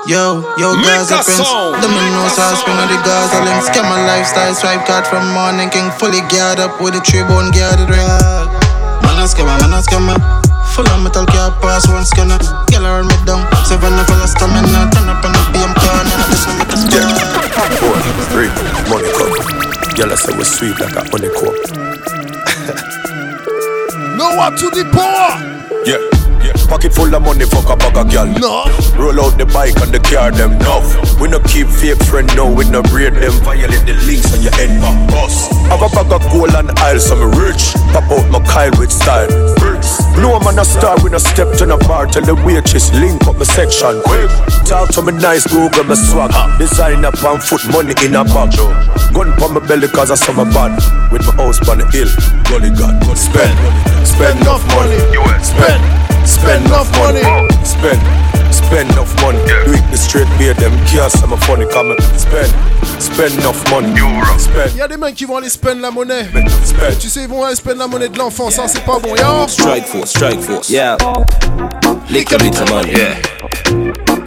Yo, yo, Make Gaza a Prince. sound. Them in no sauce, spin on the Gaza links. Get my lifestyle, swipe card from morning king. Fully geared up with the tree bone geared ring. Man a scammer, man a scammer. Full of metal car pass one scanner. Girl around me down. Seven of full of stamina. Turn up on the BM corner. This one make a spin. Four, three, money cup. Girl, I say we sweet like a honeycomb. No what to the poor. Yeah. Pocket full of money, fuck a bag of gal. No. Roll out the bike and the car, them no. We no keep fake friend, no. We no braid them. Violate the links on your head, my boss. Have a bag of gold and aisle, so me rich. Pop out my Kyle with style. No man a star, we no step to the bar. Tell the waitress, link up my section. Quick. Talk to me nice, Google my swag. Design up on foot, money in a bag. Gun pon my belly cause I saw my bad. With my house on the hill. Gully God, spend. Spend enough money. Spend. Spend enough money. Spend. Spend enough money. Do it the straight beer, them kiosks, some funny comment. Spend. Spend enough money. Spend. Il y a des mecs qui vont aller spend la monnaie. Mais tu sais, ils vont aller spend la monnaie de l'enfant, ça c'est pas bon, yo. Strike force, strike force, yeah. Lick a bit of money, yeah.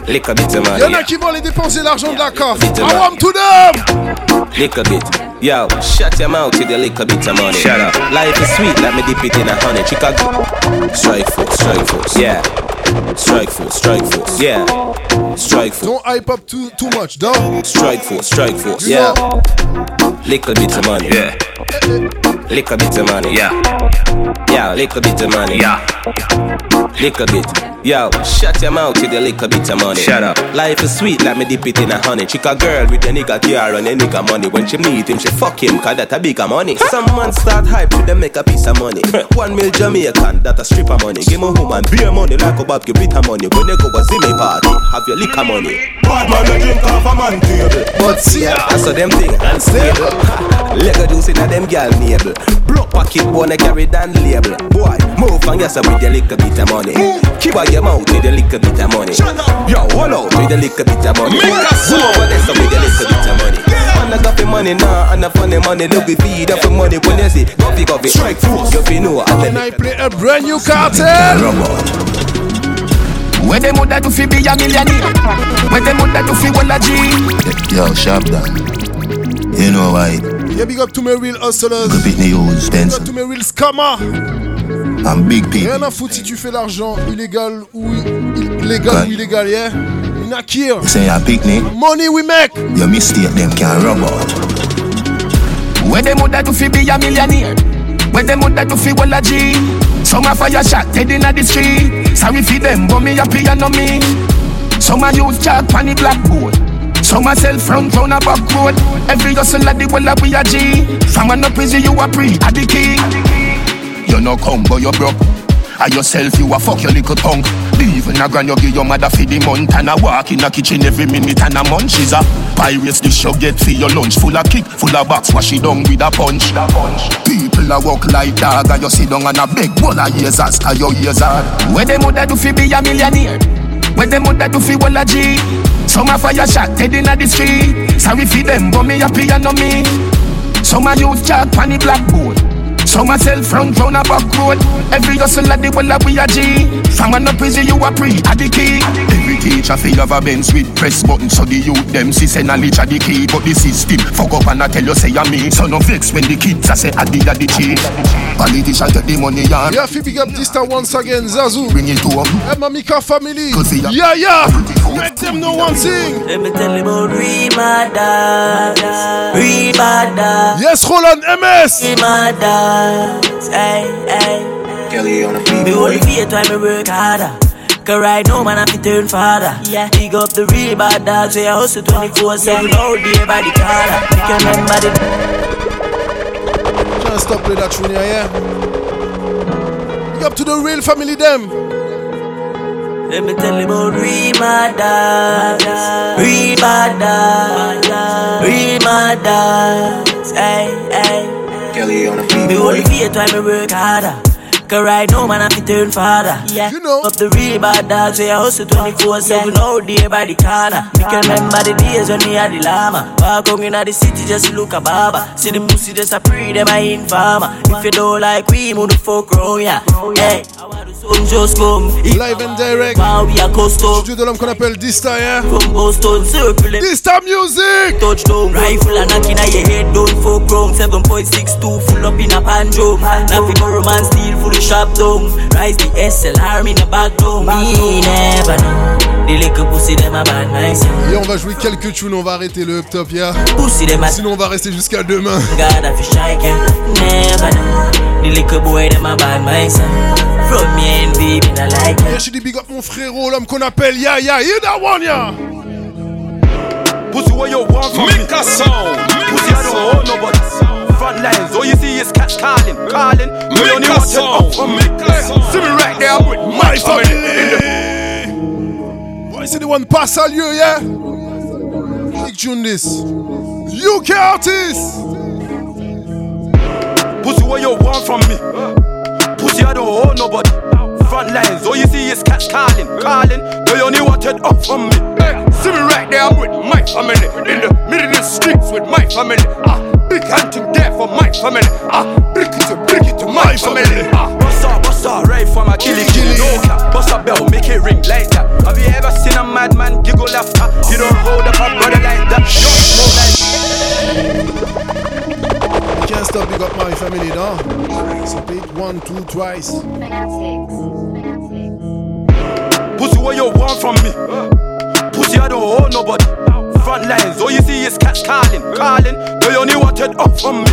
Lick a bit of money, Y'en a qui vont aller dépenser l'argent de la CAF. I want to them. Lick a bit. Yo, shut your mouth with the lick a bit of money. Shut up. Life is sweet, let me dip it in a honey. Chicago. Strike force, strike force, yeah. Strike force, strike force, yeah. Strike force. Don't hype up too too much, dog. Strike force, strike force, You yeah. know. Lick a bit of money, yeah. Lick a bit of money, yeah. Yeah, lick a bit of money, yeah. Lick a bit. Yo, shut your mouth with a little bit of money. Shut up. Life is sweet, let me dip it in a honey. Chick a girl with a nigga car and a nigga money. When she meet him, she fuck him, cause that a bigger money. Some man start hype to them make a piece of money. One mil Jamaican, that a stripper money. Give me woman beer money like a Bob give bitter money. When they go a Zimmy party, have your liquor money. Bad man, drink off a man table. But see, I saw them thing and unstable. Lego juice in a them gal navel. Broke pocket wanna carry down label. Boy, move on yourself with your little bit of money. Keep out your mouth with a little bit of money. Shut up. Yo, hold out with a little bit of money. Make a Move over there with a little bit of money. And I got the money now, and I funny money. Look, we feed up the money when you see. Coffee, coffee, strike force. You feel know, and then I play a brand new cartel. Where them woulda do fi be a millionaire? Where them woulda do fi walla G? Yo, sharp down. You know why? Yeah, big up to my real hustlers. Big up to my real scammer. I'm big people. Rien à foutre si tu fais l'argent illégal ou illégal ou illégal, yeah? In a kill. Say a picnic. Money we make. Your mistake them can rub out. Where them woulda do fi be a millionaire? Where them woulda do fi walla G? Some a fire shot dead inna the street. Sorry fi them, but me happy and no me. Some a use chalk pon the blackboard. Some a sell front round a back road. Every hustle a the walla we a G. From a no prison you a pre a the king. You no come but you broke. I yourself you a fuck your little punk. Even a grand you give your mother for the month and a walk in the kitchen every minute and a munch is a pirates dish you get for your lunch full of kick, full of box, wash it down with a punch. People a walk like dog and you sit down and a beg bowl of years as your ears hard. Where them woulda do fi be a millionaire? Where them woulda do fi walla G? Some a fire shot dead inna the street. Sorry fi them, but me happy and no me. Some a use chalk pon the blackboard. Some a sell front round a back road. Every hustle a the well a we a G. From a no prison you a pre a the key. Every teacher feel have a Benz with press button so the youth them see say knowledge a the key. But the system fuck up and I tell you say a me. So no vex when the kids a say a the a the chief. Politician get the money yard. Yeah, fi big up this time once again, Zazu. Bring it to 'em. And Mamika family. Good for ya. Yeah, yeah. Make them know one thing. Let me tell you about Remada, Remada. Yes, Roland MS. Remada, hey, hey. Kelly on the beat. Me only faith why me work harder. Cause right now man I fi turn father. Yeah. Big up the real bad dogs where I hustle 24-7 all day by the collar. You can remember the Can't stop play that tune, yeah, yeah. Big up to the real family, them. Let me tell you about Remada, Remada, Remada. Hey, hey. Kelly on the beat. Me only faith why me work harder. Cause right now man I fi turn father. Yeah. You know. Up the real bad dogs where I hustle 24-7 all day by the corner. Me can remember the days when me had the llama. Walk out in the city just look a baba. See the pussy just a pre them I informer. If you don't like we, move the fuck round ya. Hey. Sun just come. Live and direct. Wow, we are custom. Studio de l'homme qu'on appelle Dysta, yeah. From Boston, circle them. Dysta Music. Touchdown. Rifle and knocking at your head, don't fuck wrong. 7.62 full up in a panjo. Now fi borrow man steal full down. Rise the SLR in the back down. Me never know. The little pussy them a bad nice. Et on va jouer quelques tunes, on va arrêter le up top, yeah. Sinon on va rester jusqu'à demain. God I fi strike ya. Never know. The little boy them a bad nice. From me and baby I like ya. Yeah, j'ai des big up mon frérot, l'homme qu'on appelle Ya Ya. You that one, yeah. Pussy, what you want from Make me? a sound. Pussy, I don't owe nobody. Front lines, all you see is cats calling, calling. No, you Make only a want it sound. up from me. Make a sound. See me right there with my family. Boy, c'est the one pass à lieu, yeah. Big tune this. UK artist. Pussy, what you want from me? Pussy, I don't owe nobody. Front lines, all you see is cats calling, calling. No, you only want it up from me. See me right there with my family. In the middle of the streets with my family. Ah, big hunting there for my family. Ah, brick it to brick it to my family. Ah, bust up, bust up, right from a killy killy. No cap, bust a bell, make it ring like that. Have you ever seen a madman giggle after? You don't hold up a brother like that. You don't smoke like Can't stop big up my family, no. So beat one, two, twice. Pussy, what you want from me? Pussy, I don't owe nobody. Front lines, all you see is cats calling, calling. You only want it up from me.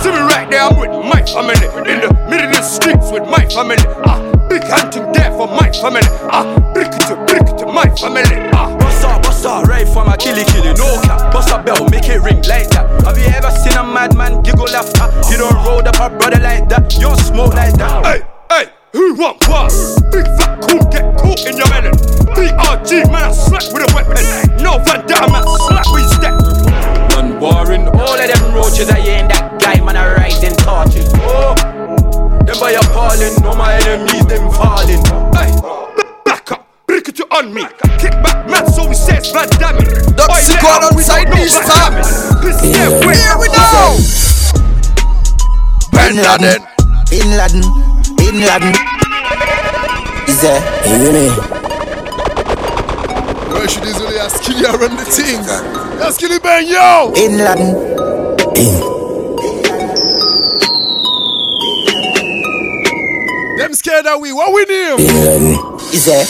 See me right there I'm with my family. In the middle of the streets with my family. Ah, big hunting there for my family. Ah, brick to brick to my family. Ah. Bossa, bossa, right from my killy killy, no cap. Bossa bell, make it ring like that. Have you ever seen a madman giggle after? You don't roll up a brother like that, you don't smoke like that. Hey, hey, who want what? Big fat cool, get caught in your melon. BRG, man, I slap with a weapon. No Van Damme, man, slap with step. None boring, all of them roaches, I ain't that guy, man, I rising torches. Oh, them by appalling, no my enemies, them falling. Hey, back up, break it on me. Kick back, man, so he says Van Damme. That's the call outside this time. Here we go. Bin Laden. Bin Laden. Bin Laden. Is there? Hear me? Ouais, je suis désolé, à Skilly a run the things. Y'a Skillibeng, yo! Bin Laden. Them scared that we, what we name? Bin Laden. Is there?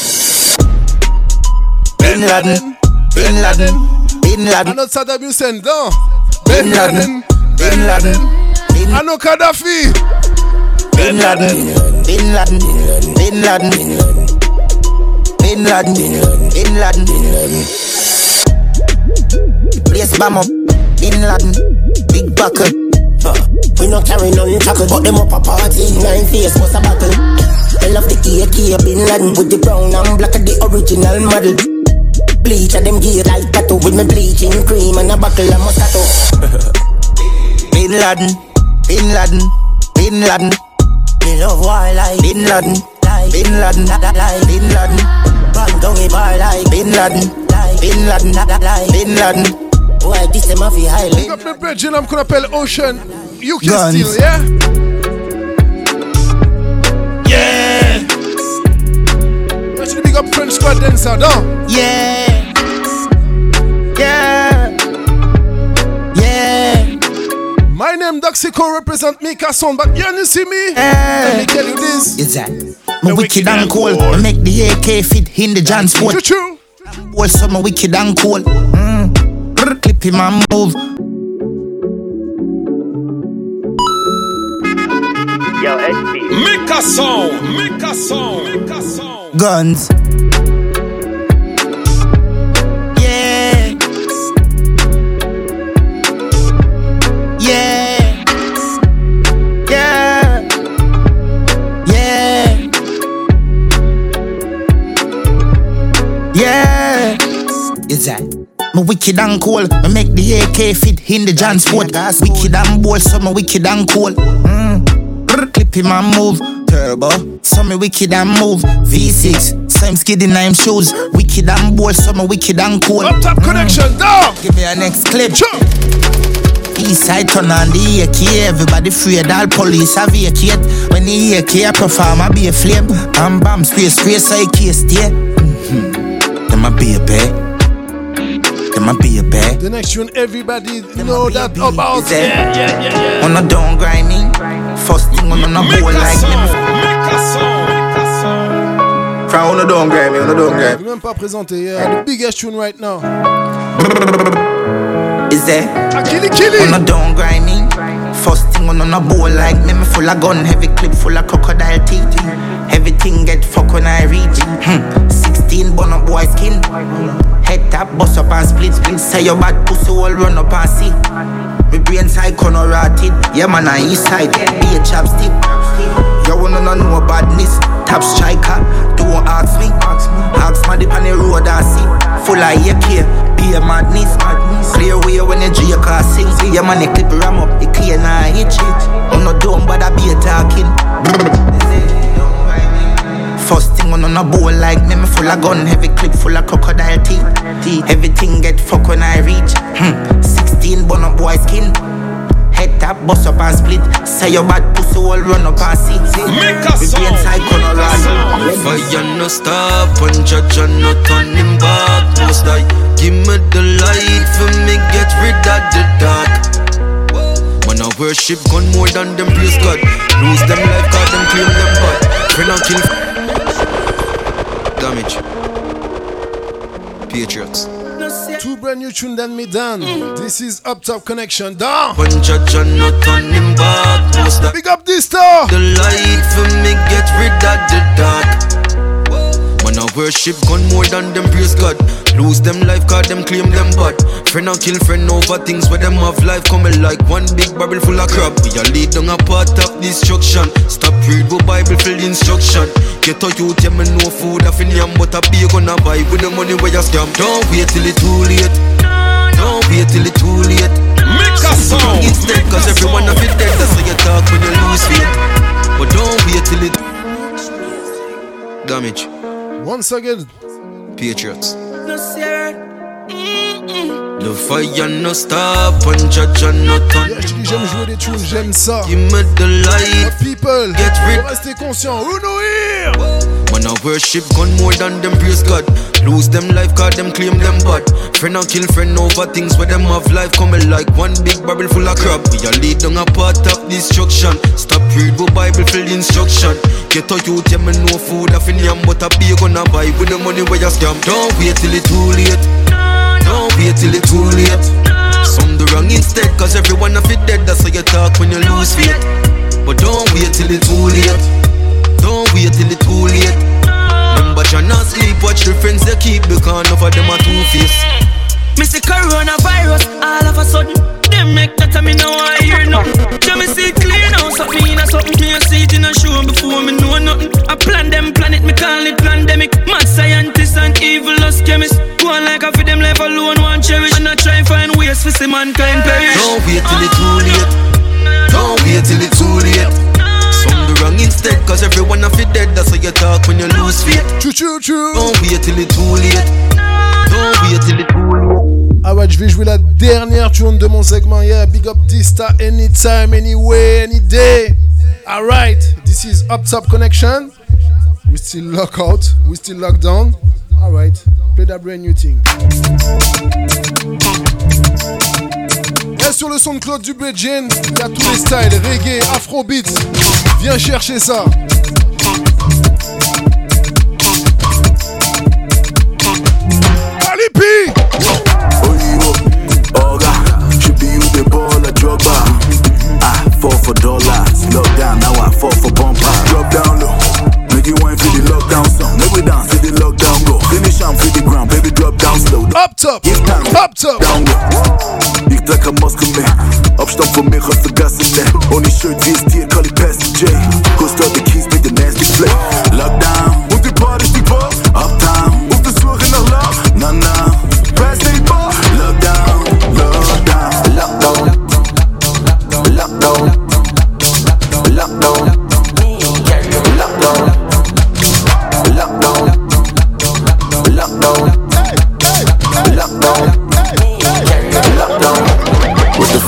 Bin Laden. Bin Laden. Bin Laden. I know Saddam Hussein, no? Bin Laden. Bin Laden. I know Gaddafi. Bin Laden. Bin Laden. Bin Laden. Bin Laden. Bin Laden. Place bomb up. Bin Laden. Big buckle. We no carry none tackle, but them up a party. Nine face was a battle. I love the AK Bin Laden with the brown and black of the original model. Bleach and them gear like tattoo with me bleaching cream and a buckle of Moscato. Bin Laden. Bin Laden. Bin Laden. Me love wildlife. Bin Laden. Bin Laden. Like Bin Laden. Run down a bar like Bin Laden. Bin Laden. Bin Laden. Why this them have a high Big up the bridge, I'm gonna appelle Ocean. You can Guns. steal, yeah? Yeah. Actually, big up French squad dancer, don't? Yeah. Yeah. My name Docxico represent Mika Sound, but you only see me? Hey. Let me tell you this. Is that? Me wicked and cool. Me make the AK fit in the John Sport. True. Also, me wicked and cool. Mm. Brr, Clip him and move. Yo, SB. Make a song, make a song, make a song. Guns. Me wicked and cool. Me make the AK fit in the John Sport. Wicked and bold, so me wicked and cool. Mm. Brr, Clip him and move. Turbo. So me wicked and move. V6. Same skid in nine shoes. Wicked and bold, so me wicked and cool. Up top connection, dog. Give me a next clip. East side turn on the AK Everybody afraid all police have vacate When the AK perform I be a flame Bam bam spray spray so I can't stay mm-hmm. Them a baby Them a baby The next tune, everybody know that about. Is it? On a down grinding First thing on a bowl like me Crown on a down grind me, on a down grind Je même pas présenter, yeah, the biggest tune right now. Is there? Killy killy. On a down grind me. First thing on a bowl like me, me full of gun, heavy clip full of crocodile teeth. Everything get fuck when I reach. Hmm. 16 bun up boy skin. Head tap, bust up and split split. Say your bad pussy all run up and see. Me brain side corner rotted. Yeah man, I east side. Be a chapstick. You wanna know badness? Top striker, don't ask me. Ask my dip on the road I see. Full of AK, be a madness. Clear way when the G car sing. Yeah man, the clip ram up, the clear now hit it. I'm not dumb, but I be a talking. First thing on on a bowl like me, me full of gun, heavy clip full of crocodile teeth. teeth. Everything get fuck when I reach. Hmm. 16 bun up boy skin. Head tap, bust up and split. Say your bad pussy all run up and see. Make a We song. be inside corner run. Fire no stop and judge and no turning back. Most like, give me the light for me get rid of the dark. Man, I worship gun more than them praise God. Lose them life, cause them claim them bad. Friend and kill. Damage. Patriots. Two brand new tune than me done. This is Up Top Connection, down. One judge and no turning back. Most Big up up this star. The light for me get rid of the dark. Man, I worship gun more than them praise God. Lose them life, cause them claim them bad. Friend and kill friend over things where them have life coming like one big barrel full of crap. We are lead down a part of destruction. Stop read with Bible full instruction. Get a youth, yeah, me no food off in yam, but a beer gonna buy with the money where you scam. Don't wait till it too late. Don't wait till it too late. Make a song. It's Instead, cause everyone of it dead. That's how you talk when you lose faith. But don't wait till it. Damage. Once again. Patriots. No, The fire no stop and judge no turn. Yeah, je dis j'aime jouer des tunes, j'aime ça. Give me the light. But people, Get rid- faut rester conscient. Who know here? Man, I worship gun more than them praise God. Lose them life, cause them claim them bad. Friend and kill friend over things where them have life coming like one big barrel full of crap. We are lead down a part of destruction. Stop read with Bible full instruction. Get a youth, yeah, me no food off in yam, but a beer gonna buy with the money where you scam. Don't wait till it too late. Till it too late. Some do wrong instead, cause everyone of it dead. That's how you talk when you lose faith. But don't wait till it's too late. Don't wait till it too late. Remember, you're not sleep, watch your friends they keep because enough of them are two face. Missy coronavirus, all of a sudden. Them make that me know I hear nothing. Just me see it clear now, something in a something. Me a see it in a show before me know nothing. I plan them planet, me call it pandemic. Mad scientists and evil us chemists. Go on like I feed them life alone, one cherish. And I try and find ways for see mankind perish. Don't wait till it too late. Don't wait till it too late. Some do wrong instead, cause everyone of it dead. That's how you talk when you lose faith. Chou chou chou. Don't wait till it too late. Don't wait till it too late. Ah ouais, je vais jouer la dernière tune de mon segment. Yeah, big up Dista anytime, anyway, any day. Alright, this is Up Top Connection. We still lock out, we still lock down. Alright, play that brand new thing. Et sur le son de Claude Dubledjen, il y a tous les styles, reggae, afrobeat. Viens chercher ça. Oga, for dollars. Lockdown, now I fall for bumper. Drop down low. Make you wine for the lockdown song. Make we dance to the lockdown go. Finish am for the ground, baby drop down slow. Up top, Give time, up top. down low. Ik trek een masker mee. Opstand voor mij, gaat vergassen nee. Only shirt VST, call it Pastor J. Go start the keys, make the nasty play. Lockdown,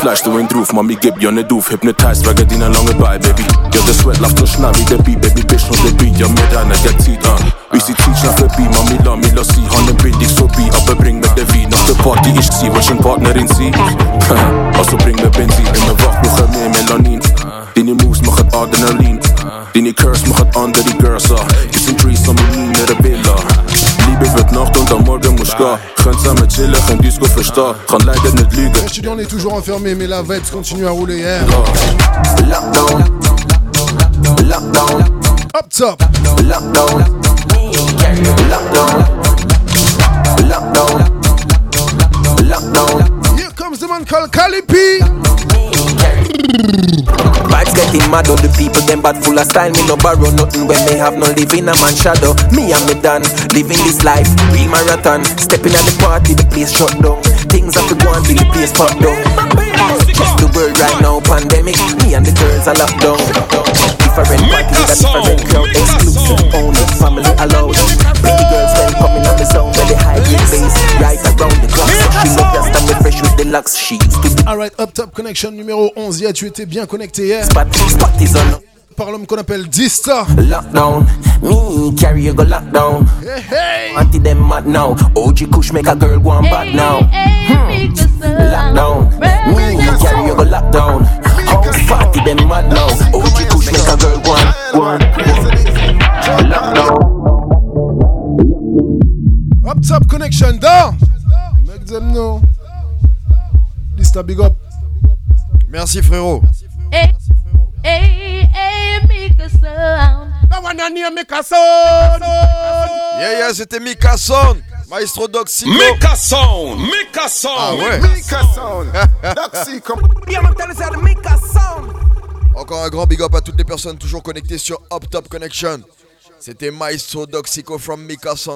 The wind roof, mommy you on the doof. Hypnotized, in a long by, baby. You're the sweat, to snap me, the beat, baby bitch, no the beat. You're mid and I get teeth, uh. Vi ser teach, na förbi, mommy la mig loss i Handen bindig så bi, abbe bring med det vin Efter party, ich see vad sin partner in see Och så bring med bensin, in mijn wacht, nog meer melanin. Dini moves mag het adrenalin Dini curse mag het andere girls, uh Kiss and trees, som in in Morgen chillen, disco Gaan studio on est toujours enfermé, mais la vibes continue à rouler. Yeah. Lockdown, lockdown, Up top. lockdown, lockdown, lockdown, lockdown. Here comes the man called Calipi. Vibes getting mad on the people, them bad full of style. Me no borrow nothing when me have no live in a man shadow. Me and me done, living this life, real marathon. Stepping at the party, the place shut down. Things have to go on till the place pop down. Check the world right now, pandemic. Me and the girls are locked down. Different party with a different crowd, exclusive only, family allowed. Baby girls the high grade bass right around the clock. She love just and me fresh with the locks. She used to be Alright, Up Top Connection numéro 11. Yeah, tu étais bien connecté hier. spot, spot is on. Par l'homme qu'on appelle Dista. Lockdown, me carry you go lockdown. Hey, hey. Auntie them mad now. OG Kush make a girl go on bad now. Hmm. Lockdown, me carry you go lockdown. House party them mad now. OG Kush make a girl go on, go on. Lockdown. Up Top Connection down. Make them know. Dista big up. Merci frérot. Hey, hey, Mika Sound. That one a Sound. Yeah, yeah, c'était Mika Sound. Maestro Doxico. Mika Sound. Mika Sound. Ah ouais. Mika Sound. Doxico. Mika Sound. Encore un grand big up à toutes les personnes toujours connectées sur Up Top Connection. C'était Maestro Doxico from Mika Sound.